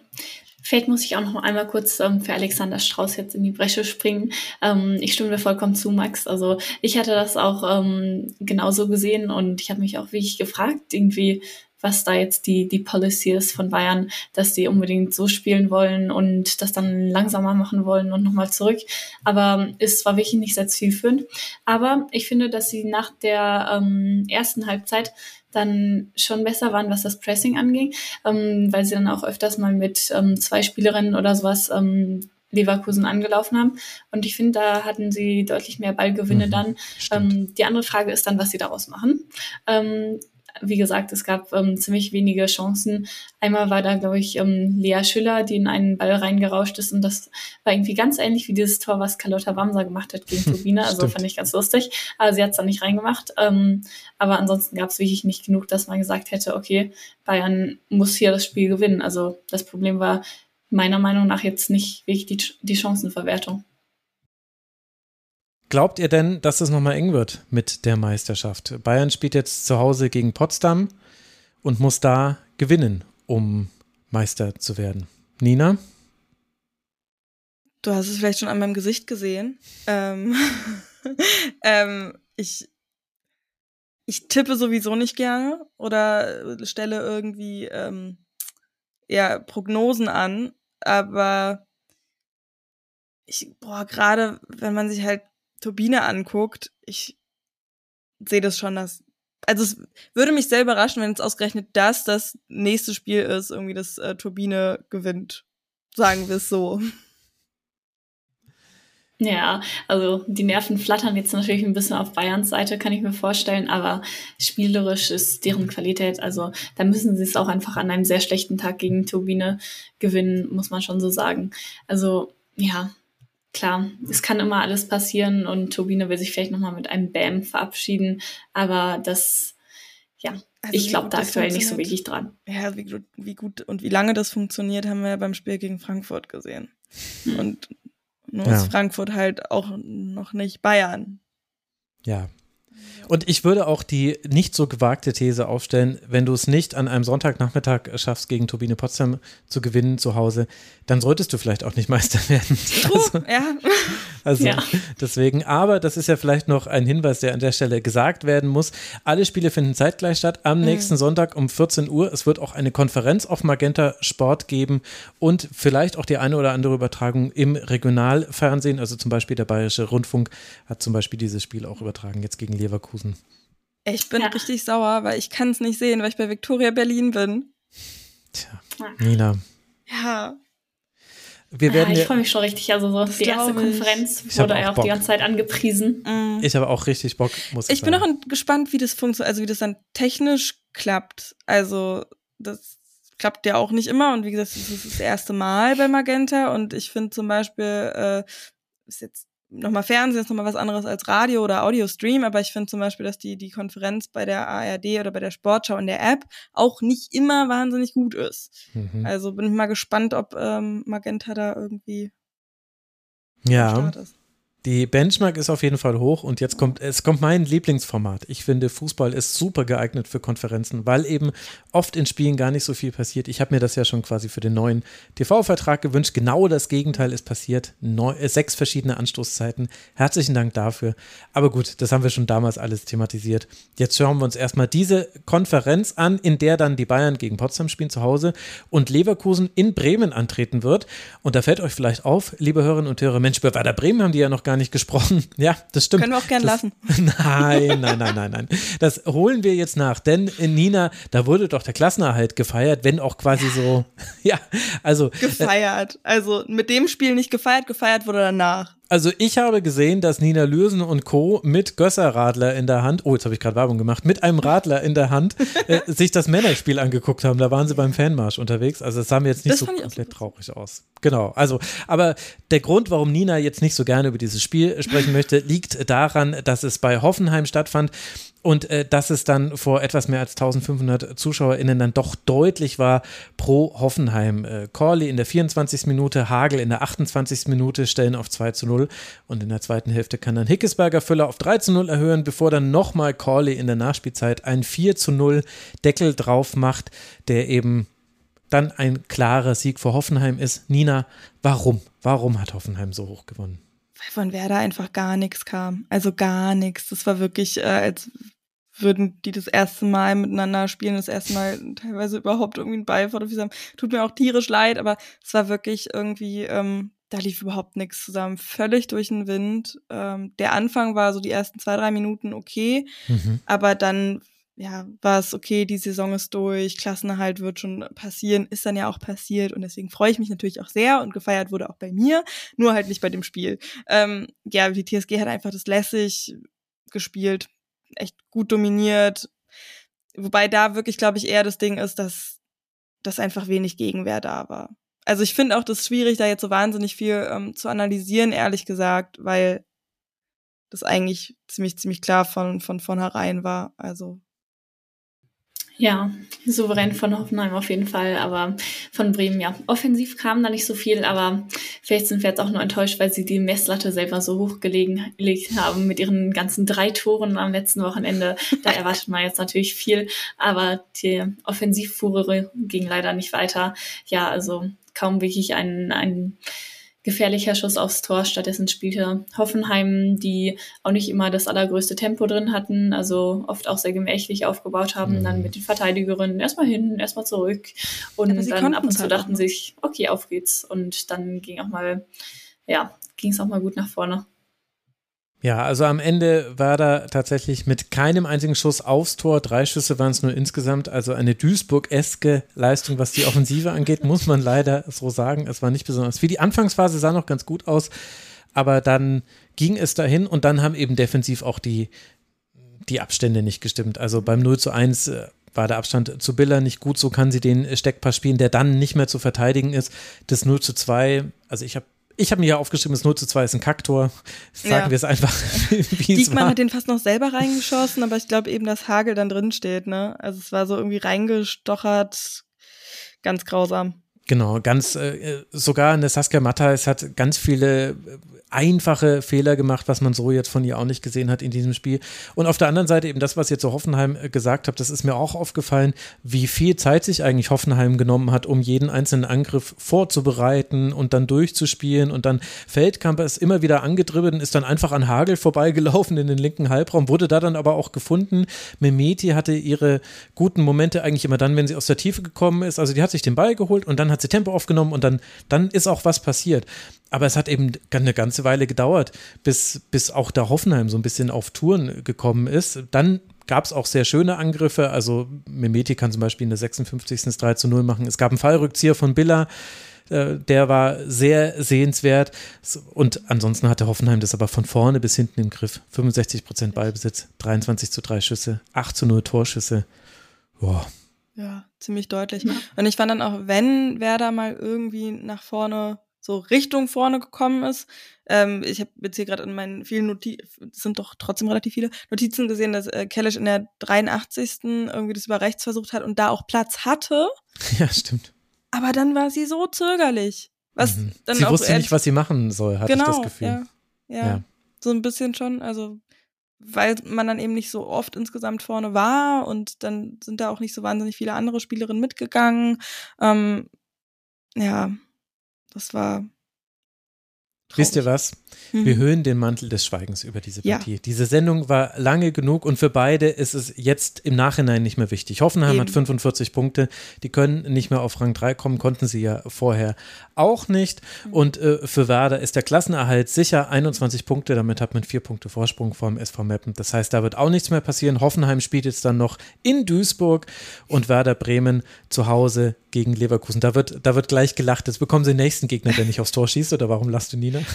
Vielleicht muss ich auch noch einmal kurz ähm, für Alexander Strauß jetzt in die Bresche springen. Ähm, ich stimme dir vollkommen zu, Max. Also ich hatte das auch ähm, genauso gesehen und ich habe mich auch wirklich gefragt, irgendwie, was da jetzt die, die Policy ist von Bayern, dass die unbedingt so spielen wollen und das dann langsamer machen wollen und nochmal zurück. Aber es war wirklich nicht sehr zielführend. Aber ich finde, dass sie nach der ähm, ersten Halbzeit dann schon besser waren, was das Pressing anging, ähm, weil sie dann auch öfters mal mit ähm, zwei Spielerinnen oder sowas ähm, Leverkusen angelaufen haben. Und ich finde, da hatten sie deutlich mehr Ballgewinne mhm, dann. Ähm, die andere Frage ist dann, was sie daraus machen. Ähm, wie gesagt, es gab ähm, ziemlich wenige Chancen. Einmal war da, glaube ich, ähm, Lea Schüller, die in einen Ball reingerauscht ist und das war irgendwie ganz ähnlich wie dieses Tor, was Carlotta Wamser gemacht hat gegen Turbine. Also fand ich ganz lustig. Aber sie hat es dann nicht reingemacht. Ähm, aber ansonsten gab es wirklich nicht genug, dass man gesagt hätte, okay, Bayern muss hier das Spiel gewinnen. Also das Problem war meiner Meinung nach jetzt nicht wirklich die, die Chancenverwertung. Glaubt ihr denn, dass es nochmal eng wird mit der Meisterschaft? Bayern spielt jetzt zu Hause gegen Potsdam und muss da gewinnen, um Meister zu werden. Nina? Du hast es vielleicht schon an meinem Gesicht gesehen. Ähm, ähm, ich, ich tippe sowieso nicht gerne oder stelle irgendwie ähm, eher Prognosen an, aber ich, boah, gerade wenn man sich halt Turbine anguckt, ich sehe das schon, dass. Also es würde mich sehr überraschen, wenn es ausgerechnet das das nächste Spiel ist, irgendwie das äh, Turbine gewinnt. Sagen wir es so. Ja, also die Nerven flattern jetzt natürlich ein bisschen auf Bayerns Seite, kann ich mir vorstellen, aber spielerisch ist deren Qualität, also da müssen sie es auch einfach an einem sehr schlechten Tag gegen Turbine gewinnen, muss man schon so sagen. Also ja, klar, es kann immer alles passieren und Turbine will sich vielleicht nochmal mit einem Bam verabschieden, aber das, ja, also ich glaube da aktuell nicht so wirklich dran. Ja, wie, wie, gut und wie lange das funktioniert, haben wir ja beim Spiel gegen Frankfurt gesehen. Hm. Und nur ja. ist Frankfurt halt auch noch nicht Bayern. Ja, und ich würde auch die nicht so gewagte These aufstellen, wenn du es nicht an einem Sonntagnachmittag schaffst, gegen Turbine Potsdam zu gewinnen zu Hause, dann solltest du vielleicht auch nicht Meister werden. Also, ja. Also ja. deswegen, aber das ist ja vielleicht noch ein Hinweis, der an der Stelle gesagt werden muss. Alle Spiele finden zeitgleich statt am mhm. nächsten Sonntag um 14 Uhr. Es wird auch eine Konferenz auf Magenta Sport geben und vielleicht auch die eine oder andere Übertragung im Regionalfernsehen. Also zum Beispiel der Bayerische Rundfunk hat zum Beispiel dieses Spiel auch übertragen, jetzt gegen Leverkusen. Ich bin ja. richtig sauer, weil ich kann es nicht sehen, weil ich bei Victoria Berlin bin. Tja, Nina. Ja, wir werden ja, ich freue mich schon richtig. Also so die erste Konferenz ich wurde ja auch, auch die ganze Zeit angepriesen. Mhm. Ich habe auch richtig Bock, muss ich Ich bin auch gespannt, wie das funktioniert, also wie das dann technisch klappt. Also das klappt ja auch nicht immer und wie gesagt, das ist das erste Mal bei Magenta und ich finde zum Beispiel, äh, ist jetzt nochmal Fernsehen ist nochmal was anderes als Radio oder Audio-Stream, aber ich finde zum Beispiel, dass die, die Konferenz bei der ARD oder bei der Sportschau in der App auch nicht immer wahnsinnig gut ist. Mhm. Also bin ich mal gespannt, ob ähm, Magenta da irgendwie ja. Ist. Die Benchmark ist auf jeden Fall hoch und jetzt kommt, es kommt mein Lieblingsformat. Ich finde, Fußball ist super geeignet für Konferenzen, weil eben oft in Spielen gar nicht so viel passiert. Ich habe mir das ja schon quasi für den neuen TV-Vertrag gewünscht. Genau das Gegenteil ist passiert. Neu, äh, sechs verschiedene Anstoßzeiten. Herzlichen Dank dafür. Aber gut, das haben wir schon damals alles thematisiert. Jetzt schauen wir uns erstmal diese Konferenz an, in der dann die Bayern gegen Potsdam spielen zu Hause und Leverkusen in Bremen antreten wird. Und da fällt euch vielleicht auf, liebe Hörerinnen und Hörer, Mensch, bei Werder Bremen haben die ja noch gar gar nicht gesprochen. Ja, das stimmt. Können wir auch gern das, lassen. Nein, nein, nein, nein, nein. Das holen wir jetzt nach. Denn in Nina, da wurde doch der Klassenerhalt gefeiert, wenn auch quasi so, ja, also. Gefeiert. Also mit dem Spiel nicht gefeiert, gefeiert wurde danach. Also ich habe gesehen, dass Nina Lürsen und Co. mit Gösser-Radler in der Hand, oh, jetzt habe ich gerade Werbung gemacht, mit einem Radler in der Hand äh, sich das Männerspiel angeguckt haben. Da waren sie beim Fanmarsch unterwegs. Also es sah mir jetzt nicht das so komplett traurig aus. Genau, also, aber der Grund, warum Nina jetzt nicht so gerne über dieses Spiel sprechen möchte, liegt daran, dass es bei Hoffenheim stattfand und äh, dass es dann vor etwas mehr als 1500 ZuschauerInnen dann doch deutlich war pro Hoffenheim. Äh, Corley in der 24. Minute, Hagel in der 28. Minute stellen auf 2 zu 0 und in der zweiten Hälfte kann dann Hickesberger Füller auf 3 zu 0 erhöhen, bevor dann nochmal Corley in der Nachspielzeit ein 4 zu 0 Deckel drauf macht, der eben dann ein klarer Sieg für Hoffenheim ist. Nina, warum? Warum hat Hoffenheim so hoch gewonnen? Weil von Werder einfach gar nichts kam. Also gar nichts. Das war wirklich, äh, als würden die das erste Mal miteinander spielen, das erste Mal teilweise überhaupt irgendwie einen Ball vor der Füße haben. Tut mir auch tierisch leid, aber es war wirklich irgendwie, ähm, da lief überhaupt nichts zusammen. Völlig durch den Wind. Ähm, der Anfang war so die ersten zwei, drei Minuten okay, mhm. aber dann ja, war es okay, die Saison ist durch, Klassenerhalt wird schon passieren, ist dann ja auch passiert und deswegen freue ich mich natürlich auch sehr und gefeiert wurde auch bei mir, nur halt nicht bei dem Spiel. Ähm, ja, die TSG hat einfach das lässig gespielt, echt gut dominiert. wobei da wirklich, glaube ich, eher das Ding ist, dass, dass einfach wenig Gegenwehr da war. Also ich finde auch das schwierig, da jetzt so wahnsinnig viel ähm, zu analysieren, ehrlich gesagt, weil das eigentlich ziemlich, ziemlich klar von, von vornherein war. Also ja, souverän von Hoffenheim auf jeden Fall, aber von Bremen ja. Offensiv kam da nicht so viel, aber vielleicht sind wir jetzt auch nur enttäuscht, weil sie die Messlatte selber so hochgelegt haben mit ihren ganzen drei Toren am letzten Wochenende. Da erwartet man jetzt natürlich viel, aber die Offensivfurore ging leider nicht weiter. Ja, also kaum wirklich ein, ein gefährlicher Schuss aufs Tor. Stattdessen spielte Hoffenheim, die auch nicht immer das allergrößte Tempo drin hatten, also oft auch sehr gemächlich aufgebaut haben, mhm. dann mit den Verteidigerinnen erstmal hin, erstmal zurück und dann ab und zu halt dachten sich, okay, auf geht's. Und dann ging auch mal, ja, ging es auch mal gut nach vorne. Ja, also am Ende war da tatsächlich mit keinem einzigen Schuss aufs Tor. Drei Schüsse waren es nur insgesamt. Also eine Duisburg-eske Leistung, was die Offensive angeht, muss man leider so sagen. Es war nicht besonders viel. Die Anfangsphase sah noch ganz gut aus, aber dann ging es dahin und dann haben eben defensiv auch die, die Abstände nicht gestimmt. Also beim 0 zu 1 äh, war der Abstand zu Biller nicht gut. So kann sie den Steckpass spielen, der dann nicht mehr zu verteidigen ist. Das 0 zu 2, also ich habe ich habe mir ja aufgeschrieben, das 0 zu 2 ist ein Kaktor. Sagen ja. wir es einfach, wie es war. hat den fast noch selber reingeschossen, aber ich glaube eben, dass Hagel dann drin steht, ne? Also es war so irgendwie reingestochert, ganz grausam. Genau, ganz, äh, sogar eine Saskia Matthijs hat ganz viele einfache Fehler gemacht, was man so jetzt von ihr auch nicht gesehen hat in diesem Spiel. Und auf der anderen Seite eben das, was ihr zu Hoffenheim äh, gesagt habt, das ist mir auch aufgefallen, wie viel Zeit sich eigentlich Hoffenheim genommen hat, um jeden einzelnen Angriff vorzubereiten und dann durchzuspielen. Und dann Feldkamp ist immer wieder angedribbelt und ist dann einfach an Hagel vorbeigelaufen in den linken Halbraum, wurde da dann aber auch gefunden. Memeti hatte ihre guten Momente eigentlich immer dann, wenn sie aus der Tiefe gekommen ist. Also die hat sich den Ball geholt und dann hat sie Tempo aufgenommen und dann, dann ist auch was passiert. Aber es hat eben eine ganze Weile gedauert, bis, bis auch da Hoffenheim so ein bisschen auf Touren gekommen ist. Dann gab es auch sehr schöne Angriffe. Also Memeti kann zum Beispiel in der 56. 3 zu 0 machen. Es gab einen Fallrückzieher von Billa, äh, der war sehr sehenswert. Und ansonsten hatte Hoffenheim das aber von vorne bis hinten im Griff. 65 Prozent Ballbesitz, 23 zu 3 Schüsse, 8 zu 0 Torschüsse. Boah. Ja, ziemlich deutlich. Und ich fand dann auch, wenn Werder mal irgendwie nach vorne so Richtung vorne gekommen ist. Ähm, ich habe jetzt hier gerade in meinen vielen Notizen, sind doch trotzdem relativ viele Notizen gesehen, dass äh, Kellisch in der 83. irgendwie das über rechts versucht hat und da auch Platz hatte. Ja, stimmt. Aber dann war sie so zögerlich. Was mhm. dann sie wusste nicht, was sie machen soll, hatte genau, ich das genau, Gefühl. Ja, ja, ja, so ein bisschen schon. Also weil man dann eben nicht so oft insgesamt vorne war und dann sind da auch nicht so wahnsinnig viele andere Spielerinnen mitgegangen. Ähm, ja, das war Wisst ihr was? Mhm. Wir höhen den Mantel des Schweigens über diese Partie. Ja. Diese Sendung war lange genug und für beide ist es jetzt im Nachhinein nicht mehr wichtig. Hoffenheim Eben. hat 45 Punkte. Die können nicht mehr auf Rang 3 kommen, konnten sie ja vorher auch nicht. Mhm. Und äh, für Werder ist der Klassenerhalt sicher 21 Punkte. Damit hat man vier Punkte Vorsprung vor dem SV Meppen. Das heißt, da wird auch nichts mehr passieren. Hoffenheim spielt jetzt dann noch in Duisburg und Werder Bremen zu Hause gegen Leverkusen. Da wird, da wird gleich gelacht. Jetzt bekommen sie den nächsten Gegner, der nicht aufs Tor schießt. Oder warum lachst du, Nina?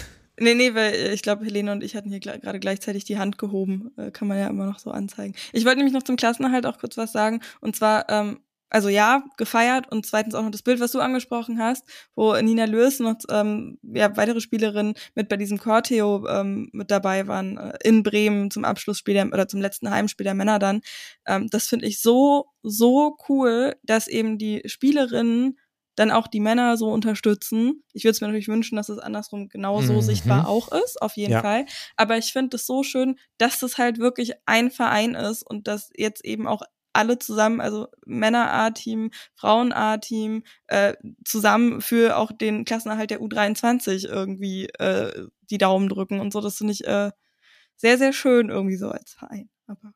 Nee, nee, weil äh, ich glaube, Helene und ich hatten hier gerade gleichzeitig die Hand gehoben. Äh, kann man ja immer noch so anzeigen. Ich wollte nämlich noch zum Klassenerhalt auch kurz was sagen. Und zwar, ähm, also ja, gefeiert und zweitens auch noch das Bild, was du angesprochen hast, wo Nina Löws noch ähm, ja, weitere Spielerinnen mit bei diesem Corteo ähm, mit dabei waren, äh, in Bremen zum Abschlussspiel der, oder zum letzten Heimspiel der Männer dann. Ähm, das finde ich so, so cool, dass eben die Spielerinnen dann auch die Männer so unterstützen. Ich würde es mir natürlich wünschen, dass es andersrum genauso mhm. sichtbar auch ist, auf jeden ja. Fall. Aber ich finde es so schön, dass das halt wirklich ein Verein ist und dass jetzt eben auch alle zusammen, also Männer-A-Team, Frauen-A-Team, äh, zusammen für auch den Klassenerhalt der U23 irgendwie äh, die Daumen drücken und so. Das finde ich äh, sehr, sehr schön irgendwie so als Verein. Aber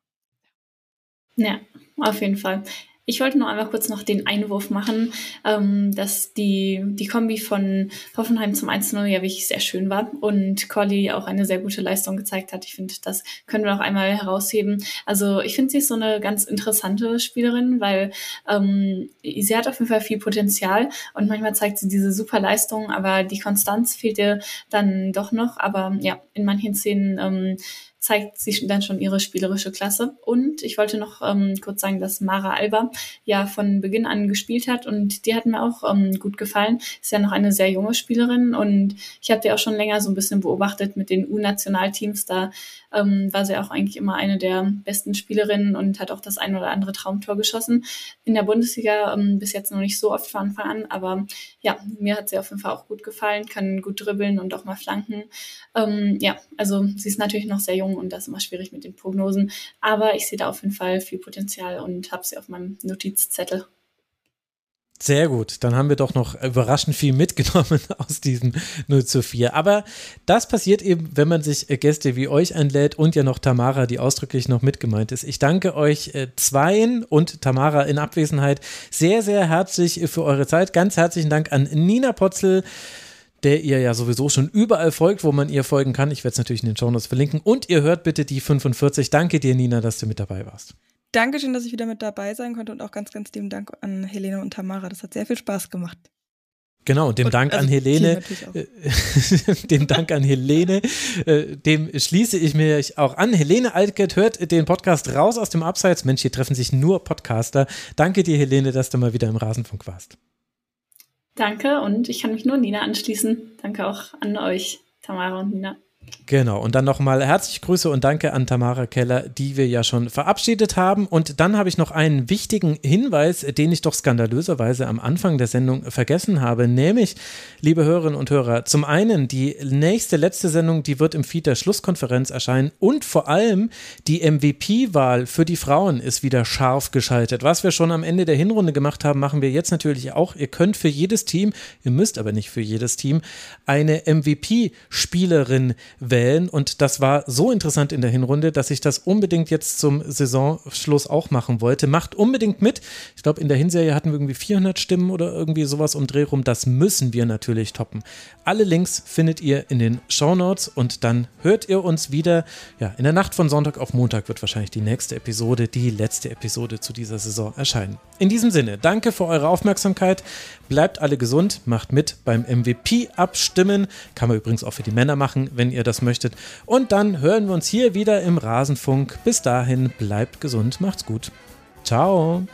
ja, auf jeden Fall. Ich wollte nur einmal kurz noch den Einwurf machen, ähm, dass die, die Kombi von Hoffenheim zum 1-0 ja wirklich sehr schön war und Colli auch eine sehr gute Leistung gezeigt hat. Ich finde, das können wir noch einmal herausheben. Also ich finde, sie ist so eine ganz interessante Spielerin, weil ähm, sie hat auf jeden Fall viel Potenzial und manchmal zeigt sie diese super Leistung, aber die Konstanz fehlt ihr dann doch noch. Aber ja, in manchen Szenen ähm, zeigt sie dann schon ihre spielerische Klasse. Und ich wollte noch ähm, kurz sagen, dass Mara Alba ja von Beginn an gespielt hat und die hat mir auch ähm, gut gefallen. Ist ja noch eine sehr junge Spielerin und ich habe die auch schon länger so ein bisschen beobachtet mit den U-Nationalteams. Da ähm, war sie auch eigentlich immer eine der besten Spielerinnen und hat auch das ein oder andere Traumtor geschossen. In der Bundesliga ähm, bis jetzt noch nicht so oft von Anfang an, aber ja, mir hat sie auf jeden Fall auch gut gefallen, kann gut dribbeln und auch mal flanken. Ähm, ja, also sie ist natürlich noch sehr jung und das ist immer schwierig mit den Prognosen, aber ich sehe da auf jeden Fall viel Potenzial und habe sie auf meinem Notizzettel. Sehr gut, dann haben wir doch noch überraschend viel mitgenommen aus diesem 0 zu 4. Aber das passiert eben, wenn man sich äh, Gäste wie euch einlädt und ja noch Tamara, die ausdrücklich noch mitgemeint ist. Ich danke euch äh, zweien und Tamara in Abwesenheit sehr, sehr herzlich für eure Zeit. Ganz herzlichen Dank an Nina Potzel der ihr ja sowieso schon überall folgt, wo man ihr folgen kann. Ich werde es natürlich in den Show Notes verlinken. Und ihr hört bitte die 45. Danke dir, Nina, dass du mit dabei warst. Dankeschön, dass ich wieder mit dabei sein konnte und auch ganz, ganz lieben Dank an Helene und Tamara. Das hat sehr viel Spaß gemacht. Genau, dem und, Dank also an Helene, äh, dem Dank an Helene, äh, dem schließe ich mir auch an. Helene Altgett hört den Podcast raus aus dem Abseits. Mensch, hier treffen sich nur Podcaster. Danke dir, Helene, dass du mal wieder im Rasenfunk warst. Danke und ich kann mich nur Nina anschließen. Danke auch an euch, Tamara und Nina. Genau, und dann nochmal herzliche Grüße und danke an Tamara Keller, die wir ja schon verabschiedet haben. Und dann habe ich noch einen wichtigen Hinweis, den ich doch skandalöserweise am Anfang der Sendung vergessen habe, nämlich, liebe Hörerinnen und Hörer, zum einen die nächste, letzte Sendung, die wird im Feed der Schlusskonferenz erscheinen und vor allem die MVP-Wahl für die Frauen ist wieder scharf geschaltet. Was wir schon am Ende der Hinrunde gemacht haben, machen wir jetzt natürlich auch. Ihr könnt für jedes Team, ihr müsst aber nicht für jedes Team, eine MVP-Spielerin wählen. Und das war so interessant in der Hinrunde, dass ich das unbedingt jetzt zum Saisonschluss auch machen wollte. Macht unbedingt mit. Ich glaube, in der Hinserie hatten wir irgendwie 400 Stimmen oder irgendwie sowas um Dreh rum. Das müssen wir natürlich toppen. Alle Links findet ihr in den Show Notes und dann hört ihr uns wieder. Ja, in der Nacht von Sonntag auf Montag wird wahrscheinlich die nächste Episode, die letzte Episode zu dieser Saison erscheinen. In diesem Sinne, danke für eure Aufmerksamkeit. Bleibt alle gesund, macht mit beim MVP abstimmen. Kann man übrigens auch für die Männer machen, wenn ihr das möchtet. Und dann hören wir uns hier wieder im Rasenfunk. Bis dahin, bleibt gesund, macht's gut. Ciao.